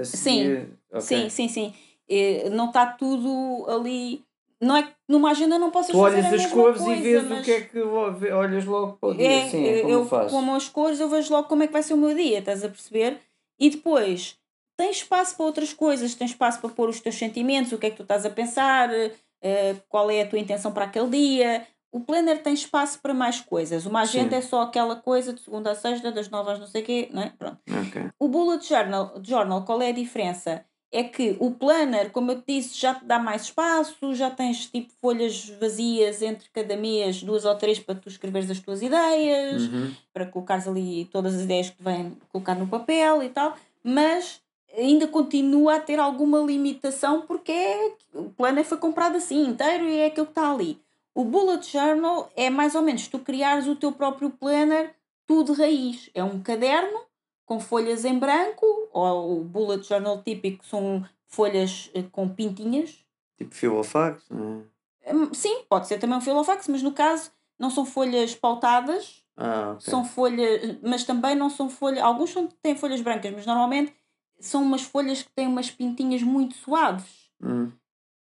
a seguir... ok. Sim, sim, sim. Eh, Não está tudo ali. Não é numa agenda não possas Tu olhas fazer a as cores coisa, e vês mas... o que é que olhas logo para o dia, É, sim, é como eu, faço. como as cores, eu vejo logo como é que vai ser o meu dia, estás a perceber? E depois, tens espaço para outras coisas, tens espaço para pôr os teus sentimentos, o que é que tu estás a pensar, eh, qual é a tua intenção para aquele dia. O planner tem espaço para mais coisas. Uma agenda Sim. é só aquela coisa de segunda a sexta, das nove às não sei o quê, não é? Pronto. Ok. O bullet journal, journal, qual é a diferença? É que o planner, como eu te disse, já te dá mais espaço, já tens tipo folhas vazias entre cada mês, duas ou três para tu escreveres as tuas ideias, Uhum. para colocares ali todas as ideias que te vêm colocar no papel e tal, mas ainda continua a ter alguma limitação porque é, o planner foi comprado assim inteiro e é aquilo que está ali. O bullet journal é mais ou menos tu criares o teu próprio planner tudo de raiz. É um caderno com folhas em branco, ou o bullet journal típico são folhas eh, com pintinhas. Tipo filofax, não é? Hum, Sim, pode ser também um filofax, mas no caso não são folhas pautadas, Ah, ok. são folhas, mas também não são folhas. Alguns são, têm folhas brancas, mas normalmente são umas folhas que têm umas pintinhas muito suaves, Hum.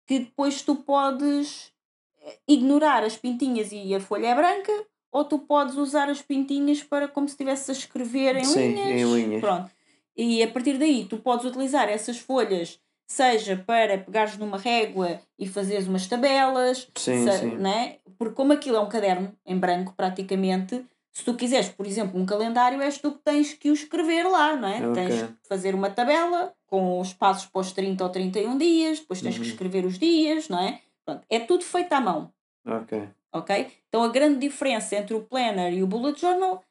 que depois tu podes eh, ignorar as pintinhas e a folha é branca, ou tu podes usar as pintinhas para como se estivesse a escrever em Sim, linhas. em linhas. Pronto. E a partir daí tu podes utilizar essas folhas, seja para pegares numa régua e fazeres umas tabelas, Sim, se- sim. Né? Porque como aquilo é um caderno em branco praticamente, se tu quiseres, por exemplo, um calendário, és tu que tens que o escrever lá, não é? Ok. Tens que fazer uma tabela com os passos para os 30 ou 31 dias, depois tens que Uhum. escrever os dias, não é? Pronto, é tudo feito à mão, Ok. Ok? Então a grande diferença entre o planner e o bullet journal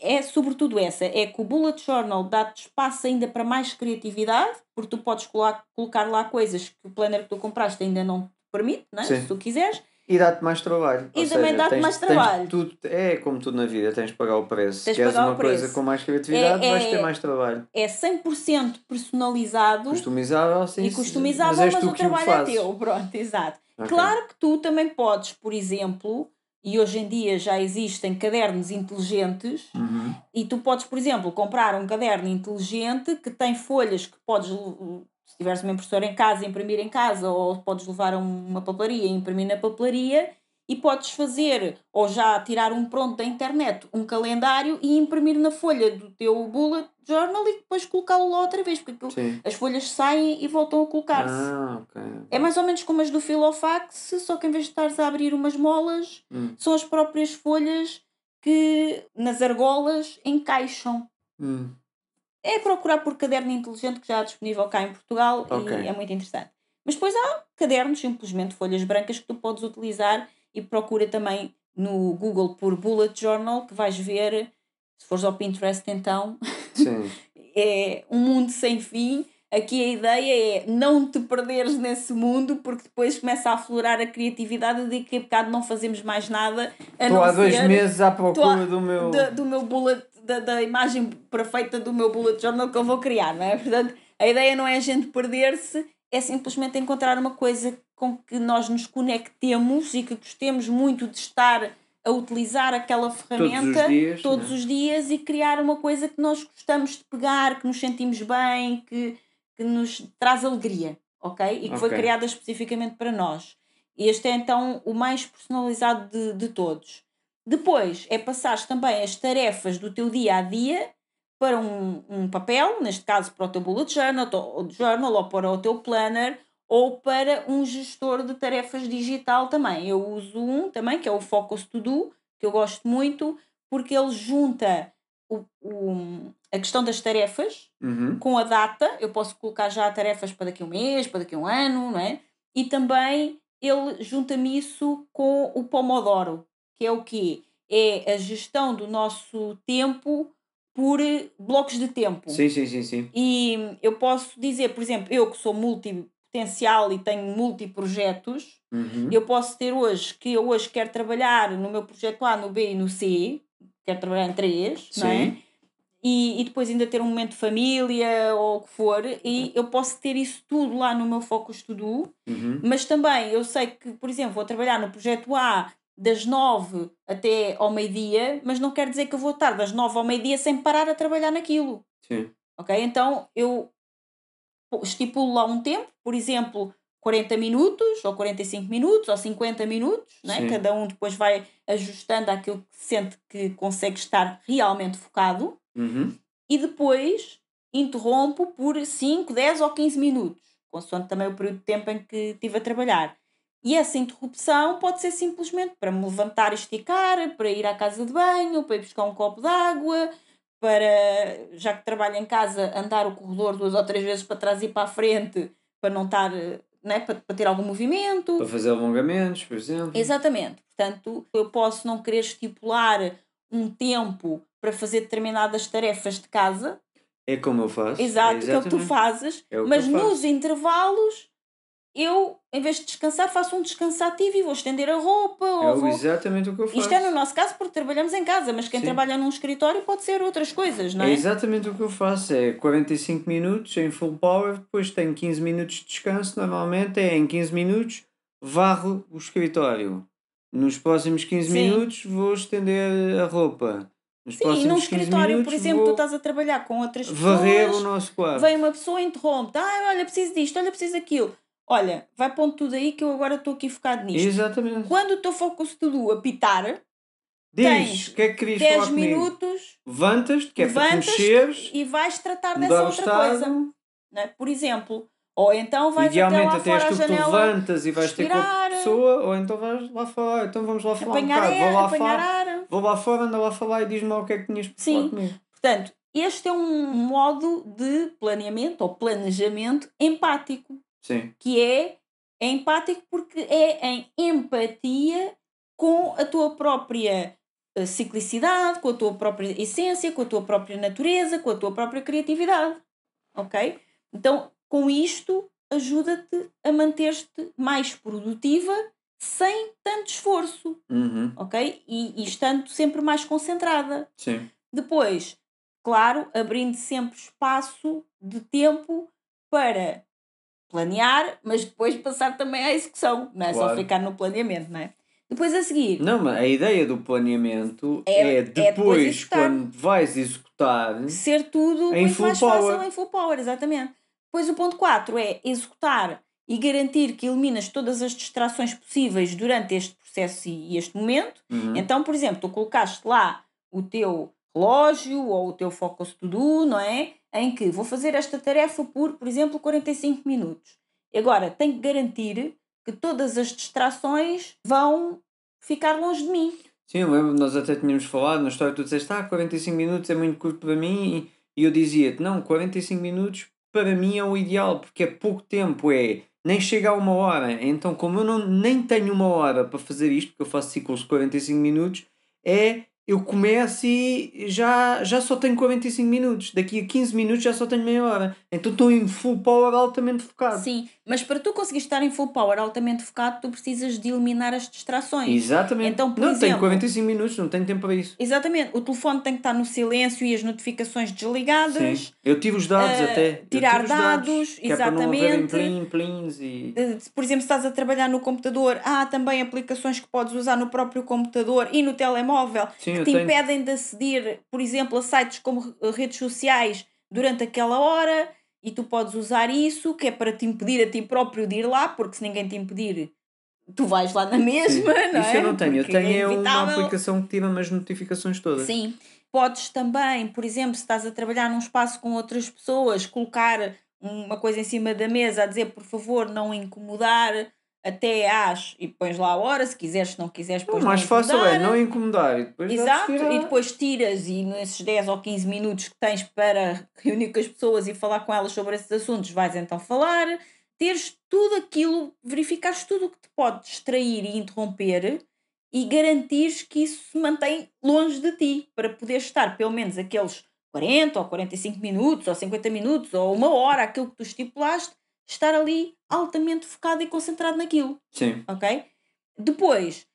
é sobretudo essa, é que o bullet journal dá-te espaço ainda para mais criatividade, porque tu podes colocar, colocar lá coisas que o planner que tu compraste ainda não te permite, não é? Se tu quiseres, E dá-te mais trabalho. E Ou também dá-te mais trabalho. tudo, é como tudo na vida, tens de pagar o preço. Tens Se queres uma coisa com mais criatividade, É- vais é- ter mais trabalho. é 100% personalizado Customizável, sim. e customizável, mas, mas, o trabalho é teu. Pronto, exato. Ok. Claro que tu também podes, por exemplo, e hoje em dia já existem cadernos inteligentes, Uhum. e tu podes, por exemplo, comprar um caderno inteligente que tem folhas que podes, se tiveres uma impressora em casa, imprimir em casa, ou podes levar a uma papelaria e imprimir na papelaria, e podes fazer, ou já tirar um pronto da internet, um calendário e imprimir na folha do teu bullet journal e depois colocá-lo lá outra vez, porque as folhas saem e voltam a colocar-se. Ah, ok. É mais ou menos como as do Filofax, só que em vez de estares a abrir umas molas, Hum. são as próprias folhas que nas argolas encaixam. Hum. É procurar por caderno inteligente que já há disponível cá em Portugal Ok. e é muito interessante. Mas depois há cadernos, simplesmente folhas brancas que tu podes utilizar e procura também no Google por Bullet Journal que vais ver, se fores ao Pinterest então, Sim. é um mundo sem fim. Aqui a ideia é não te perderes nesse mundo porque depois começa a aflorar a criatividade de que a bocado não fazemos mais nada Estou há dois meses à procura a- do meu. da- do meu bullet, da, da imagem perfeita do meu bullet journal que eu vou criar, não é? Portanto, a ideia não é a gente perder-se, é simplesmente encontrar uma coisa com que nós nos conectemos e que gostemos muito de estar a utilizar aquela ferramenta dias, todos né? os dias e criar uma coisa que nós gostamos de pegar, que nos sentimos bem, que, que nos traz alegria, ok? E que foi Ok. criada especificamente para nós. Este é então o mais personalizado de, de todos. Depois é passar também as tarefas do teu dia a dia para um, um papel, neste caso para o teu bullet journal, to- journal ou para o teu planner, ou para um gestor de tarefas digital também. Eu uso um também, que é o Focus To Do, que eu gosto muito, porque ele junta o, o- a questão das tarefas Uhum. com a data, eu posso colocar já tarefas para daqui a um mês, para daqui a um ano, não é? E também ele junta-me isso com o Pomodoro, que é o quê? É a gestão do nosso tempo por blocos de tempo. Sim, sim, sim, sim. E eu posso dizer, por exemplo, eu que sou multipotencial e tenho multiprojetos, Uhum. eu posso ter hoje que eu hoje quero trabalhar no meu projeto A, no B e no C, quero trabalhar em três, não é? Sim. E, e depois ainda ter um momento de família ou o que for, e eu posso ter isso tudo lá no meu Focus To Do, Uhum. mas também eu sei que, por exemplo, vou trabalhar no projeto A das nove até ao meio-dia, mas não quer dizer que eu vou estar das nove ao meio-dia sem parar a trabalhar naquilo. Sim. Ok? Então eu estipulo lá um tempo, por exemplo, 40 minutos, ou 45 minutos, ou 50 minutos, né? Cada um depois vai ajustando aquilo que sente que consegue estar realmente focado, Uhum. e depois interrompo por 5, 10 ou 15 minutos, consoante também o período de tempo em que estive a trabalhar. E essa interrupção pode ser simplesmente para me levantar e esticar, para ir à casa de banho, para ir buscar um copo de água, para, já que trabalho em casa, andar o corredor duas ou três vezes para trás e para a frente, para não estar, né, para, para ter algum movimento. Para fazer alongamentos, por exemplo. Exatamente. Portanto, eu posso não querer estipular um tempo para fazer determinadas tarefas de casa, É como eu faço. exato, que é o que tu fazes, É mas nos intervalos eu, em vez de descansar, faço um descanso ativo e vou estender a roupa. É vou... exatamente o que eu faço. Isto é no nosso caso porque trabalhamos em casa, mas quem Sim. trabalha num escritório pode ser outras coisas, não É é? exatamente o que eu faço. É 45 minutos em full power, depois tenho 15 minutos de descanso. Normalmente é em 15 minutos varro o escritório. Nos próximos 15 Sim. minutos vou estender a roupa. Nos Sim, num próximos 15 escritório, minutos por exemplo, tu estás a trabalhar com outras varrer o pessoas, nosso quarto. vem uma pessoa e interrompe, ah, olha, preciso disto, olha, preciso daquilo. Olha, vai pondo tudo aí que eu agora estou aqui focado nisto. Exatamente. Quando o teu foco tudo apitar, Diz, o que é que querias 10 falar minutos Levantas-te, que é para mexeres, e vais tratar dessa outra estado. coisa. Não é? Por exemplo, ou então vais até Idealmente lá até fora és à tu janela levantas e vais ter com a respirar. pessoa, ou então vais lá falar, então vamos lá falar um bocado, vou lá ar. vou lá fora, anda lá falar e diz-me lá o que é que tinhas para Sim. comigo. Portanto, este é um modo de planeamento ou planejamento empático, Sim, que é, é empático porque é em empatia com a tua própria eh, ciclicidade, com a tua própria essência, com a tua própria natureza, com a tua própria criatividade. Ok? Então, com isto, ajuda-te a manter-te mais produtiva sem tanto esforço, uhum. ok? E, e estando sempre mais concentrada. sim, Depois, claro, abrindo sempre espaço de tempo para planear, mas depois passar também à execução, não é só Claro. ficar no planeamento, não é? Depois a seguir, Não, mas a ideia do planeamento É- é, é depois depois, executar. quando vais executar, ser tudo Em muito full mais power. fácil em full power, exatamente. Depois o ponto 4 é executar e garantir que eliminas todas as distrações possíveis durante este processo e, e este momento. Uhum. Então, por exemplo, tu colocaste lá o teu relógio ou o teu focus to do, não é? Em que vou fazer esta tarefa por, por exemplo, 45 minutos. Agora, tenho que garantir que todas as distrações vão ficar longe de mim. Sim, eu lembro, nós até tínhamos falado na história, tu disseste, ah, 45 minutos é muito curto para mim, e eu dizia-te, não, 45 minutos para mim é o ideal, porque é pouco tempo, é nem chega a uma hora. Então, como eu não, nem tenho uma hora para fazer isto, porque eu faço ciclos de 45 minutos, é eu começo e já, já só tenho 45 minutos. Daqui a 15 minutos já só tenho meia hora. Então estou em full power altamente focado. Sim, mas para tu conseguires estar em full power altamente focado, tu precisas de eliminar as distrações. Exatamente. Então, não exemplo, tenho 45 minutos, não tenho tempo para isso. Exatamente, o telefone tem que estar no silêncio e as notificações desligadas. Sim. Eu tive os dados eh, até. Tirar dados, é para não haverem exatamente. plim, plins e. Eh, Por exemplo, se estás a trabalhar no computador, há também aplicações que podes usar no próprio computador e no telemóvel Sim, que eu te tenho. impedem de aceder, por exemplo, a sites como re- redes sociais durante aquela hora e tu podes usar isso, que é para te impedir a ti próprio de ir lá, porque se ninguém te impedir, tu vais lá na mesma, não Isso é? eu não tenho. Eu Porque é tenho é uma inevitável. aplicação que tira-me as notificações todas. Sim. Podes também, por exemplo, se estás a trabalhar num espaço com outras pessoas, colocar uma coisa em cima da mesa a dizer por favor não incomodar até às e pões lá a hora, se quiseres, se não quiseres, O pões mais não fácil é não incomodar e depois Exato, e depois tiras e nesses 10 ou 15 minutos que tens para reunir com as pessoas e falar com elas sobre esses assuntos, vais então falar, teres tudo aquilo, verificares tudo o que te pode distrair e interromper e garantires que isso se mantém longe de ti, para poder estar pelo menos aqueles 40 ou 45 minutos ou 50 minutos ou uma hora, aquilo que tu estipulaste, estar ali altamente focado e concentrado naquilo Sim. ok? Depois,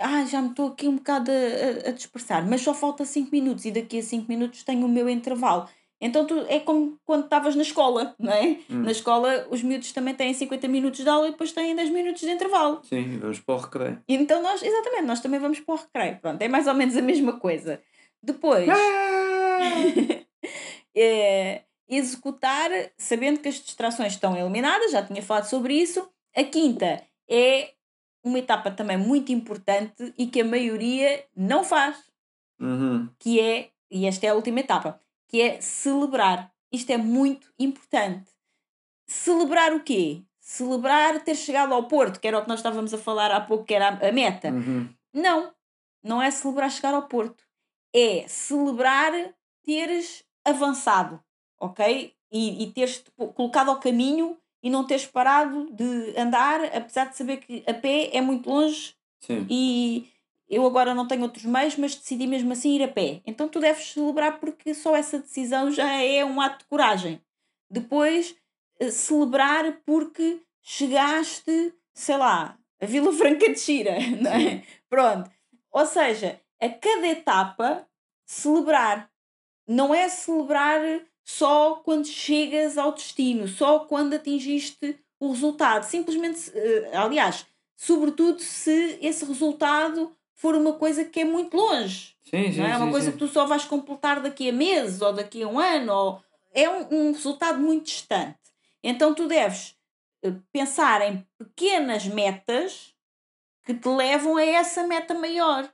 ah, já me estou aqui um bocado a, a- a dispersar, mas só falta 5 minutos e daqui a 5 minutos tenho o meu intervalo. Então tu, é como quando estavas na escola, não é? Hum. Na escola os miúdos também têm 50 minutos de aula e depois têm 10 minutos de intervalo. Sim, vamos para o recreio. Então nós, exatamente, nós também vamos para o recreio. Pronto, é mais ou menos a mesma coisa. Depois, é, executar sabendo que as distrações estão eliminadas, já tinha falado sobre isso. A quinta é uma etapa também muito importante e que a maioria não faz, Uhum. que é, e esta é a última etapa, que é celebrar. Isto é muito importante. Celebrar o quê? Celebrar ter chegado ao Porto, que era o que nós estávamos a falar há pouco, que era a- meta. Uhum. Não, não é celebrar chegar ao Porto. É celebrar teres avançado, ok? E, e teres colocado ao caminho e não teres parado de andar, apesar de saber que a pé é muito longe Sim. e eu agora não tenho outros meios, mas decidi mesmo assim ir a pé. Então tu deves celebrar porque só essa decisão já é um ato de coragem. Depois, eh, celebrar porque chegaste, sei lá, a Vila Franca de Xira, não é? Pronto. Ou seja, a cada etapa, celebrar. Não é celebrar só quando chegas ao destino, só quando atingiste o resultado. Simplesmente, eh, aliás, sobretudo se esse resultado for uma coisa que é muito longe. Sim, sim, não é uma sim, coisa que tu só vais completar daqui a meses ou daqui a um ano. Ou... É um, um resultado muito distante. Então tu deves eh, pensar em pequenas metas que te levam a essa meta maior.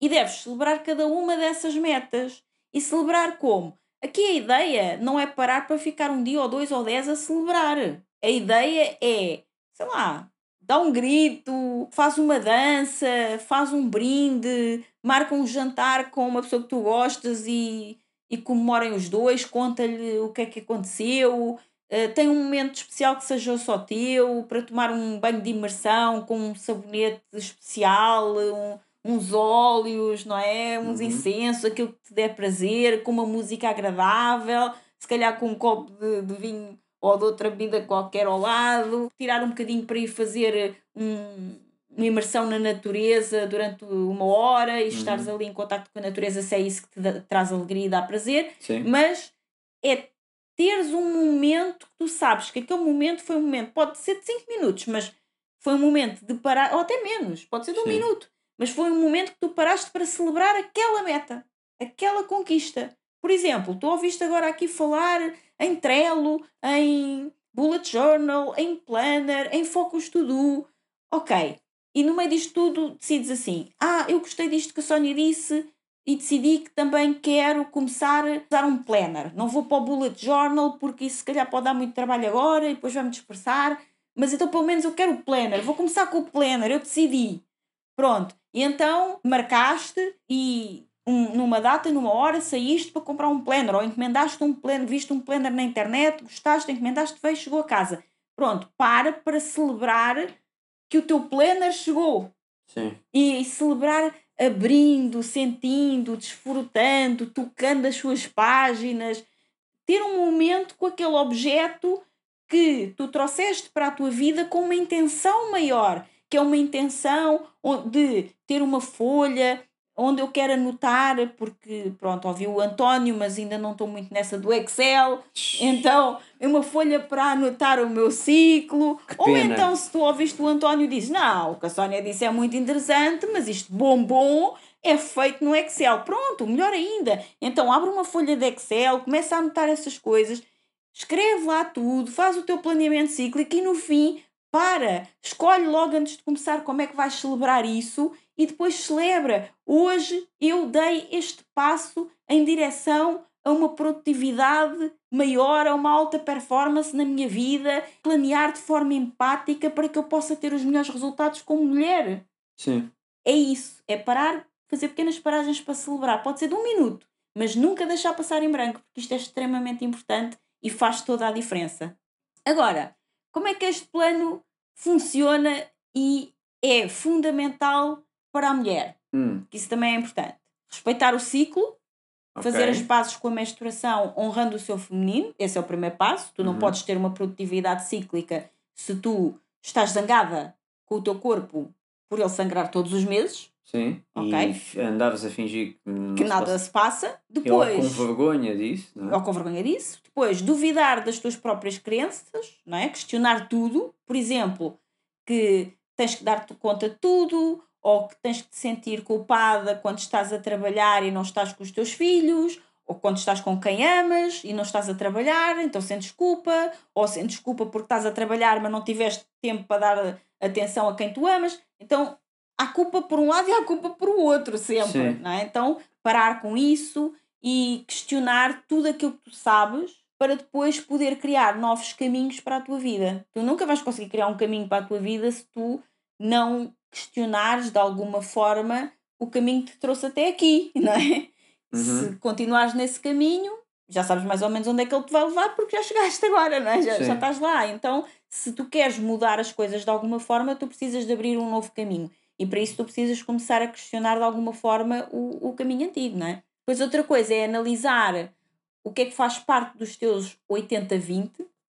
E deves celebrar cada uma dessas metas. E celebrar como? Aqui a ideia não é parar para ficar um dia ou dois ou dez a celebrar. A ideia é, sei lá, dá um grito, faz uma dança, faz um brinde, marca um jantar com uma pessoa que tu gostas e, e comemorem os dois, conta-lhe o que é que aconteceu. eh, tem um momento especial que seja só teu, para tomar um banho de imersão com um sabonete especial, um- uns óleos, não é? Uns Uhum. incensos, aquilo que te der prazer, com uma música agradável, se calhar com um copo de, de vinho ou de outra bebida qualquer ao lado, tirar um bocadinho para ir fazer um, uma imersão na natureza durante uma hora e estares ali em contacto com a natureza, se é isso que te dá- traz alegria e dá prazer, Sim. mas é teres um momento que tu sabes que aquele momento foi um momento, pode ser de 5 minutos, mas foi um momento de parar, ou até menos, pode ser de um Sim. minuto, mas foi um momento que tu paraste para celebrar aquela meta, aquela conquista. Por exemplo, tu ouviste agora aqui falar em Trello, em Bullet Journal, em Planner, em Focus To Do. Ok, e no meio disto tudo decides assim: ah, eu gostei disto que a Sónia disse e decidi que também quero começar a usar um planner. Não vou para o bullet journal porque isso se calhar pode dar muito trabalho agora e depois vai-me dispersar. Mas então pelo menos eu quero o planner. Vou começar com o planner, eu decidi. Pronto. E então marcaste e um, numa data, numa hora, saíste para comprar um planner ou encomendaste um planner, viste um planner na internet, gostaste, encomendaste, veio, chegou a casa. Pronto, para para celebrar que o teu planner chegou. Sim. E, e celebrar abrindo, sentindo, desfrutando, tocando as suas páginas, ter um momento com aquele objeto que tu trouxeste para a tua vida com uma intenção maior, que é uma intenção de ter uma folha onde eu quero anotar, porque pronto, ouvi o António, mas ainda não estou muito nessa do Excel, então é uma folha para anotar o meu ciclo. Ou então, se tu ouviste o António diz, não, o que a Sónia disse é muito interessante, mas isto bombom é feito no Excel. Pronto, melhor ainda. Então abre uma folha de Excel, começa a anotar essas coisas, escreve lá tudo, faz o teu planeamento cíclico e no fim para, escolhe logo antes de começar como é que vais celebrar isso e depois celebra. Hoje eu dei este passo em direção a uma produtividade maior, a uma alta performance na minha vida, planear de forma empática para que eu possa ter os melhores resultados como mulher. Sim. É isso, é parar, fazer pequenas paragens para celebrar. Pode ser de um minuto, mas nunca deixar passar em branco, porque isto é extremamente importante e faz toda a diferença. Agora, como é que este plano funciona e é fundamental para a mulher? Hum, Que isso também é importante. Respeitar o ciclo, fazer ok. as pazes com a menstruação honrando o seu feminino, esse é o primeiro passo. Tu não Uhum. podes ter uma produtividade cíclica se tu estás zangada com o teu corpo por ele sangrar todos os meses, Sim. Ok. E andavas a fingir que, não que se nada passa- se passa. Ou Depois, com vergonha disso, não é? ou com vergonha disso. Depois, duvidar das tuas próprias crenças, não é? Questionar tudo. Por exemplo, que tens que dar-te conta de tudo, ou que tens que te sentir culpada quando estás a trabalhar e não estás com os teus filhos, ou quando estás com quem amas e não estás a trabalhar, então sentes culpa, ou sentes culpa porque estás a trabalhar, mas não tiveste tempo para dar atenção a quem tu amas. Então, há culpa por um lado e há culpa por outro, sempre, Sim. não é? Então, parar com isso e questionar tudo aquilo que tu sabes para depois poder criar novos caminhos para a tua vida. Tu nunca vais conseguir criar um caminho para a tua vida se tu não questionares de alguma forma o caminho que te trouxe até aqui, não é? Uhum. Se continuares nesse caminho, já sabes mais ou menos onde é que ele te vai levar porque já chegaste agora, não é? Já, já estás lá. Então, se tu queres mudar as coisas de alguma forma, tu precisas de abrir um novo caminho. E para isso tu precisas começar a questionar de alguma forma o, o caminho antigo, não é? Depois outra coisa é analisar o que é que faz parte dos teus 80-20.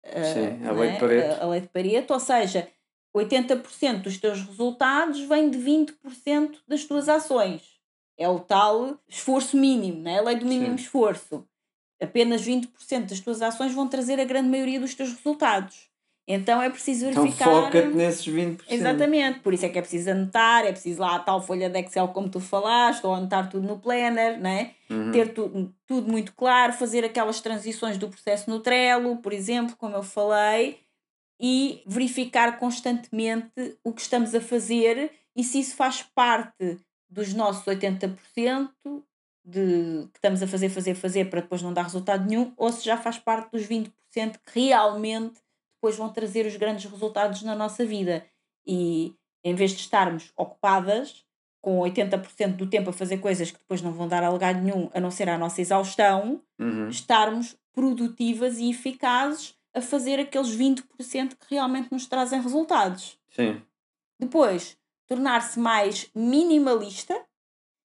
eh, Sim, a não lei é? de Pareto. A, a lei de Pareto, ou seja, 80% dos teus resultados vem de 20% das tuas ações. É o tal esforço mínimo, não é? a lei do mínimo Sim. esforço. Apenas 20% das tuas ações vão trazer a grande maioria dos teus resultados. Então é preciso Então verificar. foca-te nesses 20%. Exatamente, por isso é que é preciso anotar, é preciso lá a tal folha de Excel como tu falaste, ou anotar tudo no planner, né? Uhum. ter tu, tudo muito claro, fazer aquelas transições do processo no Trello, por exemplo, como eu falei, e verificar constantemente o que estamos a fazer e se isso faz parte dos nossos 80% de que estamos a fazer, fazer, fazer para depois não dar resultado nenhum, ou se já faz parte dos 20% que realmente depois vão trazer os grandes resultados na nossa vida. E em vez de estarmos ocupadas com 80% do tempo a fazer coisas que depois não vão dar a lugar nenhum, a não ser a nossa exaustão, Uhum. estarmos produtivas e eficazes a fazer aqueles 20% que realmente nos trazem resultados. Sim. Depois, tornar-se mais minimalista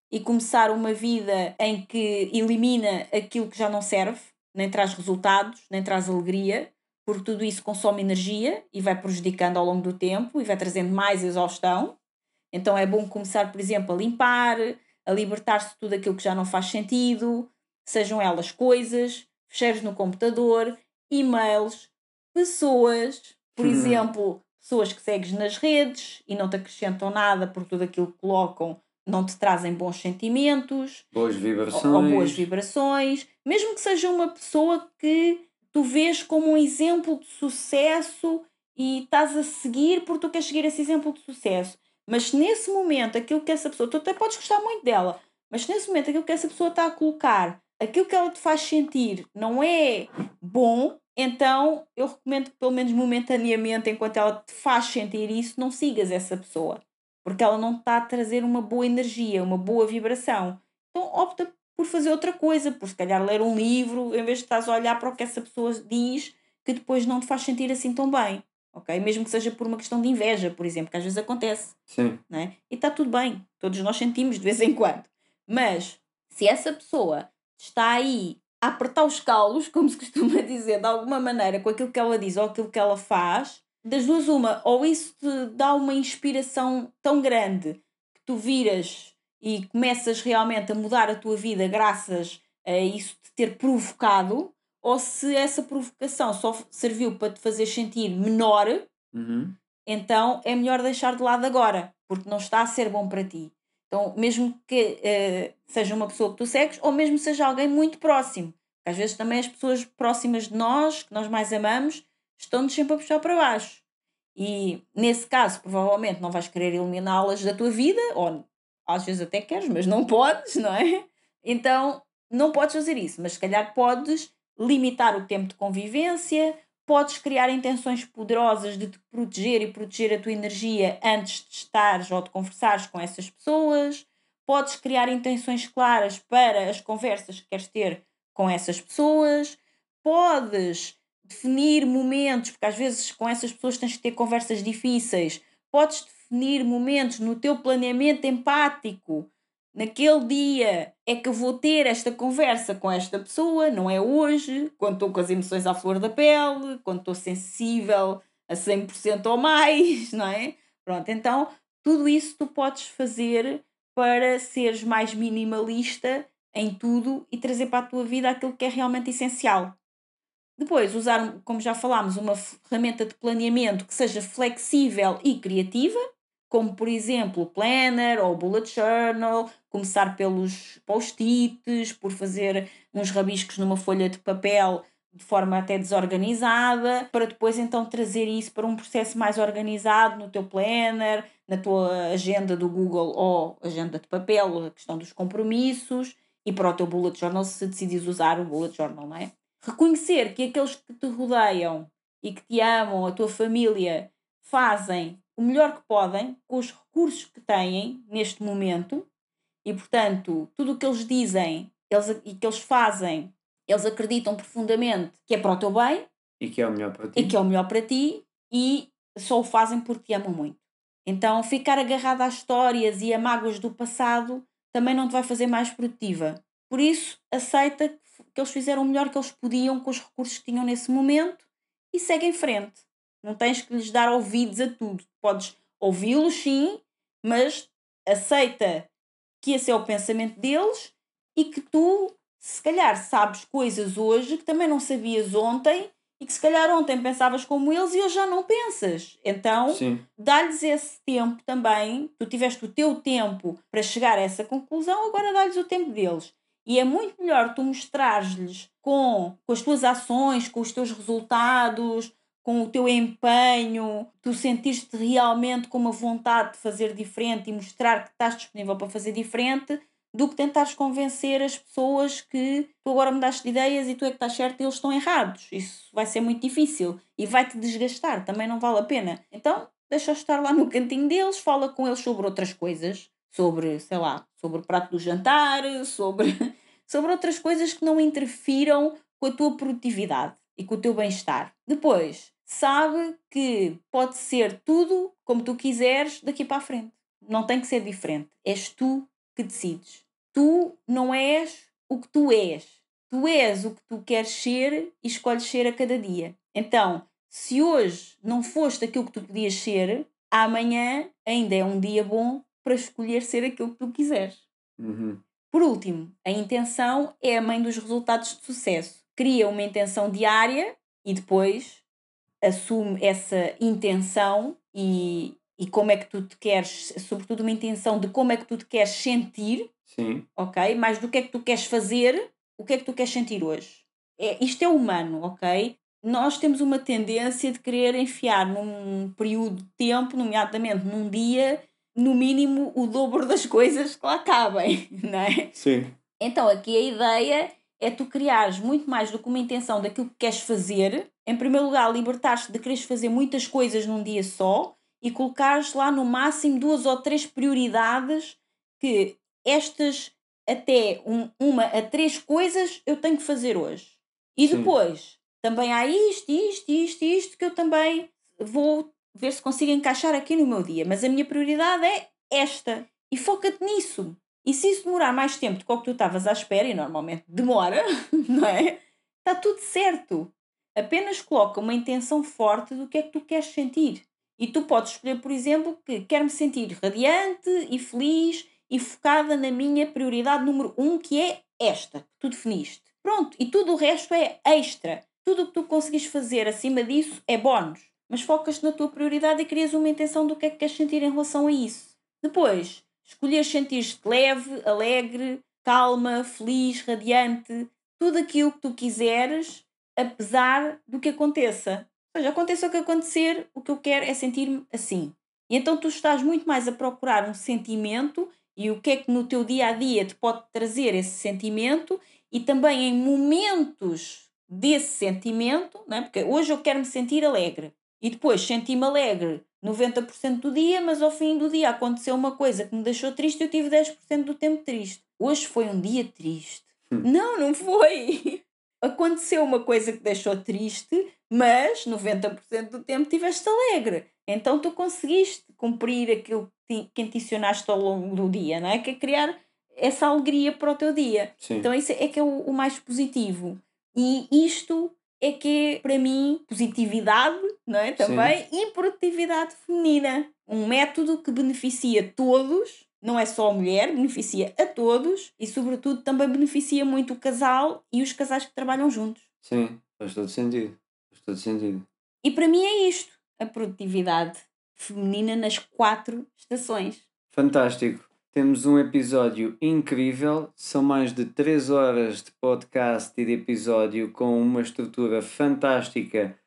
e começar uma vida em que elimina aquilo que já não serve, nem traz resultados, nem traz alegria, porque tudo isso consome energia e vai prejudicando ao longo do tempo e vai trazendo mais exaustão. Então é bom começar, por exemplo, a limpar, a libertar-se de tudo aquilo que já não faz sentido, sejam elas coisas, fecheiros no computador, e-mails, pessoas, por Uhum. exemplo, pessoas que segues nas redes e não te acrescentam nada porque tudo aquilo que colocam não te trazem bons sentimentos Boas ou, vibrações. ou boas vibrações, mesmo que seja uma pessoa que tu vês como um exemplo de sucesso e estás a seguir porque tu queres seguir esse exemplo de sucesso. Mas se nesse momento aquilo que essa pessoa, tu até podes gostar muito dela, mas se nesse momento aquilo que essa pessoa está a colocar, aquilo que ela te faz sentir não é bom, então eu recomendo que pelo menos momentaneamente, enquanto ela te faz sentir isso, não sigas essa pessoa. Porque ela não está a trazer uma boa energia, uma boa vibração. Então opta por fazer outra coisa, por se calhar ler um livro, em vez de estás a olhar para o que essa pessoa diz, que depois não te faz sentir assim tão bem. Ok? Mesmo que seja por uma questão de inveja, por exemplo, que às vezes acontece. Sim. Né? E está tudo bem. Todos nós sentimos de vez em quando. Mas se essa pessoa está aí a apertar os calos, como se costuma dizer, de alguma maneira, com aquilo que ela diz ou aquilo que ela faz, das duas, uma, ou isso te dá uma inspiração tão grande que tu viras e começas realmente a mudar a tua vida graças a isso te ter provocado, ou se essa provocação só serviu para te fazer sentir menor, Uhum. então é melhor deixar de lado agora, porque não está a ser bom para ti. Então, mesmo que eh, seja uma pessoa que tu segues, ou mesmo seja alguém muito próximo, às vezes também as pessoas próximas de nós, que nós mais amamos, estão-nos sempre a puxar para baixo. E nesse caso, provavelmente não vais querer eliminá-las da tua vida, ou às vezes até queres, mas não podes, não é? Então não podes fazer isso, mas se calhar podes limitar o tempo de convivência, podes criar intenções poderosas de te proteger e proteger a tua energia antes de estares ou de conversares com essas pessoas, podes criar intenções claras para as conversas que queres ter com essas pessoas, podes definir momentos, porque às vezes com essas pessoas tens que ter conversas difíceis, podes definir momentos no teu planeamento empático. Naquele dia é que vou ter esta conversa com esta pessoa, não é hoje, quando estou com as emoções à flor da pele, quando estou sensível a 100% ou mais, não é? Pronto, então tudo isso tu podes fazer para seres mais minimalista em tudo e trazer para a tua vida aquilo que é realmente essencial. Depois, usar, como já falámos, uma ferramenta de planeamento que seja flexível e criativa, como por exemplo o planner ou bullet journal, começar pelos post-its, por fazer uns rabiscos numa folha de papel de forma até desorganizada, para depois então trazer isso para um processo mais organizado no teu planner, na tua agenda do Google ou agenda de papel, a questão dos compromissos, e para o teu bullet journal se decidires usar o bullet journal, não é? Reconhecer que aqueles que te rodeiam e que te amam, a tua família, fazem o melhor que podem com os recursos que têm neste momento e, portanto, tudo o que eles dizem eles, e que eles fazem, eles acreditam profundamente que é para o teu bem E que é o melhor para ti. e que é o melhor para ti e só o fazem porque te amam muito. Então, ficar agarrado às histórias e a mágoas do passado também não te vai fazer mais produtiva. Por isso, aceita que eles fizeram o melhor que eles podiam com os recursos que tinham nesse momento e segue em frente. Não tens que lhes dar ouvidos a tudo. Podes ouvi-los, sim, mas aceita que esse é o pensamento deles e que tu, se calhar, sabes coisas hoje que também não sabias ontem e que se calhar ontem pensavas como eles e hoje já não pensas. Então, dá-lhes esse tempo também. Tu tiveste o teu tempo para chegar a essa conclusão, agora dá-lhes o tempo deles. E é muito melhor tu mostrares-lhes com, com as tuas ações, com os teus resultados, com o teu empenho, tu sentires-te realmente com uma vontade de fazer diferente e mostrar que estás disponível para fazer diferente, do que tentares convencer as pessoas que tu agora mudaste de ideias e tu é que estás certo e eles estão errados. Isso vai ser muito difícil e vai-te desgastar, também não vale a pena. Então, deixa-os estar lá no cantinho deles, fala com eles sobre outras coisas, sobre, sei lá, sobre o prato do jantar, sobre, sobre outras coisas que não interfiram com a tua produtividade e com o teu bem-estar. Depois, sabe que pode ser tudo como tu quiseres daqui para a frente. Não tem que ser diferente. És tu que decides. Tu não és o que tu és. Tu és o que tu queres ser e escolhes ser a cada dia. Então, se hoje não foste aquilo que tu podias ser, amanhã ainda é um dia bom para escolher ser aquilo que tu quiseres. Uhum. Por último, a intenção é a mãe dos resultados de sucesso. Cria uma intenção diária e depois assume essa intenção e, e como é que tu te queres, sobretudo uma intenção de como é que tu te queres sentir, Sim. ok? Mais do que é que tu queres fazer, o que é que tu queres sentir hoje. É, isto é humano, ok? Nós temos uma tendência de querer enfiar num período de tempo, nomeadamente num dia, no mínimo, o dobro das coisas que lá cabem, não é? Sim. Então, aqui a ideia é tu criares muito mais do que uma intenção daquilo que queres fazer. Em primeiro lugar, libertar-te de quereres fazer muitas coisas num dia só e colocares lá no máximo duas ou três prioridades que estas até um, uma a três coisas eu tenho que fazer hoje. E Sim. depois também há isto, isto, isto, isto que eu também vou ver se consigo encaixar aqui no meu dia. Mas a minha prioridade é esta. E foca-te nisso. E se isso demorar mais tempo do que o que tu estavas à espera, e normalmente demora, não é? Está tudo certo. Apenas coloca uma intenção forte do que é que tu queres sentir. E tu podes escolher, por exemplo, que quero-me sentir radiante e feliz e focada na minha prioridade número um, que é esta, que tu definiste. Pronto, e tudo o resto é extra. Tudo o que tu conseguis fazer acima disso é bónus. Mas focas na tua prioridade e crias uma intenção do que é que queres sentir em relação a isso. Depois, escolher sentir-te leve, alegre, calma, feliz, radiante, tudo aquilo que tu quiseres, apesar do que aconteça. Ou seja, aconteça o que acontecer, o que eu quero é sentir-me assim. E então tu estás muito mais a procurar um sentimento e o que é que no teu dia a dia te pode trazer esse sentimento e também em momentos desse sentimento, não é? porque hoje eu quero me sentir alegre e depois senti-me alegre 90% do dia, mas ao fim do dia aconteceu uma coisa que me deixou triste e eu tive 10% do tempo triste. Hoje foi um dia triste. Hum. Não, não foi. Aconteceu uma coisa que deixou triste, mas 90% do tempo tiveste alegre. Então tu conseguiste cumprir aquilo que intencionaste ao longo do dia, não é? Que é criar essa alegria para o teu dia. Sim. Então isso é que é o, o mais positivo. E isto é que é, para mim, positividade, não é? Também, e produtividade feminina. Um método que beneficia todos, não é só a mulher, beneficia a todos e, sobretudo, também beneficia muito o casal e os casais que trabalham juntos. Sim, faz todo sentido. Faz todo sentido. E para mim é isto, a produtividade feminina nas quatro estações. Fantástico. Temos um episódio incrível. São mais de 3 horas de podcast e de episódio com uma estrutura fantástica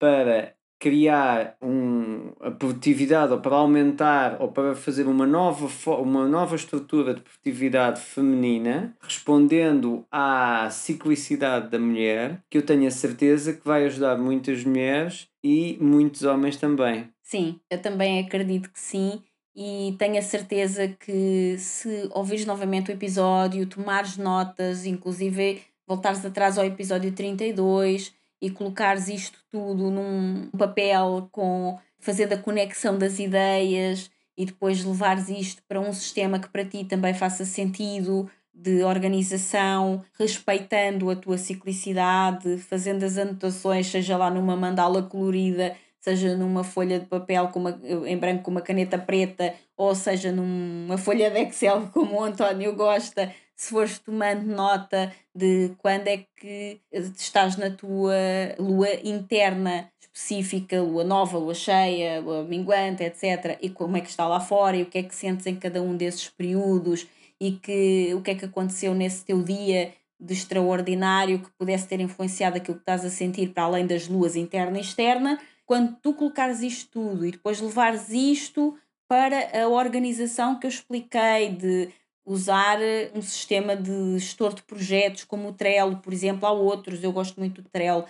para criar um, a produtividade ou para aumentar ou para fazer uma nova, uma nova estrutura de produtividade feminina, respondendo à ciclicidade da mulher, que eu tenho a certeza que vai ajudar muitas mulheres e muitos homens também. Sim, eu também acredito que sim. E tenho a certeza que se ouvires novamente o episódio, tomares notas, inclusive voltares atrás ao episódio 32 e colocares isto tudo num papel com fazendo a conexão das ideias e depois levares isto para um sistema que para ti também faça sentido de organização, respeitando a tua ciclicidade, fazendo as anotações, seja lá numa mandala colorida, seja numa folha de papel com uma, em branco com uma caneta preta, ou seja numa folha de Excel como o António gosta, se fores tomando nota de quando é que estás na tua lua interna específica, lua nova, lua cheia, lua minguante, etc. E como é que está lá fora e o que é que sentes em cada um desses períodos e que, o que é que aconteceu nesse teu dia de extraordinário que pudesse ter influenciado aquilo que estás a sentir para além das luas interna e externa. Quando tu colocares isto tudo e depois levares isto para a organização que eu expliquei de usar um sistema de gestor de projetos como o Trello, por exemplo, há outros, eu gosto muito do Trello,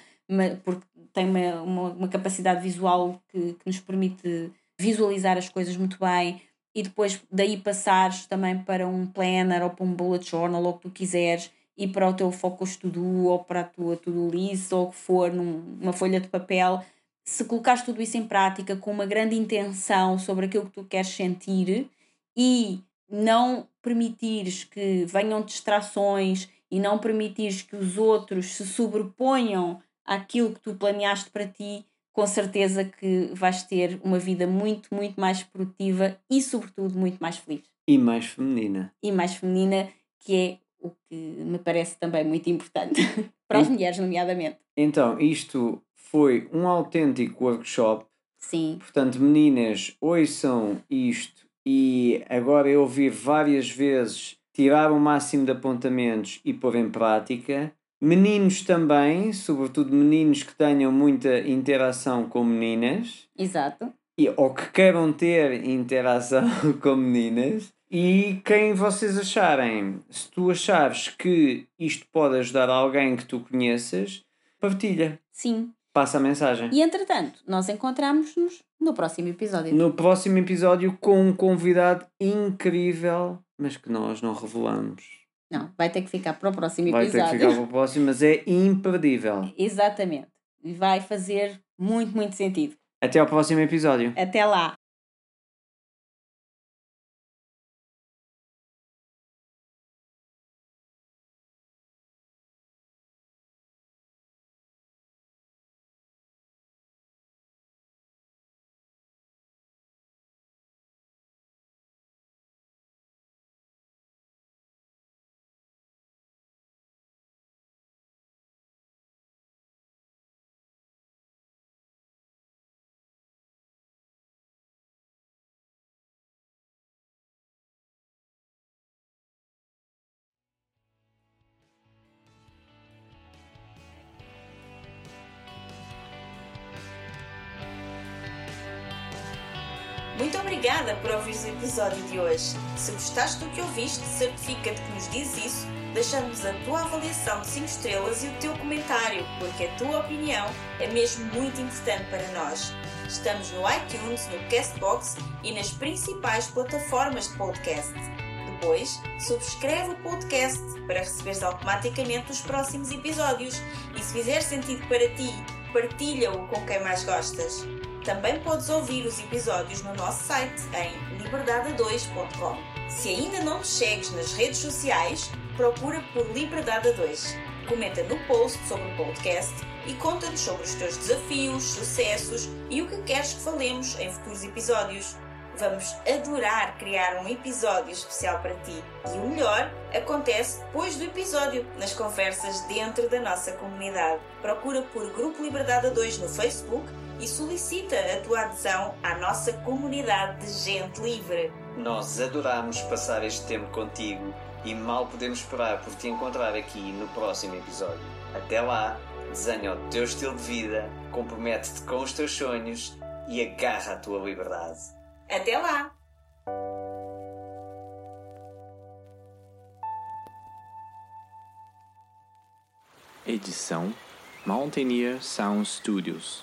porque tem uma, uma, uma capacidade visual que, que nos permite visualizar as coisas muito bem e depois daí passares também para um planner ou para um bullet journal ou o que tu quiseres e para o teu focus to do ou para a tua to-do list ou o que for num- numa folha de papel se colocares tudo isso em prática com uma grande intenção sobre aquilo que tu queres sentir e não permitires que venham distrações e não permitires que os outros se sobreponham àquilo que tu planeaste para ti, com certeza que vais ter uma vida muito, muito mais produtiva e, sobretudo, muito mais feliz. E mais feminina. E mais feminina, que é o que me parece também muito importante para as mulheres, nomeadamente. Então, isto foi um autêntico workshop. Sim, Portanto, meninas, ouçam isto e agora eu ouvir várias vezes, tirar o máximo de apontamentos e pôr em prática. Meninos também, sobretudo meninos que tenham muita interação com meninas. exato. e, ou que queiram ter interação com meninas. E quem vocês acharem, se tu achares que isto pode ajudar alguém que tu conheças, partilha. Sim. Passa a mensagem. E entretanto, nós encontramos-nos no próximo episódio. No próximo episódio com um convidado incrível, mas que nós não revelamos. Não, vai ter que ficar para o próximo Vai episódio. ter que ficar para o próximo, mas é imperdível. Exatamente. E vai fazer muito, muito sentido. Até ao próximo episódio. Até lá. Episódio de hoje. Se gostaste do que ouviste, certifica-te que nos dizes isso, deixando-nos a tua avaliação de 5 estrelas e o teu comentário, porque a tua opinião é mesmo muito importante para nós. Estamos no iTunes, no Castbox e nas principais plataformas de podcast. Depois, subscreve o podcast para receberes automaticamente os próximos episódios e se fizer sentido para ti, partilha-o com quem mais gostas. Também podes ouvir os episódios no nosso site em liberdade2.com. Se ainda não nos segues nas redes sociais, procura por Liberdade 2. Comenta no post sobre o podcast e conta-nos sobre os teus desafios, sucessos e o que queres que falemos em futuros episódios. Vamos adorar criar um episódio especial para ti. E o melhor acontece depois do episódio, nas conversas dentro da nossa comunidade. Procura por Grupo Liberdade 2 no Facebook e solicita a tua adesão à nossa comunidade de gente livre. Nós adoramos passar este tempo contigo e mal podemos esperar por te encontrar aqui no próximo episódio. Até lá, desenha o teu estilo de vida, compromete-te com os teus sonhos e agarra a tua liberdade. Até lá! Edição Mountaineer Sound Studios.